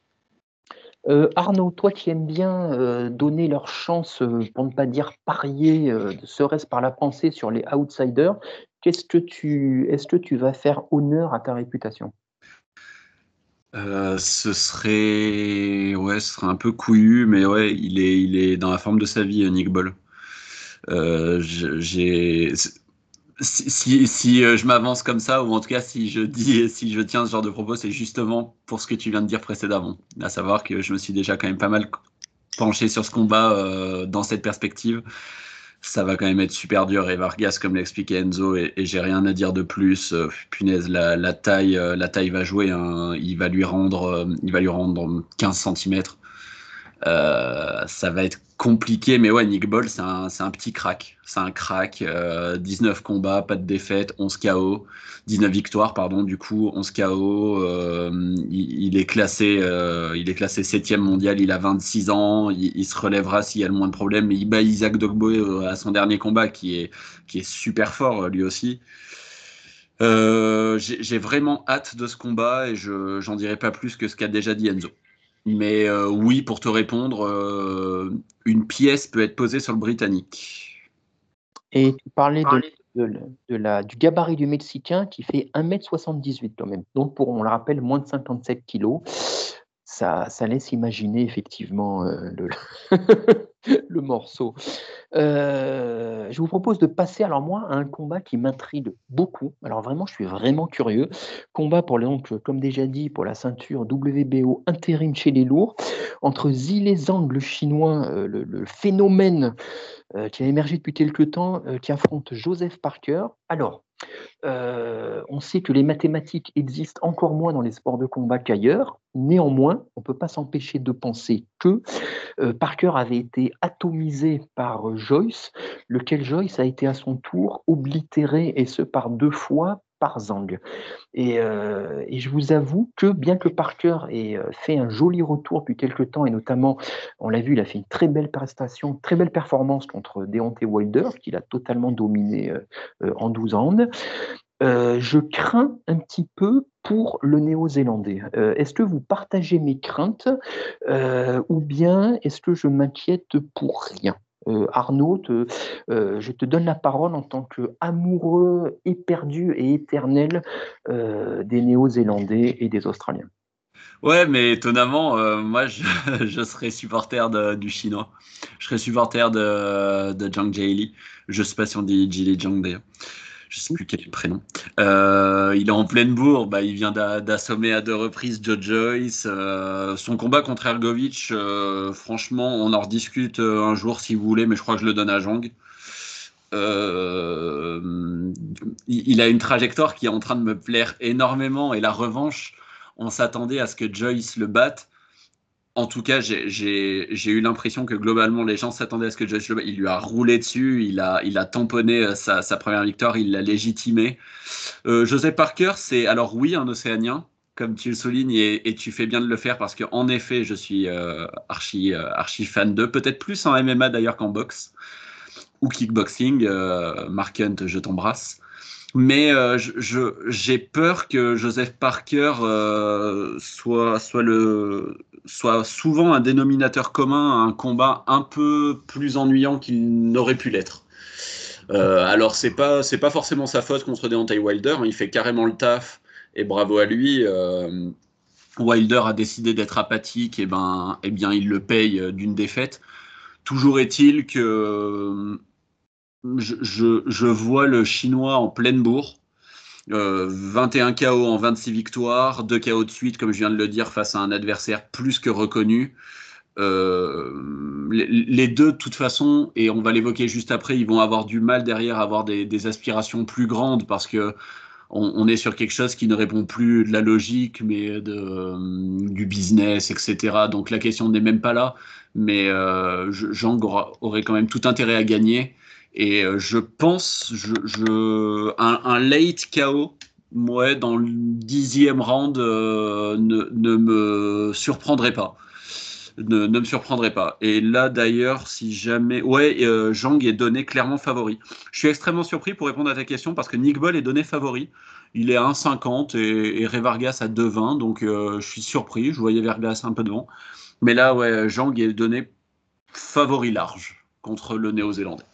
Euh, Arnaud, toi qui aimes bien euh, donner leur chance, euh, pour ne pas dire parier, serait-ce par la pensée sur les outsiders, qu'est-ce que tu, est-ce que tu vas faire honneur à ta réputation? Ce serait, ouais, ce serait un peu couillu, mais ouais, il est, il est dans la forme de sa vie, Nick j'ai, si, si, euh, je m'avance comme ça, ou en tout cas si je dis, si je tiens ce genre de propos, c'est justement pour ce que tu viens de dire précédemment, à savoir que je me suis déjà quand même pas mal penché sur ce combat euh, dans cette perspective. Ça va quand même être super dur et Vargas, comme l'expliquait Enzo, et, j'ai rien à dire de plus. Euh, punaise, la, taille, la taille va jouer. Hein. il va lui rendre, il va lui rendre 15 cm. ça va être compliqué, mais ouais, Nick Ball, c'est un, un, petit crack. C'est un crack. 19 euh, combats, pas de défaite, 11 KO. 19 victoires, pardon, du coup, 11 KO. Euh, il, est classé, euh, il est classé 7 mondial, il a 26 ans. Il, se relèvera s'il y a le moins de problèmes. Mais il bat Isaac Dogbo à son dernier combat, qui est, qui est super fort, lui aussi. J'ai vraiment hâte de ce combat et je j'en dirai pas plus que ce qu'a déjà dit Enzo. Mais euh, oui, pour te répondre, euh, une pièce peut être posée sur le britannique. Et tu parlais de, la, du gabarit du Mexicain qui fait 1m78 quand même. Donc, pour, on le rappelle, moins de 57 kg ça, laisse imaginer effectivement euh, le, morceau. Euh, je vous propose de passer alors moi à un combat qui m'intrigue beaucoup. Alors vraiment, je suis vraiment curieux. Combat pour donc, comme déjà dit, pour la ceinture WBO intérim chez les lourds entre Zile Zhang, le chinois, euh, le, phénomène qui a émergé depuis quelques temps, qui affronte Joseph Parker. Alors, euh, on sait que les mathématiques existent encore moins dans les sports de combat qu'ailleurs. Néanmoins, on ne peut pas s'empêcher de penser que euh, Parker avait été atomisé par euh, Joyce, lequel Joyce a été à son tour oblitéré, et ce par deux fois par Zhang. Et, je vous avoue que bien que Parker ait fait un joli retour depuis quelques temps, et notamment, on l'a vu, il a fait une très belle prestation, très belle performance contre Deontay Wilder, qu'il a totalement dominé en 12 ans, je crains un petit peu pour le néo-zélandais. est-ce que vous partagez mes craintes? Ou bien est-ce que je m'inquiète pour rien? Arnaud, je te donne la parole en tant qu'amoureux éperdu et éternel des Néo-Zélandais et des Australiens. Ouais, mais étonnamment, moi, je, serais supporter du Chinois. Je serais supporter de, de Zhang Jieli. Je sais pas si on dit Jili Zhang d'ailleurs je sais plus quel est le prénom. Euh, il est en pleine bourre, bah, il vient d'assommer à deux reprises Joe Joyce. Euh, son combat contre Ergovic, euh, franchement, on en rediscute un jour si vous voulez, mais je crois que je le donne à Jang. il a une trajectoire qui est en train de me plaire énormément et la revanche, on s'attendait à ce que Joyce le batte en tout cas, j'ai eu l'impression que globalement, les gens s'attendaient à ce que le il lui a roulé dessus, il a, tamponné euh, sa, première victoire, il l'a légitimé. Euh, Joseph Parker, c'est alors oui un Océanien, comme tu le soulignes, et, tu fais bien de le faire parce qu'en effet, je suis euh, archi, archi fan de, peut-être plus en MMA d'ailleurs qu'en boxe ou kickboxing. Mark Hunt, je t'embrasse. Mais euh, j'ai peur que Joseph Parker euh, soit, soit, le, soit souvent un dénominateur commun à un combat un peu plus ennuyant qu'il n'aurait pu l'être. Euh, alors c'est pas pas forcément sa faute contre Deontay Wilder, hein. il fait carrément le taf et bravo à lui. Wilder a décidé d'être apathique, et ben et bien il le paye d'une défaite. Toujours est-il que je, vois le Chinois en pleine bourre. 21 KO en 26 victoires, 2 KO de suite, comme je viens de le dire, face à un adversaire plus que reconnu. Euh, les, deux, de toute façon, et on va l'évoquer juste après, ils vont avoir du mal derrière à avoir des, aspirations plus grandes parce que on, est sur quelque chose qui ne répond plus de la logique, mais de, du business, etc. Donc la question n'est même pas là. Mais euh, aurait quand même tout intérêt à gagner. Et euh, je pense, un, late KO, ouais, dans le dixième round, euh, ne, me surprendrait pas. Ne, me surprendrait pas. Et là, d'ailleurs, si jamais. Ouais, euh, Jang est donné clairement favori. Je suis extrêmement surpris pour répondre à ta question parce que Nick Ball est donné favori. Il est à 1,50 et, et Ray Vargas à 2,20. Donc, je suis surpris. Je voyais Vargas un peu devant. Mais là, ouais, Jang est donné favori large contre le néo-zélandais.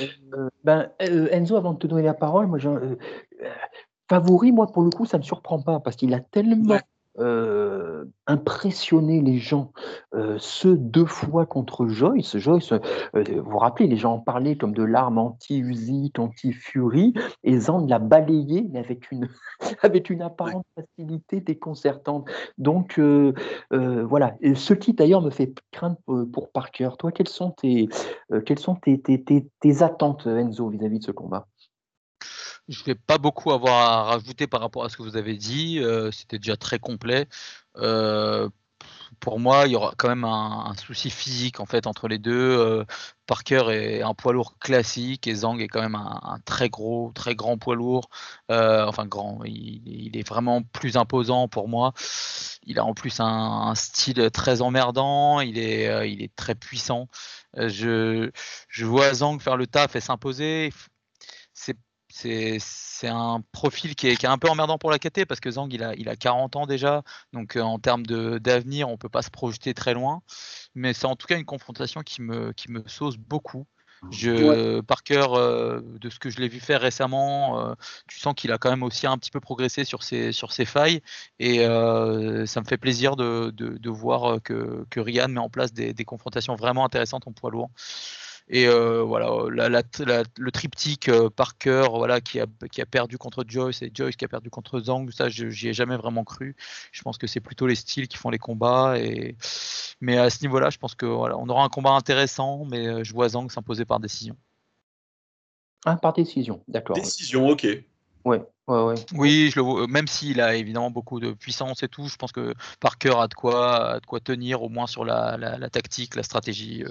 Euh, ben, euh, Enzo, avant de te donner la parole, moi, euh, favori, moi, pour le coup, ça ne me surprend pas parce qu'il a tellement euh, impressionner les gens. Euh, ce deux fois contre Joyce, Joyce, euh, vous vous rappelez, les gens en parlaient comme de l'arme anti-Usyk, anti-Fury, et Zand l'a balayé, mais avec une, avec une apparente facilité déconcertante. Donc voilà, et ce qui d'ailleurs me fait craindre pour Parker. Toi, quelles sont tes, quelles sont tes, tes, tes attentes, Enzo, vis à -vis de ce combat? Je ne vais pas beaucoup avoir à rajouter par rapport à ce que vous avez dit. Euh, c'était déjà très complet. Euh, pour moi, il y aura quand même un, souci physique en fait entre les deux. Euh, Parker est un poids lourd classique et Zhang est quand même un, très gros, très grand poids lourd. enfin grand, il, est vraiment plus imposant pour moi. Il a en plus un, style très emmerdant. Il est, il est très puissant. je, je vois Zhang faire le taf et s'imposer. C'est c'est un profil qui est, un peu emmerdant pour la KT parce que Zhang il a, il a 40 ans déjà, donc euh, en termes d'avenir on peut pas se projeter très loin, mais c'est en tout cas une confrontation qui me, qui me sauce beaucoup. Je, Par cœur, euh, de ce que je l'ai vu faire récemment, euh, tu sens qu'il a quand même aussi un petit peu progressé sur ses, sur ses failles et ça me fait plaisir de, de, voir que, que, Ryan met en place des, des confrontations vraiment intéressantes en poids lourd. Et euh, voilà, le triptyque euh, Parker, voilà, qui a, qui a perdu contre Joyce et Joyce qui a perdu contre Zhang, ça, j'y ai jamais vraiment cru. Je pense que c'est plutôt les styles qui font les combats. Et... Mais à ce niveau-là, je pense que voilà, on aura un combat intéressant, mais euh, je vois Zhang s'imposer par décision. Ah, par décision, d'accord. Décision, ok. Ouais, ouais, ouais. Oui, je le même s'il a évidemment beaucoup de puissance et tout, je pense que Parker a de quoi, a de quoi tenir au moins sur la, la, tactique, la stratégie.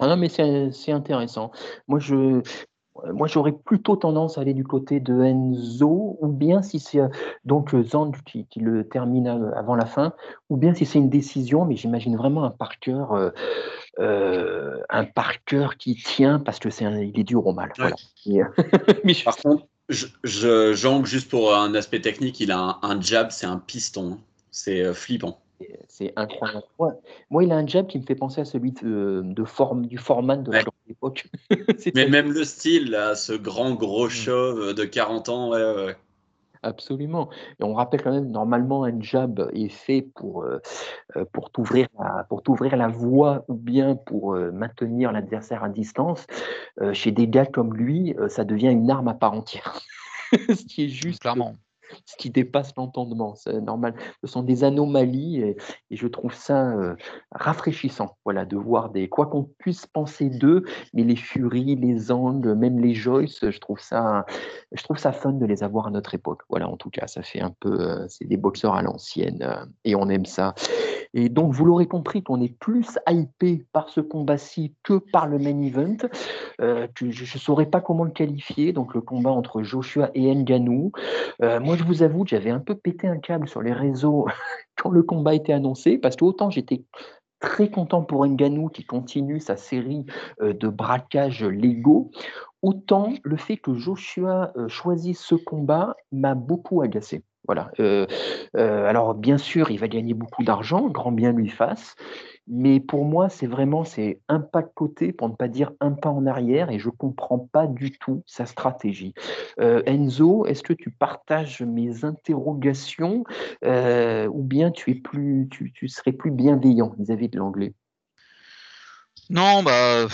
Ah non, mais c'est intéressant. Moi, je, moi, j'aurais plutôt tendance à aller du côté de Enzo, ou bien si c'est donc Zand qui, le termine avant la fin, ou bien si c'est une décision, mais j'imagine vraiment un Parker, euh, un Parker qui tient parce que c'est il est dur au mal. Par contre, je, je, juste pour un aspect technique, il a un, jab, c'est un piston, c'est flippant. C'est incroyable. Moi, il a un jab qui me fait penser à celui de, forme, du Foreman de ouais. l'époque. Mais même le style, là, ce grand gros mm. chauve de 40 ans, ouais, Absolument. Et on rappelle quand même, normalement, un jab est fait pour, euh, euh, pour t'ouvrir la, pour t'ouvrir la voie ou bien pour euh, maintenir l'adversaire à distance. chez des gars comme lui, ça devient une arme à part entière. Ce qui est juste. Clairement ce qui dépasse l'entendement. C'est normal. Ce sont des anomalies et, je trouve ça euh, rafraîchissant, voilà, de voir des quoi qu'on puisse penser d'eux, mais les Furies, les Angles, même les Joyce, je trouve ça, je trouve ça fun de les avoir à notre époque. Voilà, en tout cas, ça fait un peu, euh, c'est des boxeurs à l'ancienne euh, et on aime ça. Et donc, vous l'aurez compris qu'on est plus hypé par ce combat-ci que par le main event. je ne saurais pas comment le qualifier, donc le combat entre Joshua et Nganou. moi, je vous avoue que j'avais un peu pété un câble sur les réseaux quand le combat était annoncé, parce que autant j'étais très content pour Nganou qui continue sa série euh, de braquages légaux, autant le fait que Joshua euh, choisisse ce combat m'a beaucoup agacé. Voilà. Euh, alors bien sûr, il va gagner beaucoup d'argent, grand bien lui fasse. Mais pour moi, c'est vraiment c'est un pas de côté, pour ne pas dire un pas en arrière, et je ne comprends pas du tout sa stratégie. Euh, Enzo, est-ce que tu partages mes interrogations euh, ou bien tu, es plus, tu, serais plus bienveillant vis-à-vis de l'anglais? Non, bah,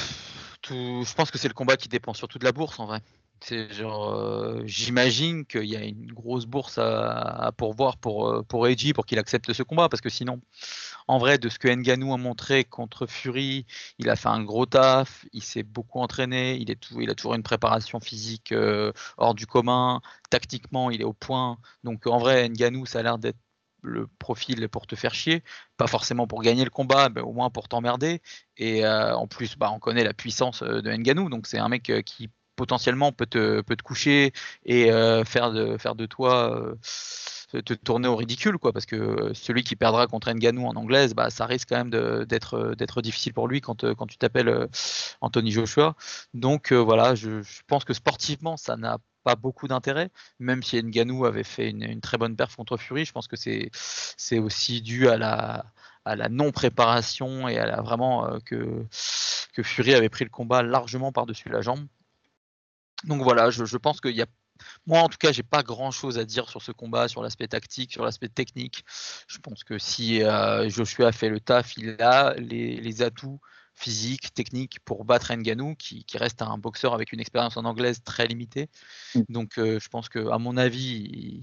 je pense que c'est le combat qui dépend surtout de la bourse en vrai. C'est genre, euh, j'imagine qu'il y a une grosse bourse à, pourvoir pour, euh, pour Eiji pour qu'il accepte ce combat, parce que sinon, en vrai, de ce que Nganou a montré contre Fury, il a fait un gros taf, il s'est beaucoup entraîné, il, est tout, il a toujours une préparation physique euh, hors du commun, tactiquement, il est au point. Donc en vrai, Nganou, ça a l'air d'être le profil pour te faire chier, pas forcément pour gagner le combat, mais au moins pour t'emmerder. Et en plus, bah, on connaît la puissance de Nganou, donc c'est un mec qui potentiellement peut te, peut te coucher et euh, faire, de, toi euh, te tourner au ridicule, quoi, parce que celui qui perdra contre Nganou en anglaise, bah, ça risque quand même d'être, d'être difficile pour lui quand, tu t'appelles euh, Anthony Joshua. Donc voilà, je, pense que sportivement, ça n'a pas beaucoup d'intérêt, même si Nganou avait fait une, très bonne perf contre Fury, je pense que c'est, aussi dû à la, non-préparation et à vraiment que Fury avait pris le combat largement par-dessus la jambe. Donc voilà, je, pense qu'il y a moi, en tout cas, j'ai pas grand chose à dire sur ce combat, sur l'aspect tactique, sur l'aspect technique. Je pense que si euh, Joshua fait le taf, il a les atouts physique, technique pour battre Nganou, qui, reste un boxeur avec une expérience en anglaise très limitée. Mm. Donc euh, je pense que, à mon avis,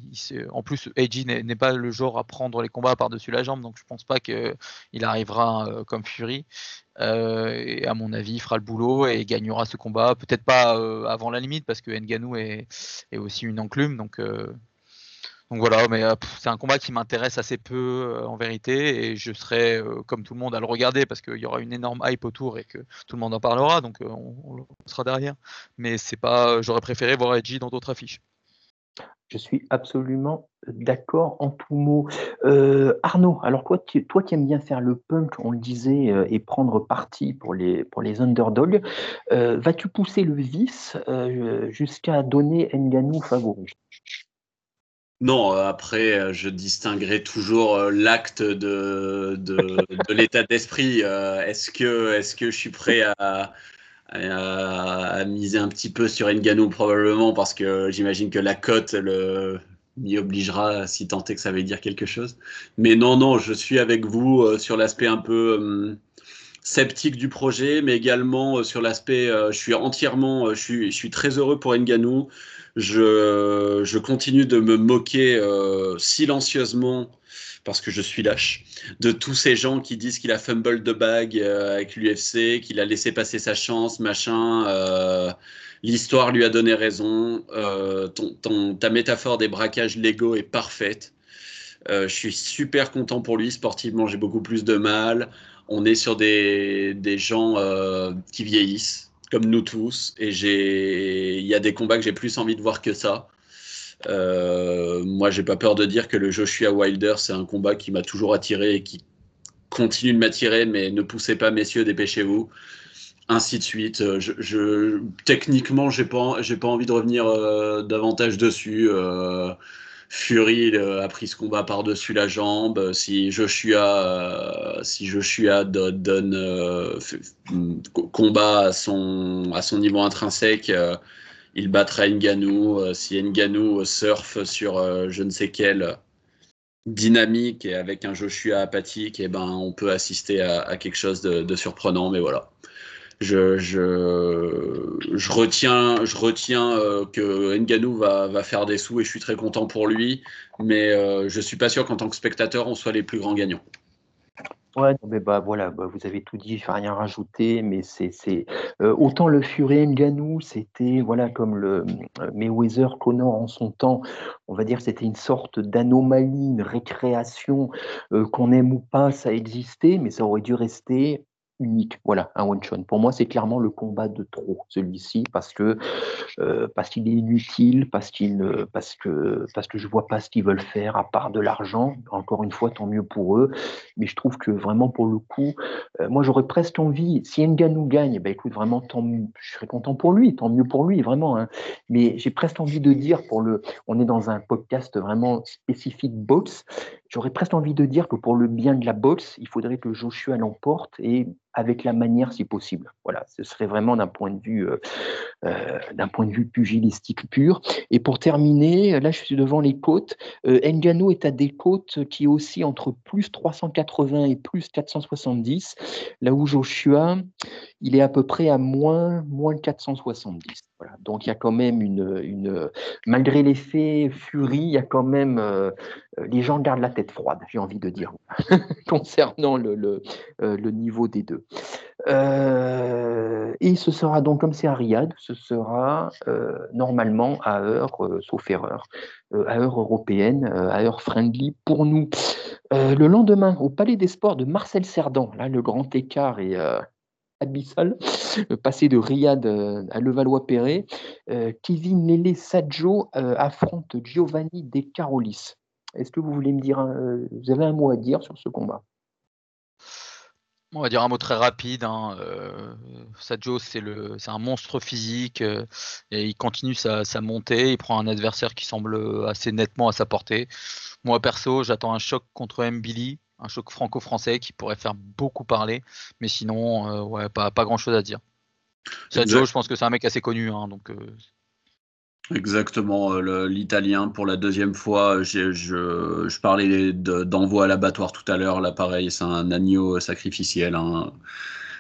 en plus, Eiji n'est pas le genre à prendre les combats par-dessus la jambe, donc je pense pas qu'il arrivera euh, comme Fury. Euh, et à mon avis, il fera le boulot et gagnera ce combat. Peut-être pas avant la limite, parce que Nganou est, est aussi une enclume, donc donc voilà, mais euh, c'est un combat qui m'intéresse assez peu euh, en vérité, et je serai euh, comme tout le monde à le regarder parce qu'il y aura une énorme hype autour et que tout le monde en parlera, donc on, sera derrière. Mais c'est pas, j'aurais préféré voir Edgy dans d'autres affiches. Je suis absolument d'accord en tout mot. Arnaud, alors toi, toi qui aimes bien faire le punk, on le disait, et prendre parti pour les, pour les underdogs, vas-tu pousser le vice jusqu'à donner Nganou favori? Non, euh, après, euh, je distinguerai toujours euh, l'acte de, de, l'état d'esprit. Est-ce que, est que je suis prêt à, à, miser un petit peu sur Nganou Probablement, parce que j'imagine que la cote m'y obligera si tant est que ça veut dire quelque chose. Mais non, non, je suis avec vous sur l'aspect un peu sceptique du projet, mais également sur l'aspect, je suis entièrement, je suis, je suis très heureux pour Nganou. Je, je continue de me moquer euh, silencieusement parce que je suis lâche, de tous ces gens qui disent qu'il a fumble de bague euh, avec l'UFC, qu'il a laissé passer sa chance, machin. Euh, L'histoire lui a donné raison. Euh, ta métaphore des braquages légaux est parfaite. Euh, je suis super content pour lui. Sportivement, j'ai beaucoup plus de mal. On est sur des gens qui vieillissent comme nous tous. Et j'ai, il y a des combats que j'ai plus envie de voir que ça. Euh, moi, j'ai pas peur de dire que le Joshua Wilder, c'est un combat qui m'a toujours attiré et qui continue de m'attirer, mais ne poussez pas, messieurs, dépêchez-vous. Ainsi de suite. Euh, je, je techniquement, j'ai pas, pas envie de revenir euh, davantage dessus. Euh, Fury a pris ce combat par-dessus la jambe. Si Joshua, si Joshua donne, combat à son, à son niveau intrinsèque, il battra Nganou. si Nganou surfe sur je ne sais quel dynamique et avec un Joshua apathique, eh ben, on peut assister à, quelque chose de, surprenant. Mais voilà. Je, retiens, euh, que Nganou va, faire des sous et je suis très content pour lui. Mais euh, je suis pas sûr qu'en tant que spectateur, on soit les plus grands gagnants. Ouais, mais bah voilà, bah, vous avez tout dit, je vais rien rajouter, mais c'est euh, autant le Fury Ngannou, c'était voilà comme le Mayweather Connor en son temps, on va dire c'était une sorte d'anomalie, une récréation qu'on aime ou pas, ça existait, mais ça aurait dû rester unique. Voilà, un one shot. Pour moi, c'est clairement le combat de trop celui-ci parce que euh, parce qu'il est inutile, parce qu'il parce que parce que je vois pas ce qu'ils veulent faire à part de l'argent. Encore une fois, tant mieux pour eux. Mais je trouve que vraiment pour le coup, euh, moi j'aurais presque envie. Si Nganou gagne, ben écoute, vraiment tant je serais content pour lui, tant mieux pour lui, vraiment. Hein. Mais j'ai presque envie de dire pour le, on est dans un podcast vraiment spécifique boxe. J'aurais presque envie de dire que pour le bien de la boxe, il faudrait que Joshua l'emporte et avec la manière si possible. Voilà, ce serait vraiment d'un point de vue euh, euh, d'un point de vue pugilistique pur. Et pour terminer, là je suis devant les côtes. Euh, Ngannou est à des côtes qui aussi entre plus 380 et plus 470, là où Joshua, il est à peu près à moins moins 470. Donc il y a quand même une, malgré l'effet furie, il y a quand même euh, les gens gardent la tête froide, j'ai envie de dire, concernant le, le, niveau des deux. Euh, et ce sera donc, comme c'est à Riyad, ce sera euh, normalement à heure, euh, sauf erreur, à heure européenne, à heure friendly pour nous. le lendemain, au Palais des Sports de Marcel Cerdan, là, le grand écart est abyssal, passé de Riyad à Levallois-Perret, Kevin Lele Saggio affronte Giovanni De Carolis. Est-ce que vous voulez me dire, vous avez un mot à dire sur ce combat? On va dire un mot très rapide. Hein. Euh, c'est un monstre physique euh, et il continue sa, montée. Il prend un adversaire qui semble assez nettement à sa portée. Moi, perso, j'attends un choc contre Mbili, un choc franco-français qui pourrait faire beaucoup parler. Mais sinon, euh, ouais, pas, pas grand chose à dire. Sadio, je pense que c'est un mec assez connu. Hein, donc, Exactement, euh, l'italien pour la deuxième fois. Je, je, parlais d'envoi à l'abattoir tout à l'heure. Là, pareil, c'est un agneau sacrificiel. Hein.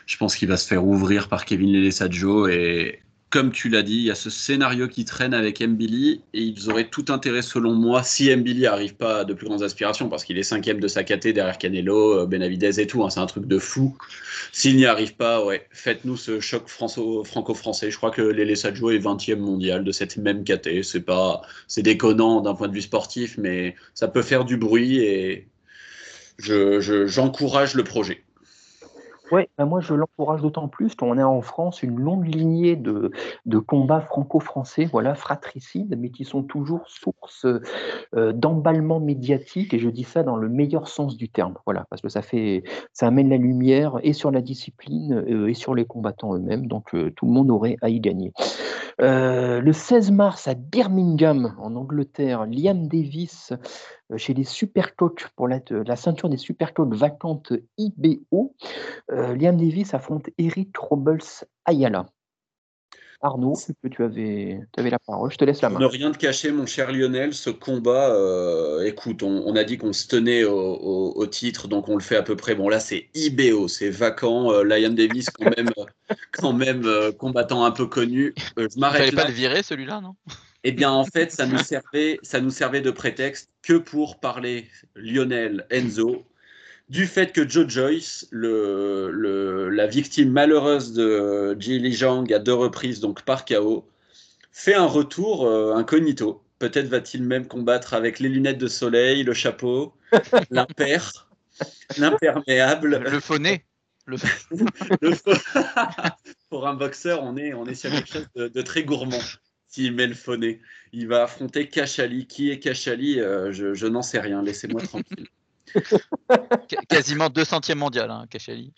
Je pense qu'il va se faire ouvrir par Kevin Lelesaggio et comme tu l'as dit, il y a ce scénario qui traîne avec Mbili et ils auraient tout intérêt, selon moi, si Mbili n'arrive pas à de plus grandes aspirations, parce qu'il est cinquième de sa caté derrière Canelo, euh, Benavidez et tout, hein, c'est un truc de fou. S'il n'y arrive pas, faites-nous ce choc franco-français. Je crois que Lele Saggio est 20e mondial de cette même caté. C'est pas, c'est déconnant d'un point de vue sportif, mais ça peut faire du bruit et j'encourage le projet. Oui, bah, moi je l'encourage d'autant plus qu'on a en France une longue lignée de, de combats franco-français, voilà, fratricides, mais qui sont toujours source euh, d'emballement médiatique, et je dis ça dans le meilleur sens du terme, voilà, parce que ça fait, ça amène la lumière et sur la discipline euh, et sur les combattants eux-mêmes, donc euh, tout le monde aurait à y gagner. le 16 mars à Birmingham, en Angleterre, Liam Davis euh, chez les Supercoach pour la, la, ceinture des Supercoach vacante IBO. Euh, Liam Davis affronte Eric Robles Ayala. Arnaud, que tu avais, tu avais la parole, je te laisse la main. Ne rien te cacher, mon cher Lionel, ce combat, euh, écoute, on, a dit qu'on se tenait au, titre, donc on le fait à peu près. Bon, là, c'est IBO, c'est vacant. Liam Davis, quand même, quand même combattant un peu connu. je m'arrête là. pas le virer, celui-là, non? Eh bien, en fait, ça nous, servait, ça nous servait de prétexte que pour parler Lionel Enzo du fait que Joe Joyce, le, la victime malheureuse de Li Zhang à deux reprises, donc par KO, fait un retour euh, incognito. Peut-être va-t-il même combattre avec les lunettes de soleil, le chapeau, l'impair, l'imperméable. Le phoné. Le... Pour un boxeur, on est, on est sur quelque chose de très gourmand s'il met le phoné. Il va affronter Kachali. Qui est Kachali euh, Je, n'en sais rien. Laissez-moi tranquille. Quasiment 200e mondial, hein, Kachali.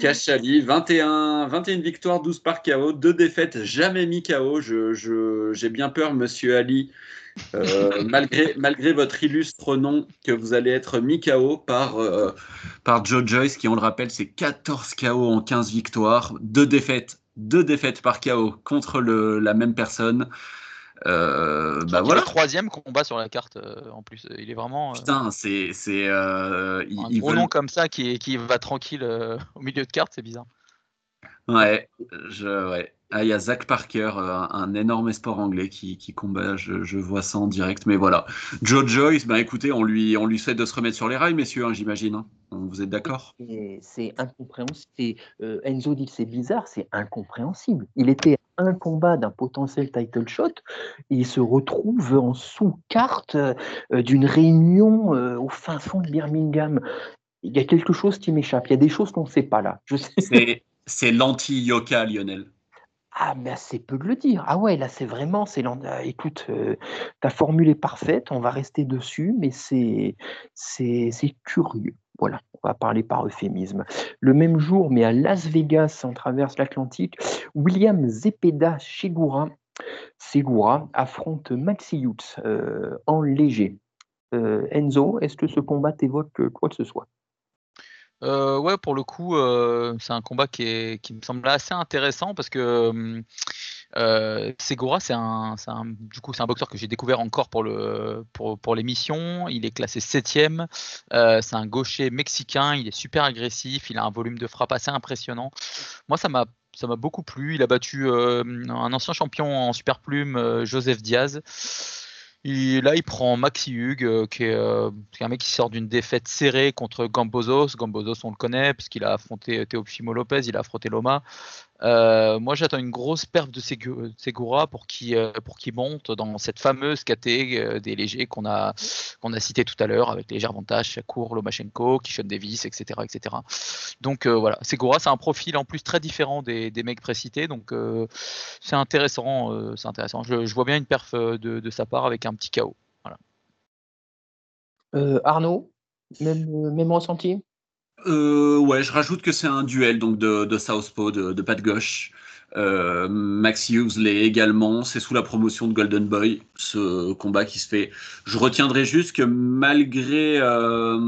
Cash Ali, 21, 21 victoires, 12 par KO, 2 défaites, jamais mis KO. J'ai je, j'ai bien peur, monsieur Ali, euh, malgré, malgré votre illustre nom, que vous allez être mis KO par, euh, par Joe Joyce, qui, on le rappelle, c'est 14 KO en 15 victoires, 2 défaites, 2 défaites par KO contre le, la même personne. Euh, bah voilà. Le troisième combat sur la carte euh, en plus. Il est vraiment. Euh, Putain, c'est. c'est euh, un gros veulent... nom comme ça qui, qui va tranquille euh, au milieu de carte, c'est bizarre. Ouais, je, ouais. Ah, il y a Zach Parker, un, un énorme espoir anglais qui, qui combat, je, je, vois ça en direct. Mais voilà. Joe Joyce, bah écoutez, on lui, on lui souhaite de se remettre sur les rails, messieurs, hein, j'imagine. Hein. Vous êtes d'accord? C'est incompréhensible. Euh, Enzo dit c'est bizarre, c'est incompréhensible. Il était à un combat d'un potentiel title shot et il se retrouve en sous-carte euh, d'une réunion euh, au fin fond de Birmingham. Il y a quelque chose qui m'échappe. Il y a des choses qu'on ne sait pas là. C'est l'anti-Yoka, Lionel. Ah, mais assez peu de le dire. Ah ouais, là, c'est vraiment, c'est écoute, euh, ta formule est parfaite, on va rester dessus, mais c'est, curieux. Voilà, on va parler par euphémisme. Le même jour, mais à Las Vegas, on traverse l'Atlantique, William Zepeda Segura, Segura affronte Maxi Hughes euh, en léger. Euh, Enzo, est-ce que ce combat t'évoque quoi que ce soit? Euh, ouais, pour le coup, euh, c'est un combat qui, est, qui, me semble assez intéressant parce que euh, Segura, c'est un, un, du coup, c'est un boxeur que j'ai découvert encore pour le pour, pour l'émission. Il est classé septième. C'est un gaucher mexicain. Il est super agressif. Il a un volume de frappe assez impressionnant. Moi, ça m'a ça m'a beaucoup plu. Il a battu un ancien champion en super plume, Joseph Diaz. Et là, il prend Maxi Hug, euh, qui, est, euh, qui, est, un mec qui sort d'une défaite serrée contre Gambozos. Gambozos, on le connaît, parce qu'il a affronté Teofimo Lopez, il a affronté Loma. Euh, moi, j'attends une grosse perf de Segura pour qu'il euh, pour qu'il monte dans cette fameuse KT euh, des légers qu'on a qu'on a cité tout à l'heure avec les Gervontas, Shakur, Lomachenko, Kishon Davis, etc., etc. Donc voilà, Segura, c'est un profil en plus très différent des, mecs précités, donc c'est intéressant, c'est intéressant. Je, vois bien une perf de, sa part avec un petit. Voilà. Arnaud, même, même ressenti? Euh, ouais, je rajoute que c'est un duel donc de, de Southpaw, de, de pas gauche. Euh, Max Hughes l'est également. C'est sous la promotion de Golden Boy, ce combat qui se fait. Je retiendrai juste que malgré euh,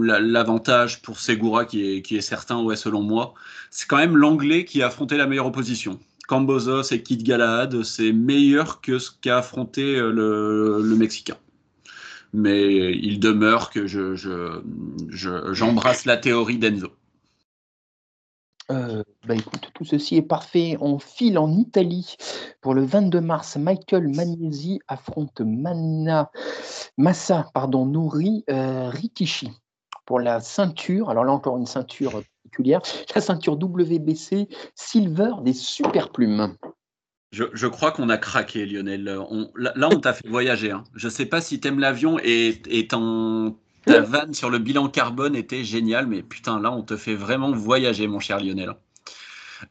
l'avantage pour Segura, qui est, qui est certain, ouais, selon moi, c'est quand même l'anglais qui a affronté la meilleure opposition. Cambozos et Kid Galahad, c'est meilleur que ce qu'a affronté euh, le, le Mexicain mais il demeure que je, j'embrasse je, je, la théorie d'Enzo. Euh, bah écoute, tout ceci est parfait. On file en Italie pour le 22 mars. Michael Magnesi affronte Mana, Massa pardon, Nouri euh, pour la ceinture. Alors là encore une ceinture particulière, la ceinture WBC Silver des super plumes. Je, je, crois qu'on a craqué, Lionel. On, là, là, on t'a fait voyager. Hein. Je ne sais pas si t'aimes l'avion et, et ton, ta vanne sur le bilan carbone était géniale, mais putain, là, on te fait vraiment voyager, mon cher Lionel.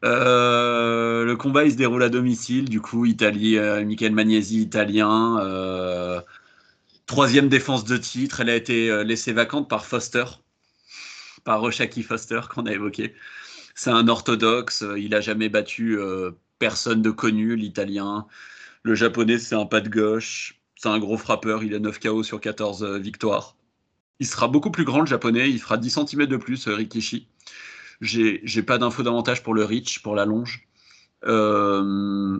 Euh, le combat, il se déroule à domicile. Du coup, Italie, euh, Michael Magnesi, italien. Euh, troisième défense de titre. Elle a été euh, laissée vacante par Foster, par Roshaki Foster, qu'on a évoqué. C'est un orthodoxe. Il a jamais battu euh, personne de connu, l'italien. Le japonais, c'est un pas de gauche. C'est un gros frappeur. Il a 9 KO sur 14 euh, victoires. Il sera beaucoup plus grand, le japonais. Il fera 10 cm de plus, euh, Rikishi. J'ai pas d'infos davantage pour le reach, pour la longe. Euh,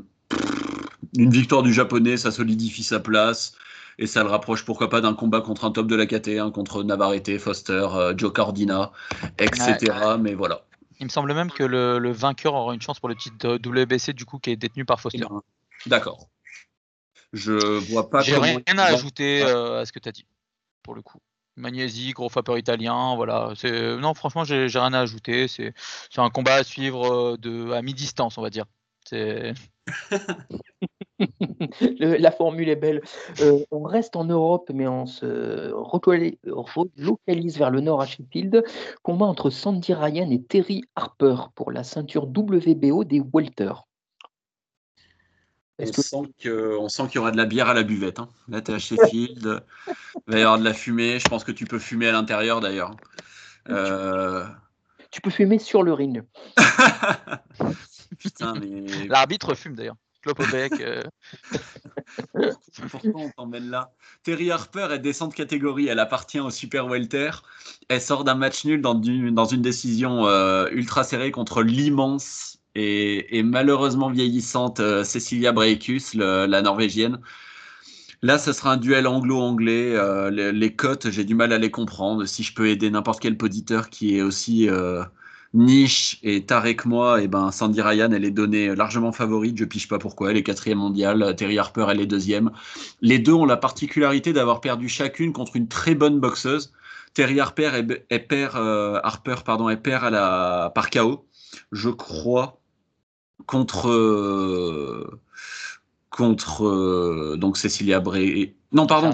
une victoire du japonais, ça solidifie sa place. Et ça le rapproche, pourquoi pas, d'un combat contre un top de la KT, hein, contre Navarrete, Foster, Joe Cardina, etc. Ouais. Mais voilà. Il me semble même que le, le, vainqueur aura une chance pour le titre WBC du coup qui est détenu par Foster. D'accord. Je vois pas. J'ai rien à ajouter euh, à ce que tu as dit pour le coup. Magnésie, gros frappeur italien, voilà. Non, franchement, j'ai rien à ajouter. C'est un combat à suivre de, à mi-distance, on va dire. C'est. Le, la formule est belle. Euh, on reste en Europe, mais on se relocalise vers le nord à Sheffield. Combat entre Sandy Ryan et Terry Harper pour la ceinture WBO des Welter. On, que... sent que, on sent qu'il y aura de la bière à la buvette. Hein. Là, tu es à Sheffield, il va y avoir de la fumée. Je pense que tu peux fumer à l'intérieur d'ailleurs. Euh... tu peux fumer sur le ring. Putain, mais L'arbitre fume d'ailleurs. Clope au bec. euh. pourquoi on t'emmène là? Terry Harper, elle descend de catégorie, elle appartient au Super Welter. Elle sort d'un match nul dans, du- dans une décision euh, ultra serrée contre l'immense et, et malheureusement vieillissante euh, Cecilia Breikus, le- la Norvégienne. Là, ce sera un duel anglo-anglais. les, les cotes, j'ai du mal à les comprendre. Si je peux aider n'importe quel poditeur qui est aussi niche et que moi, et ben Sandy Ryan, elle est donnée largement favorite. Je piche pas pourquoi. Elle est quatrième mondiale. Terry Harper, elle est deuxième. Les deux ont la particularité d'avoir perdu chacune contre une très bonne boxeuse. Terry Harper, elle, elle perd, euh, Harper, pardon, elle perd à la, par KO, je crois, contre euh, contre euh, donc Cecilia Bray. Non, pardon.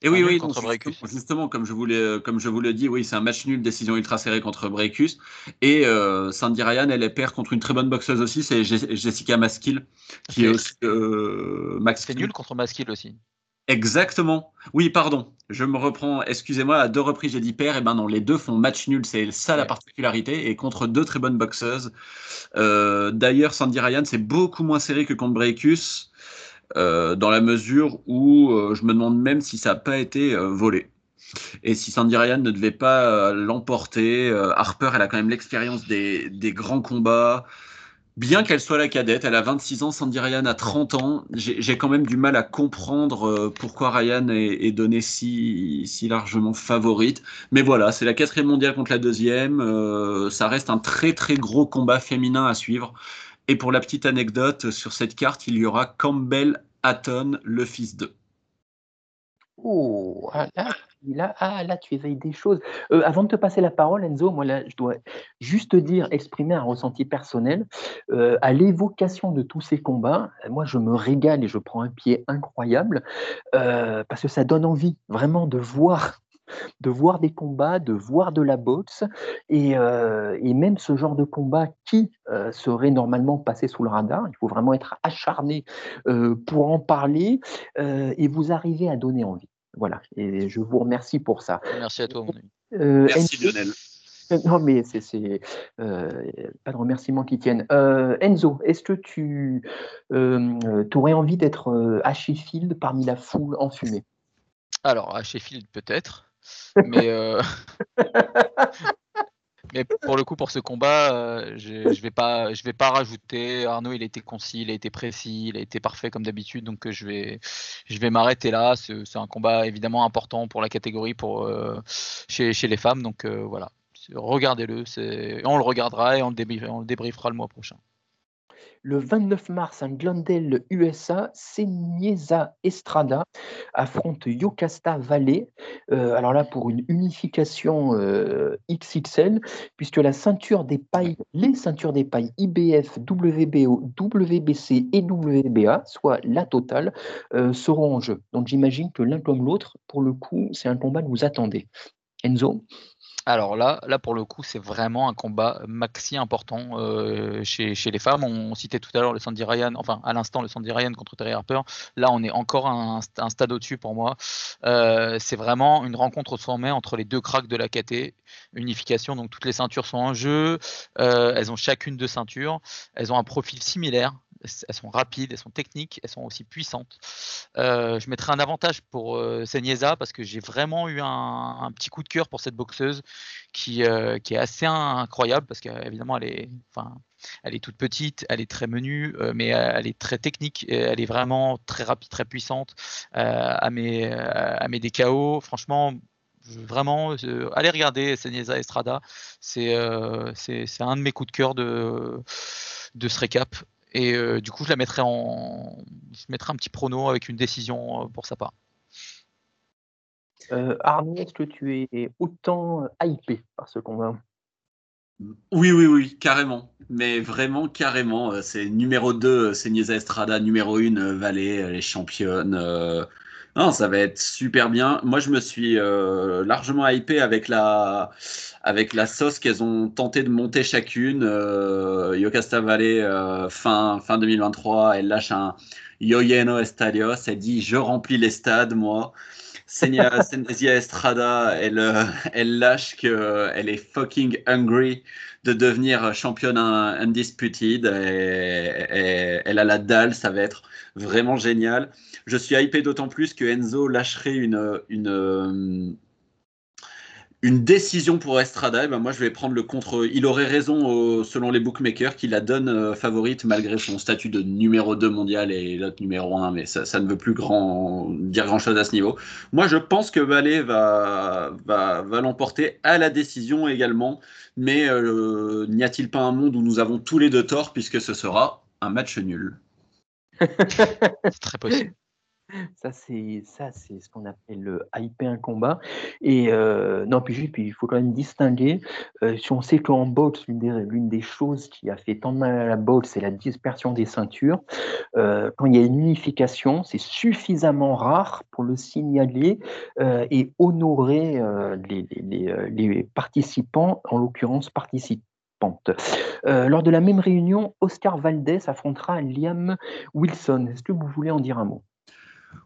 Et oui, oui, contre donc, Breakus. justement, comme je voulais, euh, comme je vous le dis, oui, c'est un match nul, décision ultra serrée contre Breakus. Et euh, Sandy Ryan, elle, elle perd contre une très bonne boxeuse aussi, c'est Je- Jessica Maskill, qui est aussi euh, Max C'est nul contre Maskill aussi. Exactement. Oui, pardon. Je me reprends. Excusez-moi, à deux reprises j'ai dit père. Et ben non, les deux font match nul. C'est ça la particularité. Et contre deux très bonnes boxeuses. Euh, D'ailleurs, Sandy Ryan, c'est beaucoup moins serré que contre Breakus. Euh, dans la mesure où euh, je me demande même si ça n'a pas été euh, volé. Et si Sandy Ryan ne devait pas euh, l'emporter, euh, Harper, elle a quand même l'expérience des, des grands combats. Bien qu'elle soit la cadette, elle a 26 ans, Sandy Ryan a 30 ans. J'ai quand même du mal à comprendre pourquoi Ryan est, est donnée si, si largement favorite. Mais voilà, c'est la quatrième mondiale contre la deuxième. ça reste un très très gros combat féminin à suivre. Et pour la petite anecdote, sur cette carte, il y aura Campbell Hatton, le fils d'eux. Oh, ah, là, là, ah, là, tu éveilles des choses. Euh, avant de te passer la parole, Enzo, moi, là, je dois juste te dire, exprimer un ressenti personnel. Euh, à l'évocation de tous ces combats, moi, je me régale et je prends un pied incroyable euh, parce que ça donne envie vraiment de voir. De voir des combats, de voir de la boxe, et, euh, et même ce genre de combat qui euh, serait normalement passé sous le radar. Il faut vraiment être acharné euh, pour en parler euh, et vous arrivez à donner envie. Voilà, et je vous remercie pour ça. Merci à toi, mon ami. Euh, Merci Lionel. Non, mais c'est euh, pas de remerciements qui tiennent. Euh, Enzo, est-ce que tu aurais envie d'être à Sheffield parmi la foule enfumée? Alors, à Sheffield, peut-être. Mais, euh, mais pour le coup, pour ce combat, euh, je je vais pas, vais pas rajouter. Arnaud, il a été concis, il a été précis, il a été parfait comme d'habitude. Donc, euh, je vais, je vais m'arrêter là. C'est un combat évidemment important pour la catégorie pour, chez, chez les femmes. Donc, voilà. Regardez-le. On le regardera et on le, on le débriefera le mois prochain. Le 29 mars, à Glendale, USA, Seniesa Estrada affronte Yokasta Valley. Euh, alors là, pour une unification euh, XXL, puisque la ceinture des pailles, les ceintures des pailles IBF, WBO, WBC et WBA, soit la totale, euh, seront en jeu. Donc j'imagine que l'un comme l'autre, pour le coup, c'est un combat que vous attendez. Enzo? Alors là, là pour le coup, c'est vraiment un combat maxi important euh, chez, les femmes. On, citait tout à l'heure le Sandy Ryan, enfin à l'instant le Sandy Ryan contre Terry Harper. Là, on est encore un, stade au-dessus pour moi. Euh, c'est vraiment une rencontre au entre les deux cracks de la KT. Unification, donc toutes les ceintures sont en jeu. Euh, elles ont chacune deux ceintures. Elles ont un profil similaire. Elles sont rapides, elles sont techniques, elles sont aussi puissantes. Euh, je mettrai un avantage pour euh, parce que j'ai vraiment eu un, petit coup de cœur pour cette boxeuse qui, euh, qui est assez incroyable parce qu'évidemment elle est, enfin, elle est toute petite, elle est très menue, euh, mais elle est très technique, elle est vraiment très rapide, très puissante. À mes, à mes franchement, vraiment, allez regarder Seniesa Estrada, c'est c'est un de mes coups de cœur de, de ce récap. Et euh, du coup, je la mettrai en, je mettrai un petit prono avec une décision euh, pour sa part. Euh, Arnaud, est-ce que tu es autant hypé par ce combat? Oui, oui, oui, carrément. Mais vraiment, carrément. C'est numéro 2, c'est Niesa Estrada, numéro 1, Valais, les championnes. Non, ça va être super bien. Moi, je me suis euh, largement hypé avec la, avec la sauce qu'elles ont tenté de monter chacune. Euh, Yocasta Valley, euh, fin, fin 2023, elle lâche un Yo Lleno Estadios. Elle dit Je remplis les stades, moi. Senesia Estrada, elle, euh, elle lâche qu'elle est fucking hungry de devenir championne undisputed. Elle a la dalle, ça va être vraiment génial. Je suis hypé d'autant plus que Enzo lâcherait une, une, une décision pour Estrada, eh ben moi je vais prendre le contre. Il aurait raison selon les bookmakers qui la donne euh, favorite malgré son statut de numéro 2 mondial et l'autre numéro 1, mais ça, ne veut plus grand, dire grand chose à ce niveau. Moi je pense que Valet va, va, va l'emporter à la décision également, mais euh, n'y a-t-il pas un monde où nous avons tous les deux tort puisque ce sera un match nul? C'est très possible. Ça, c'est ça, c'est ce qu'on appelle le hyper un combat. Et non, puis puis il faut quand même distinguer. Si on sait qu'en boxe, l'une des, choses qui a fait tant de mal à la boxe, c'est la dispersion des ceintures. Quand il y a une unification, c'est suffisamment rare pour le signaler et honorer les, participants, en l'occurrence participantes. lors de la même réunion, Oscar Valdez affrontera Liam Wilson. Est-ce que vous voulez en dire un mot?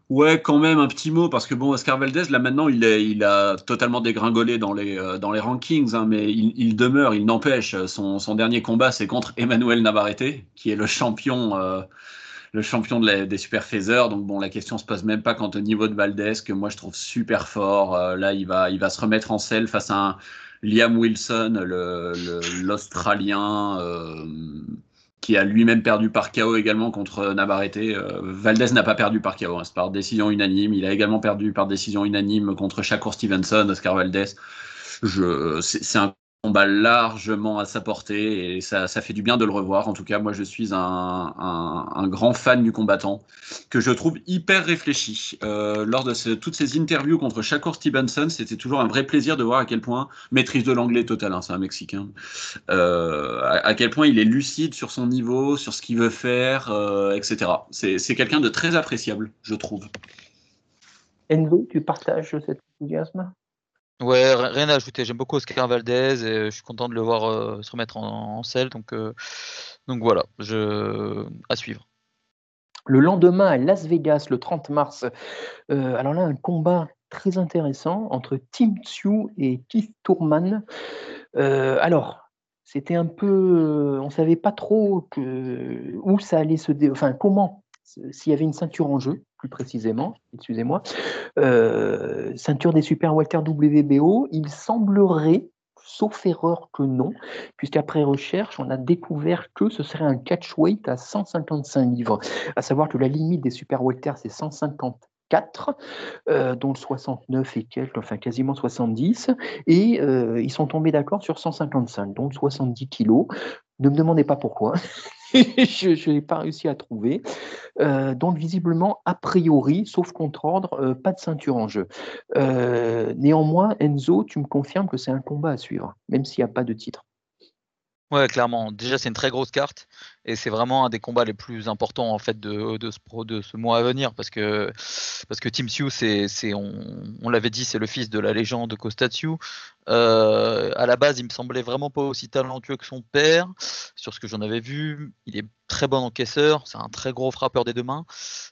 Ouais, quand même un petit mot, parce que bon, Oscar Valdez, là maintenant, il, est, il a totalement dégringolé dans les, euh, dans les rankings, hein, mais il, demeure, il n'empêche. Son, son, dernier combat, c'est contre Emmanuel Navarrete, qui est le champion, euh, le champion de des super phasers. Donc bon, la question se pose même pas quant au niveau de Valdez, que moi je trouve super fort. Euh, là, il va, il va se remettre en selle face à Liam Wilson, l'Australien. Qui a lui-même perdu par KO également contre Navarrete. Euh, Valdez n'a pas perdu par KO, hein, c'est par décision unanime. Il a également perdu par décision unanime contre Shakur Stevenson, Oscar Valdez. C'est un combat largement à sa portée et ça, ça, fait du bien de le revoir. En tout cas, moi, je suis un, un, un grand fan du combattant que je trouve hyper réfléchi. Euh, lors de toutes ces interviews contre Shakur Stevenson, c'était toujours un vrai plaisir de voir à quel point, maîtrise de l'anglais total, hein, c'est un Mexicain, euh, à, quel point il est lucide sur son niveau, sur ce qu'il veut faire, euh, etc. C'est quelqu'un de très appréciable, je trouve. Enzo, tu partages cet enthousiasme? Ouais, rien à ajouter. J'aime beaucoup Oscar Valdez et je suis content de le voir euh, se remettre en, selle. Donc, euh, donc voilà, je... à suivre. Le lendemain à Las Vegas, le 30 mars, euh, alors là, un combat très intéressant entre Tim Tsu et Keith Tourman. alors, c'était un peu. On ne savait pas trop que, où ça allait se. Dé... Enfin, comment s'il y avait une ceinture en jeu, plus précisément, excusez-moi, euh, ceinture des Super Walter WBO, il semblerait, sauf erreur que non, puisqu'après recherche, on a découvert que ce serait un catchweight à 155 livres, à savoir que la limite des Super Walter, c'est 154, euh, dont 69 et quelques, enfin quasiment 70, et euh, ils sont tombés d'accord sur 155, donc 70 kilos. Ne me demandez pas pourquoi. je n'ai pas réussi à trouver. Euh, donc, visiblement, a priori, sauf contre ordre, euh, pas de ceinture en jeu. Euh, néanmoins, Enzo, tu me confirmes que c'est un combat à suivre, même s'il n'y a pas de titre. Ouais, clairement. Déjà, c'est une très grosse carte et c'est vraiment un des combats les plus importants en fait de, de, ce, de ce mois à venir parce que parce que Tim Sioux, c'est, on, on l'avait dit, c'est le fils de la légende de Costa Euh, à la base, il me semblait vraiment pas aussi talentueux que son père. Sur ce que j'en avais vu, il est très bon encaisseur, c'est un très gros frappeur des deux mains,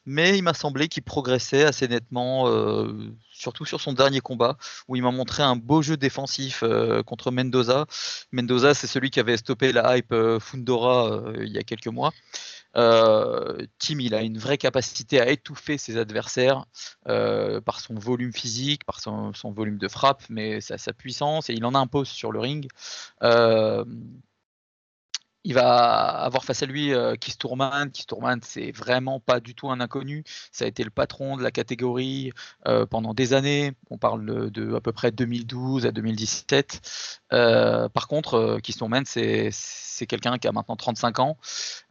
mais il m'a semblé qu'il progressait assez nettement, euh, surtout sur son dernier combat, où il m'a montré un beau jeu défensif euh, contre Mendoza. Mendoza, c'est celui qui avait stoppé la hype euh, Fundora il y a quelques mois. Tim, il a une vraie capacité à étouffer ses adversaires par son volume physique, par son, volume de frappe, mais sa, sa, puissance, et il en impose sur le ring il va avoir face à lui euh, Keith Tourman. Tourman, c'est vraiment pas du tout un inconnu. Ça a été le patron de la catégorie euh, pendant des années. On parle de, à peu près 2012 à 2017. Euh, par contre, euh, Keith Tourman, c'est quelqu'un qui a maintenant 35 ans.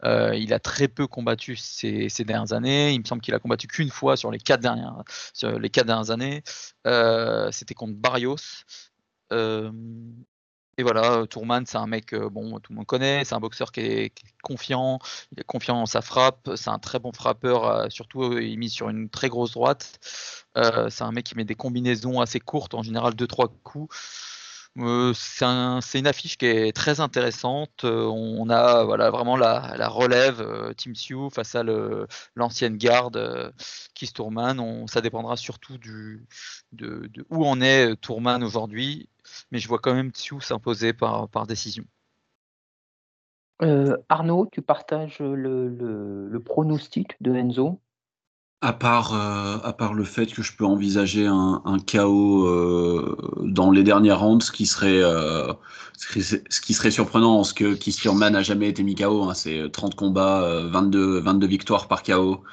il a très peu combattu ces, dernières années. Il me semble qu'il a combattu qu'une fois sur les quatre dernières années. C'était contre Barrios. Et voilà, euh, Tourman, c'est un mec, euh, bon, tout le monde connaît, c'est un boxeur qui est, confiant, il est confiant dans sa frappe, c'est un très bon frappeur, euh, surtout il mise sur une très grosse droite. c'est un mec qui met des combinaisons assez courtes, en général 2-3 coups. c'est une affiche qui est très intéressante. on a voilà, vraiment la, relève Team Sioux face à l'ancienne garde Keith Tourman. Ça dépendra surtout du, de, où en est Tourman aujourd'hui, mais je vois quand même Tsu s'imposer par, par décision. Arnaud, tu partages le, le pronostic de Enzo? À part, euh, à part le fait que je peux envisager un, un chaos euh, dans les dernières rounds, ce qui serait, euh, ce qui serait surprenant, en ce que Kisterman n'a jamais été mis KO. Hein, c'est 30 combats, 22, 22 victoires par KO.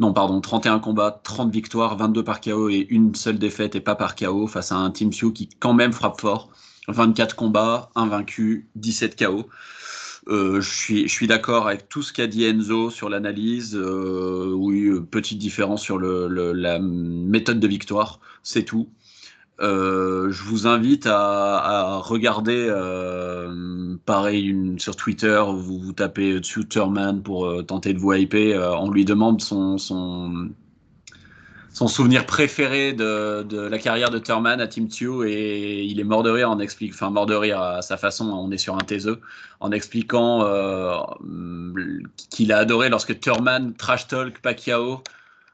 Non, pardon, 31 combats, 30 victoires, 22 par KO et une seule défaite et pas par KO face à un Team Sioux qui quand même frappe fort. 24 combats, invaincu, 17 KO. Euh, je suis, d'accord avec tout ce qu'a dit Enzo sur l'analyse. Euh, oui, petite différence sur la méthode de victoire, c'est tout. Euh, je vous invite à, regarder, pareil, sur Twitter, vous, vous tapez Tutorman pour tenter de vous hyper. on lui demande son, son son souvenir préféré de, la carrière de Thurman à Team 2 et il est mort de rire en expliquant, enfin mort de rire à sa façon, on est sur un taiseux, en expliquant euh, qu'il a adoré lorsque Thurman trash talk Pacquiao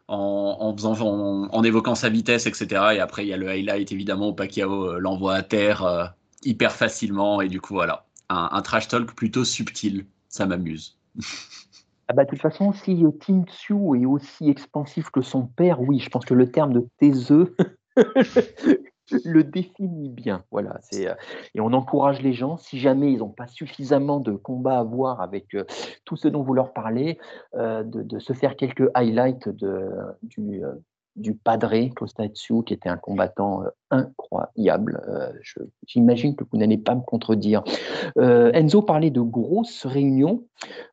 en, en, faisant, en, évoquant sa vitesse, etc. Et après il y a le highlight évidemment où Pacquiao euh, l'envoie à terre euh, hyper facilement et du coup voilà, un, un trash talk plutôt subtil, ça m'amuse. Ah bah, de toute façon, si Tim Tsu est aussi expansif que son père, oui, je pense que le terme de taiseux le définit bien. Voilà, c'est, euh, et on encourage les gens, si jamais ils n'ont pas suffisamment de combats à voir avec euh, tout ce dont vous leur parlez, euh, de, de, se faire quelques highlights de, du, du Padre Costatsu, qui était un combattant euh, incroyable. Euh, j'imagine que vous n'allez pas me contredire. Euh, Enzo parlait de grosses réunions.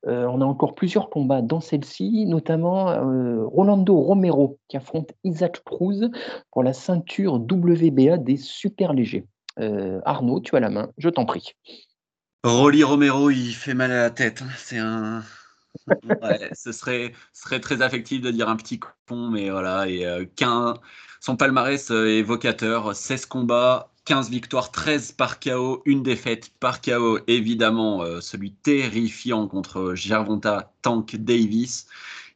on a encore plusieurs combats dans celle-ci, notamment Rolando Romero qui affronte Isaac Cruz pour la ceinture WBA des super légers. Arnaud, tu as la main, je t'en prie. Rolly Romero, il fait mal à la tête. Hein. C'est un, ce serait, serait très affectif de dire un petit con, mais voilà. Et euh, son palmarès euh, évocateur 16 combats, 15 victoires, 13 par KO, une défaite par KO, évidemment, euh, celui terrifiant contre Gervonta Tank Davis.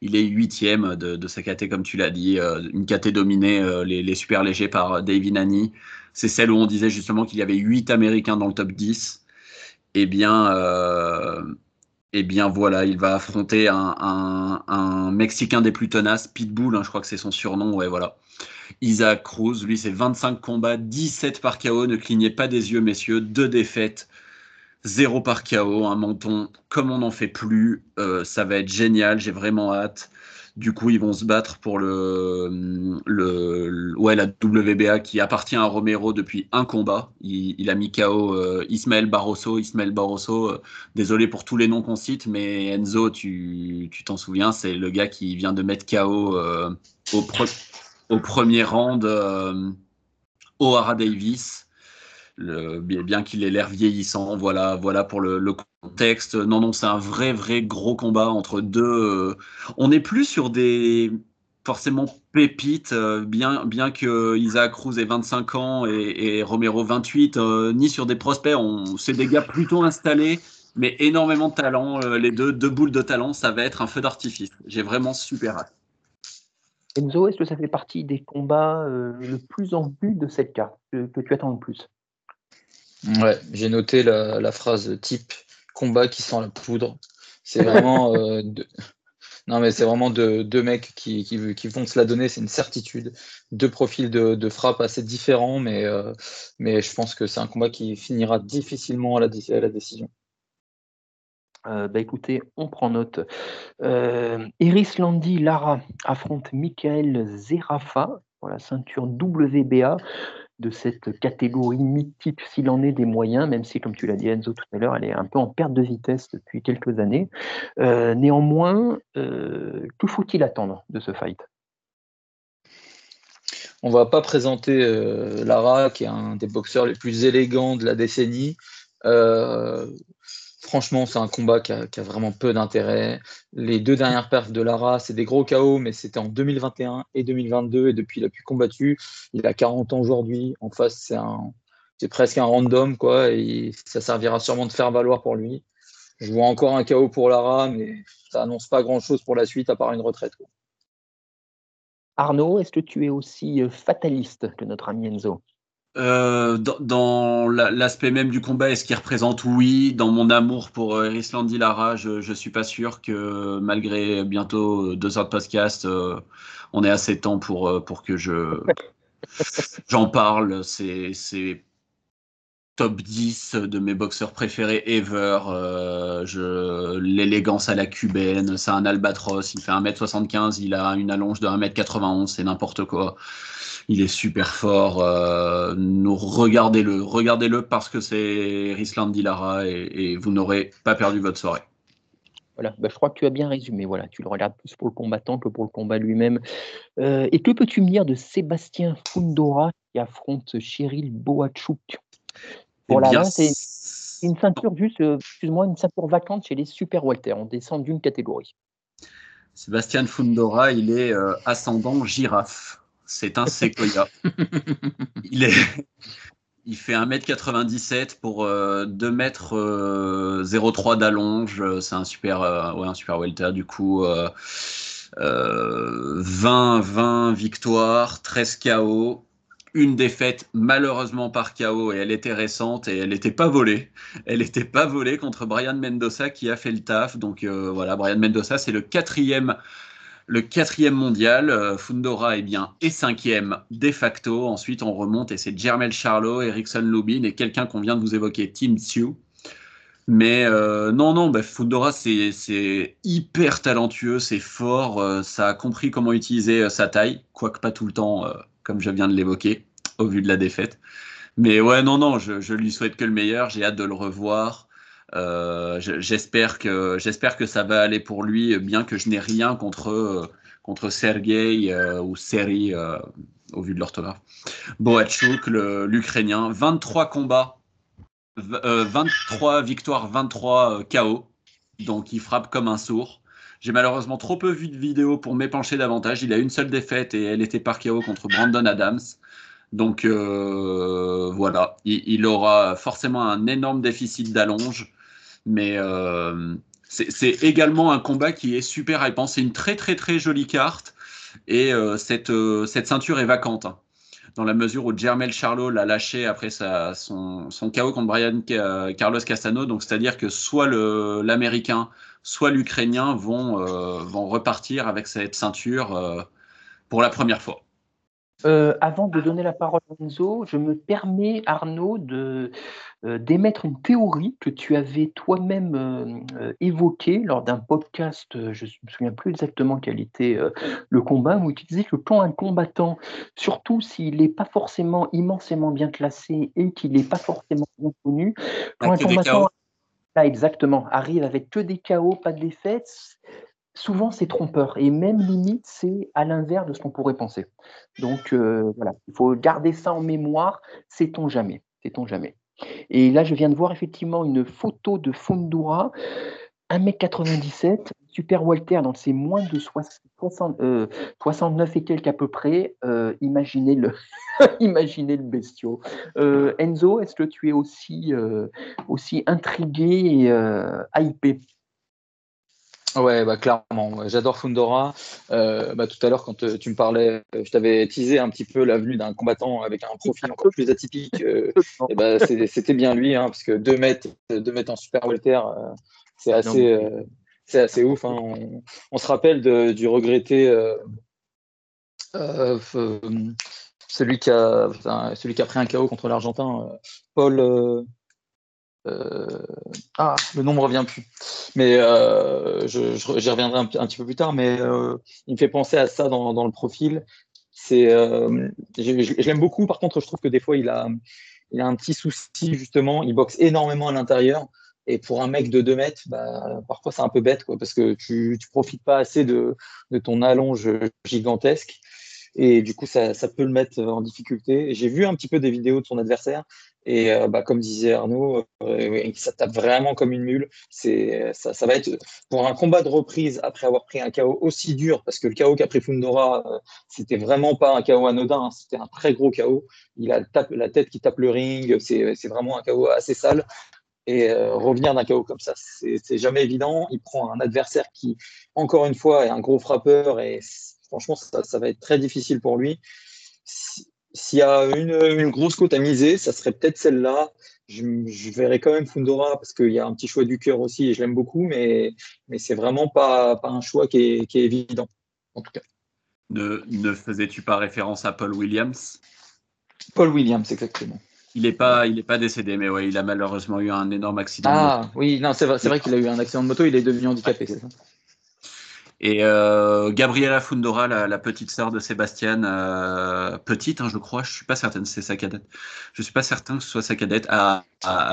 Il est huitième de, sa KT, comme tu l'as dit, une KT dominée, les, super légers par David Nani. C'est celle où on disait justement qu'il y avait 8 Américains dans le top 10. Eh bien, et bien voilà, il va affronter un, Mexicain des plus tenaces, Pitbull, hein, je crois que c'est son surnom, ouais voilà. Isaac Cruz, lui c'est 25 combats, 17 par KO, ne clignez pas des yeux messieurs, deux défaites, 0 par KO, un menton comme on n'en fait plus, euh, ça va être génial, j'ai vraiment hâte. Du coup, ils vont se battre pour le, le, la WBA qui appartient à Romero depuis un combat. Il, a mis KO euh, Ismaël Barroso. Ismaël Barroso, euh, désolé pour tous les noms qu'on cite, mais Enzo, tu t'en souviens, c'est le gars qui vient de mettre KO euh, au, premier round O'Hara Davis bien, qu'il ait l'air vieillissant. Voilà, voilà pour le, contexte. Non, non, c'est un vrai, vrai gros combat entre deux. Euh, on n'est plus sur des forcément pépites, euh, bien, bien que Isaac Cruz ait 25 ans et, Romero 28, euh, ni sur des prospects. C'est des gars plutôt installés, mais énormément de talent. les deux, deux boules de talent, ça va être un feu d'artifice. J'ai vraiment super hâte. Enzo, est-ce que ça fait partie des combats le plus en vue de cette carte que tu attends le plus? Ouais, j'ai noté la, phrase type combat qui sent la poudre. C'est vraiment euh, non mais c'est vraiment deux, mecs qui, qui, vont se la donner, c'est une certitude. Deux profils de, frappe assez différents, mais, euh, mais je pense que c'est un combat qui finira difficilement à la, la décision. Euh, bah écoutez, on prend note. Iris Landy Lara affronte Michael Zerafa pour la ceinture WBA de cette catégorie mythique s'il en est des moyens, même si, comme tu l'as dit Enzo tout à l'heure, elle est un peu en perte de vitesse depuis quelques années. Euh, néanmoins, euh, que faut-il attendre de ce fight? On va pas présenter euh, Lara, qui est un des boxeurs les plus élégants de la décennie. Franchement, c'est un combat qui a, vraiment peu d'intérêt. Les deux dernières perfs de Lara, c'est des gros chaos, mais c'était en 2021 et 2022. Et depuis, il a pu combattu. Il a 40 ans aujourd'hui. En face, c'est un, c'est presque un random, quoi. Et ça servira sûrement de faire valoir pour lui. Je vois encore un chaos pour Lara, mais ça annonce pas grand chose pour la suite à part une retraite. Arnaud, est-ce que tu es aussi fataliste que notre ami Enzo? Euh, dans, l'aspect même du combat et ce qu'il représente, oui. Dans mon amour pour euh, Islandi Lara, je, je suis pas sûr que malgré bientôt deux heures de podcast, euh, on ait assez de temps pour, pour que je j'en parle. C'est top 10 de mes boxeurs préférés ever. Euh, l'élégance à la cubaine, c'est un albatros. Il fait 1m75, il a une allonge de 1m91, c'est n'importe quoi. Il est super fort. Euh, regardez-le, regardez-le parce que c'est Risland Dilara et, et vous n'aurez pas perdu votre soirée. Voilà, bah, je crois que tu as bien résumé. Voilà, tu le regardes plus pour le combattant que pour le combat lui-même. Euh, et que peux-tu me dire de Sébastien Fundora qui affronte Cheryl Boachuk eh c'est une ceinture juste, euh, excuse-moi, une ceinture vacante chez les super Walter. On descend d'une catégorie. Sébastien Fundora, il est ascendant girafe. C'est un séquoia. il, est... il fait 1m97 pour 2m03 euh, d'allonge. C'est un super, euh, ouais, un super welter. Du coup, 20, euh, 20 victoires, 13 KO. Une défaite malheureusement par KO et elle était récente et elle n'était pas volée. Elle n'était pas volée contre Brian Mendoza qui a fait le taf. Donc voilà, Brian Mendoza, c'est le quatrième le quatrième mondial, euh, Fundora est bien et cinquième de facto. Ensuite, on remonte et c'est Jermel Charlot, Ericsson Lubin et quelqu'un qu'on vient de vous évoquer, Tim Tsu. Mais euh, non, non, bah, Fundora, c'est hyper talentueux, c'est fort, euh, ça a compris comment utiliser sa taille, quoique pas tout le temps, comme je viens de l'évoquer, au vu de la défaite. Mais ouais, non, non, je, je lui souhaite que le meilleur, j'ai hâte de le revoir. Euh, j'espère que j'espère que ça va aller pour lui, bien que je n'ai rien contre contre Sergei euh, ou Seri euh, au vu de l'orthographe. Boachuk, l'Ukrainien, 23 combats, 23 victoires, 23 KO, donc il frappe comme un sourd. J'ai malheureusement trop peu vu de vidéos pour m'épancher davantage. Il a une seule défaite et elle était par KO contre Brandon Adams. Donc voilà, il, il, aura forcément un énorme déficit d'allonge. Mais euh, c'est également un combat qui est super hypant. C'est une très très très jolie carte. Et euh, cette, euh, cette ceinture est vacante. Hein. dans la mesure où Jermel Charlo l'a lâché après sa, son, son KO contre Brian Carlos Castano. Donc, c'est-à-dire que soit l'Américain, soit l'Ukrainien vont, vont repartir avec cette ceinture pour la première fois. Avant de donner la parole à Enzo, je me permets, Arnaud, de, euh, d'émettre une théorie que tu avais toi-même euh, euh, évoquée lors d'un podcast, je ne me souviens plus exactement quel était le combat, où tu disais que quand un combattant, surtout s'il n'est pas forcément immensément bien classé et qu'il n'est pas forcément bien connu, quand un combattant exactement, arrive avec que des KO, pas de défaites, souvent c'est trompeur et même limite c'est à l'inverse de ce qu'on pourrait penser. Donc voilà, il faut garder ça en mémoire, sait-on jamais, sait-on jamais? Et là, je viens de voir effectivement une photo de Fundura, 1m97, Super Walter, donc c'est moins de 69 euh, et quelques à peu près. Euh, imaginez, le imaginez le bestiau. Euh, Enzo, est-ce que tu es aussi, aussi intrigué et hypé? Ouais, bah clairement. J'adore Fundora. Euh, bah, tout à l'heure, quand euh, tu me parlais, euh, je t'avais teasé un petit peu la venue d'un combattant avec un profil encore plus atypique. et bah, c'était bien lui, hein, parce que 2 mètres, 2 mètres en super welter, c'est assez, c'est assez ouf. Hein. On, se rappelle de, du regretté celui qui a celui qui a pris un KO contre l'Argentin, Paul. Euh, ah, le nom revient plus. Mais euh, j'y reviendrai un, petit peu plus tard. Mais euh, il me fait penser à ça dans, dans le profil. C'est, je, l'aime beaucoup. Par contre, je trouve que des fois, il a, il a un petit souci justement. Il boxe énormément à l'intérieur. Et pour un mec de 2 mètres, bah, parfois c'est un peu bête, quoi, parce que tu ne profites pas assez de, de, ton allonge gigantesque. Et du coup, ça, ça, peut le mettre en difficulté. J'ai vu un petit peu des vidéos de son adversaire. Et euh, bah, comme disait Arnaud, euh, ça tape vraiment comme une mule. C'est, ça, va être pour un combat de reprise après avoir pris un KO aussi dur, parce que le KO qu'a pris Fundora, euh, c'était vraiment pas un KO anodin, hein, c'était un très gros KO. Il a la tête qui tape le ring, c'est, c'est vraiment un KO assez sale. Et revenir d'un KO comme ça, c'est, c'est jamais évident. Il prend un adversaire qui, encore une fois, est un gros frappeur et franchement, ça, va être très difficile pour lui. S'il y a une, grosse côte à miser, ça serait peut-être celle-là. Je, verrais quand même Fundora parce qu'il y a un petit choix du cœur aussi et je l'aime beaucoup, mais, mais c'est vraiment pas, pas un choix qui est, qui est évident, en tout cas. Ne, ne faisais-tu pas référence à Paul Williams? Paul Williams, exactement. Il n'est pas, il est pas décédé, mais ouais, il a malheureusement eu un énorme accident. Ah oui, non, c'est vrai, vrai qu'il a eu un accident de moto, il est devenu handicapé, c'est ça? Et euh, Gabriela Fundora, la, petite sœur de Sébastien, euh, petite, hein, je crois, je suis pas certaine, c'est sa cadette. Je suis pas certain que ce soit sa cadette, a,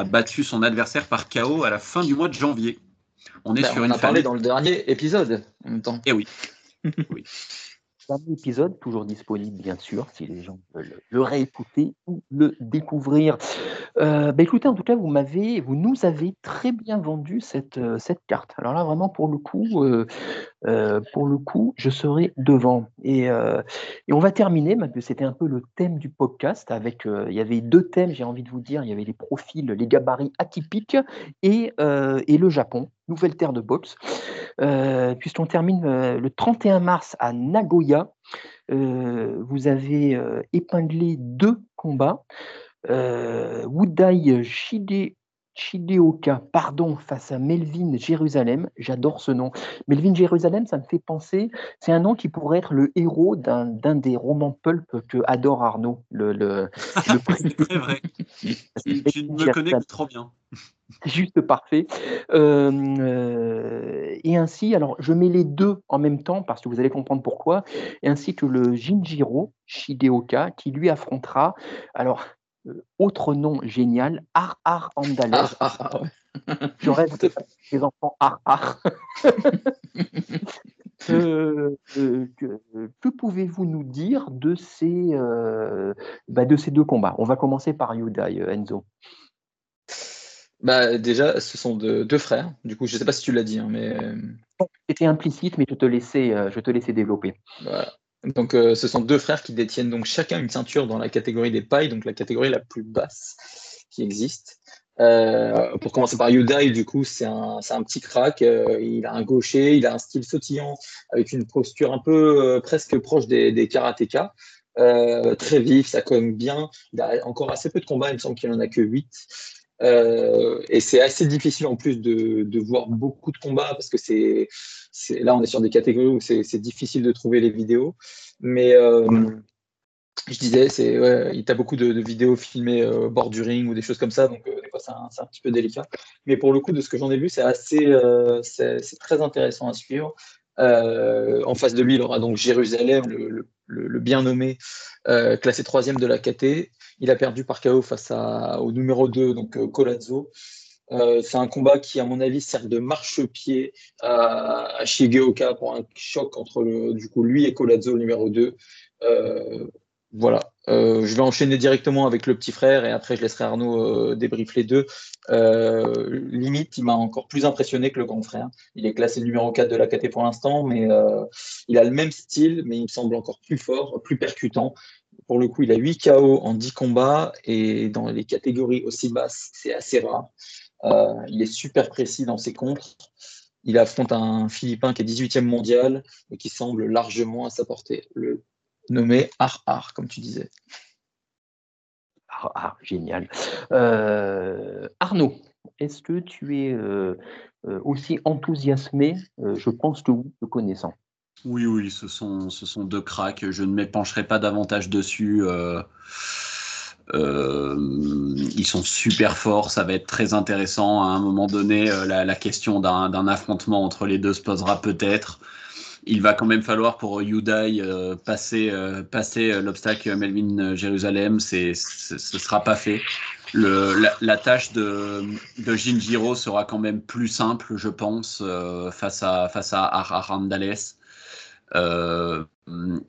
battu son adversaire par KO à la fin du mois de janvier. On est ben, sur on une a parlé dans le dernier épisode en même temps. Et eh oui. oui. Épisode, toujours disponible bien sûr, si les gens veulent le réécouter ou le découvrir. Euh, bah, écoutez, en tout cas, vous m'avez, vous nous avez très bien vendu cette, euh, cette carte. Alors là, vraiment, pour le coup, euh, pour le coup, je serai devant. Et, et on va terminer, c'était un peu le thème du podcast. Avec, il y avait deux thèmes, j'ai envie de vous dire. Il y avait les profils, les gabarits atypiques et, et le Japon, nouvelle terre de boxe. Puisqu'on termine le 31 mars à Nagoya, vous avez épinglé deux combats. Euh, Wudai Shide, Shideoka, pardon, face à Melvin Jérusalem. J'adore ce nom. Melvin Jérusalem, ça me fait penser, c'est un nom qui pourrait être le héros d'un des romans pulp que adore Arnaud. Le, le, c'est vrai. tu, me connais trop bien. Juste parfait. Euh, et ainsi, alors je mets les deux en même temps parce que vous allez comprendre pourquoi, et ainsi que le Jinjiro Shideoka qui lui affrontera. Alors, euh, autre nom génial, Ar Ar Andalès. Je rêve de les enfants Ar Ar. Euh, euh, que, pouvez-vous nous dire de ces, bah, de ces deux combats? On va commencer par Yudai, Enzo. Bah, déjà, ce sont deux frères. Du coup, je ne sais pas si tu l'as dit, hein, mais. C'était implicite, mais je te laissais, je te laissais développer. Voilà. Donc, euh, ce sont deux frères qui détiennent donc chacun une ceinture dans la catégorie des pailles, donc la catégorie la plus basse qui existe. Euh, pour commencer par Yudai, du coup, c'est un, un, petit crack. Euh, il a un gaucher, il a un style sautillant avec une posture un peu presque proche des, des karatékas. très vif, ça cogne bien. Il a encore assez peu de combats, il me semble qu'il n'en a que 8. Et c'est assez difficile en plus de, voir beaucoup de combats parce que c'est là, on est sur des catégories où c'est difficile de trouver les vidéos. Mais euh, je disais, c'est ouais, a beaucoup de, vidéos filmées euh, ou des choses comme ça, donc euh, des fois c'est un, petit peu délicat. Mais pour le coup, de ce que j'en ai vu, c'est assez, c'est très intéressant à suivre. En face de lui, il aura donc Jérusalem, le, bien nommé, classé troisième de la KT. Il a perdu par KO face au numéro 2, donc Colazzo. Euh, c'est un combat qui, à mon avis, sert de marchepied à, à Shigeoka pour un choc entre du coup, lui et Colazzo, numéro 2. Euh, voilà. Euh, je vais enchaîner directement avec le petit frère et après je laisserai Arnaud débrief les deux. limite, il m'a encore plus impressionné que le grand frère. Il est classé numéro 4 de la KT pour l'instant, mais il a le même style, mais il me semble encore plus fort, plus percutant. Pour le coup, il a 8 KO en 10 combats et dans les catégories aussi basses, c'est assez rare. Euh, il est super précis dans ses contres. Il affronte un Philippin qui est 18e mondial et qui semble largement à sa portée. Nommé Ar Ar, comme tu disais. Ah, génial. Euh, Arnaud, est-ce que tu es euh, aussi enthousiasmé Je pense que oui, te connaissant? Oui, oui, ce sont, ce sont deux cracks. Je ne m'épancherai pas davantage dessus. Euh, ils sont super forts, ça va être très intéressant. À un moment donné, euh, la, question d'un affrontement entre les deux se posera peut-être. Il va quand même falloir pour Yudai euh, passer, passer l'obstacle Melvin Jérusalem. Ce ne sera pas fait. La, tâche de, de Jinjiro sera quand même plus simple, je pense, face à, face à. Euh,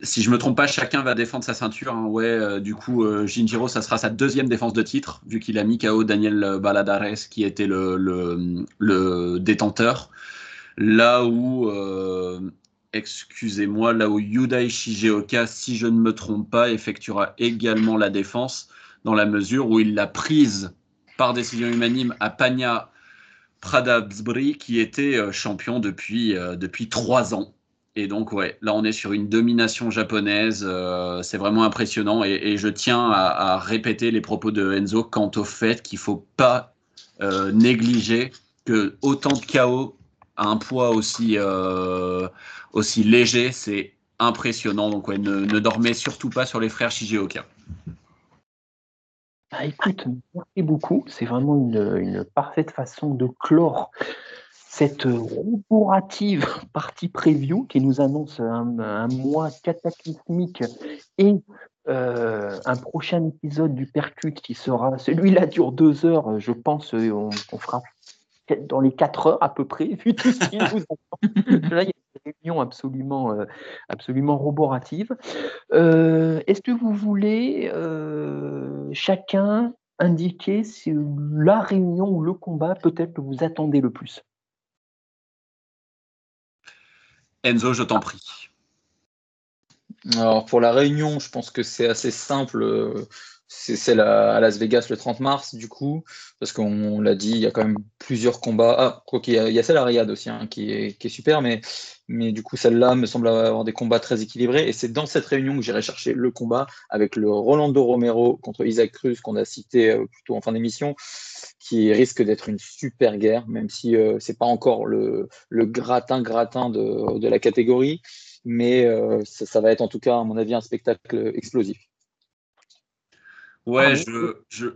si je me trompe pas, chacun va défendre sa ceinture. Hein. Ouais, euh, du coup, euh, Jinjiro, ça sera sa deuxième défense de titre, vu qu'il a mis KO Daniel Baladares, qui était le, le, détenteur. Là où, excusez-moi, là où Yudai Shigeoka, si je ne me trompe pas, effectuera également la défense, dans la mesure où il l'a prise par décision unanime à Panya Pradabsbri, qui était champion depuis, depuis trois ans. Et donc, ouais, là, on est sur une domination japonaise. euh, c'est vraiment impressionnant. Et, je tiens à, répéter les propos de Enzo quant au fait qu'il faut pas euh, négliger que autant de chaos un poids aussi, euh, aussi léger, c'est impressionnant. Donc, ne, dormez surtout pas sur les frères Shigeoka. Bah, écoute, merci beaucoup. C'est vraiment une, parfaite façon de clore cette roborative partie preview qui nous annonce un, mois cataclysmique et euh, un prochain épisode du Percute qui sera, celui-là dure deux heures, je pense, on, on fera dans les quatre heures à peu près, vu tout ce qui nous attend. Là, il y a une réunion absolument, euh, absolument roborative. Euh, Est-ce que vous voulez euh, chacun indiquer si la réunion ou le combat peut-être que vous attendez le plus? Enzo, je t'en prie. Alors pour la réunion, je pense que c'est assez simple. C'est celle à Las Vegas le 30 mars, du coup, parce qu'on l'a dit, il y a quand même plusieurs combats. Ah, quoi qu'il y a, celle à Riyad aussi, hein, qui, est, super, mais, du coup, celle-là me semble avoir des combats très équilibrés. Et c'est dans cette réunion que j'irai chercher le combat avec le Rolando Romero contre Isaac Cruz, qu'on a cité euh, plutôt en fin d'émission, qui risque d'être une super guerre, même si euh, c'est pas encore le, gratin-gratin de, la catégorie mais euh, ça va être en tout cas, à mon avis, un spectacle explosif. Ouais, je, je,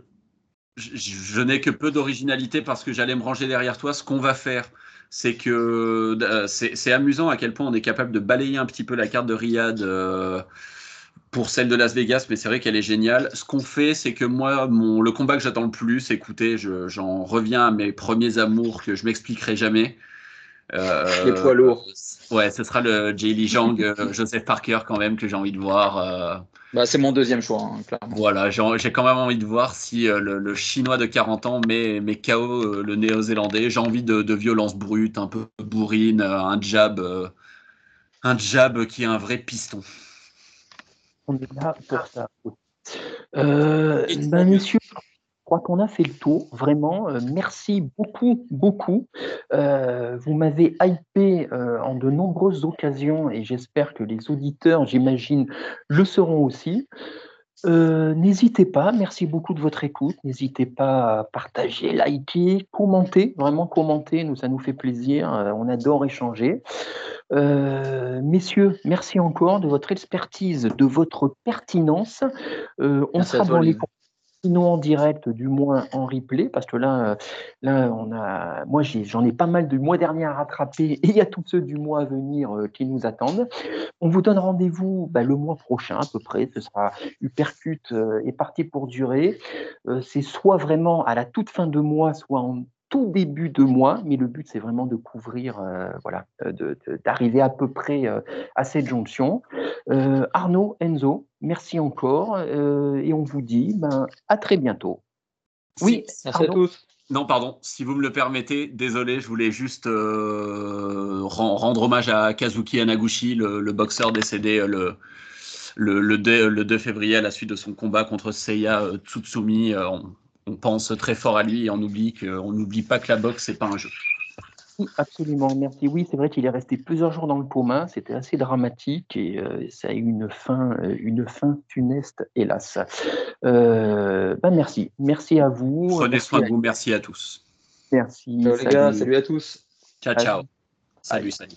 je, je n'ai que peu d'originalité parce que j'allais me ranger derrière toi. Ce qu'on va faire, c'est que euh, c'est c'est amusant à quel point on est capable de balayer un petit peu la carte de Riyad euh, pour celle de Las Vegas, mais c'est vrai qu'elle est géniale. Ce qu'on fait, c'est que moi, mon, le combat que j'attends le plus, écoutez, je- j'en reviens à mes premiers amours que je m'expliquerai jamais. Euh, Les poids lourds. Ouais, ce sera le Jay Lee Jang, euh, Joseph Parker quand même que j'ai envie de voir. Bah, c'est mon deuxième choix, hein, clairement. voilà, j'ai quand même envie de voir si euh, le, le Chinois de 40 ans met, met KO euh, le Néo-Zélandais. J'ai envie de, de violence brute, un peu bourrine, euh, un jab, euh, un jab qui est un vrai piston. On est là pour ça. Euh, ben, messieurs, crois qu'on a fait le tour, vraiment. Euh, merci beaucoup, beaucoup. Euh, vous m'avez hypé euh, en de nombreuses occasions et j'espère que les auditeurs, j'imagine, le seront aussi. N'hésitez pas, merci beaucoup de votre écoute. N'hésitez pas à partager, liker, commenter, vraiment commenter, nous, ça nous fait plaisir. On adore échanger. Euh, messieurs, merci encore de votre expertise, de votre pertinence. Euh, on Merci sera dans les. Sinon en direct, du moins en replay, parce que là, euh, là on a, moi j'en ai, pas mal du mois dernier à rattraper et il y a tous ceux du mois à venir euh, qui nous attendent. On vous donne rendez-vous bah, le mois prochain à peu près. Ce sera Uppercut euh, est parti pour durer. C'est soit vraiment à la toute fin de mois, soit en tout début de mois, mais le but c'est vraiment de couvrir, euh, voilà, euh, d'arriver à peu près euh, à cette jonction. Euh, Arnaud, Enzo, merci encore euh, et on vous dit ben, à très bientôt. Oui, Merci à tous. Non, pardon, si vous me le permettez, désolé, je voulais juste euh, ren- rendre hommage à Kazuki Hanaguchi, le, le boxeur décédé euh, le, le, le 2, le 2 février à la suite de son combat contre Seiya Tsutsumi. On, on pense très fort à lui et on oublie que- on n'oublie pas que la boxe, c'est pas un jeu. Absolument, merci. Oui, c'est vrai qu'il est resté plusieurs jours dans le coma. C'était assez dramatique et euh, ça a eu une fin, euh, une fin funeste, hélas. Euh, ben merci, merci à vous. Prenez soin de vous, merci à tous. Merci. Ciao les gars, salut à tous. Ciao, ciao. Salut, salut.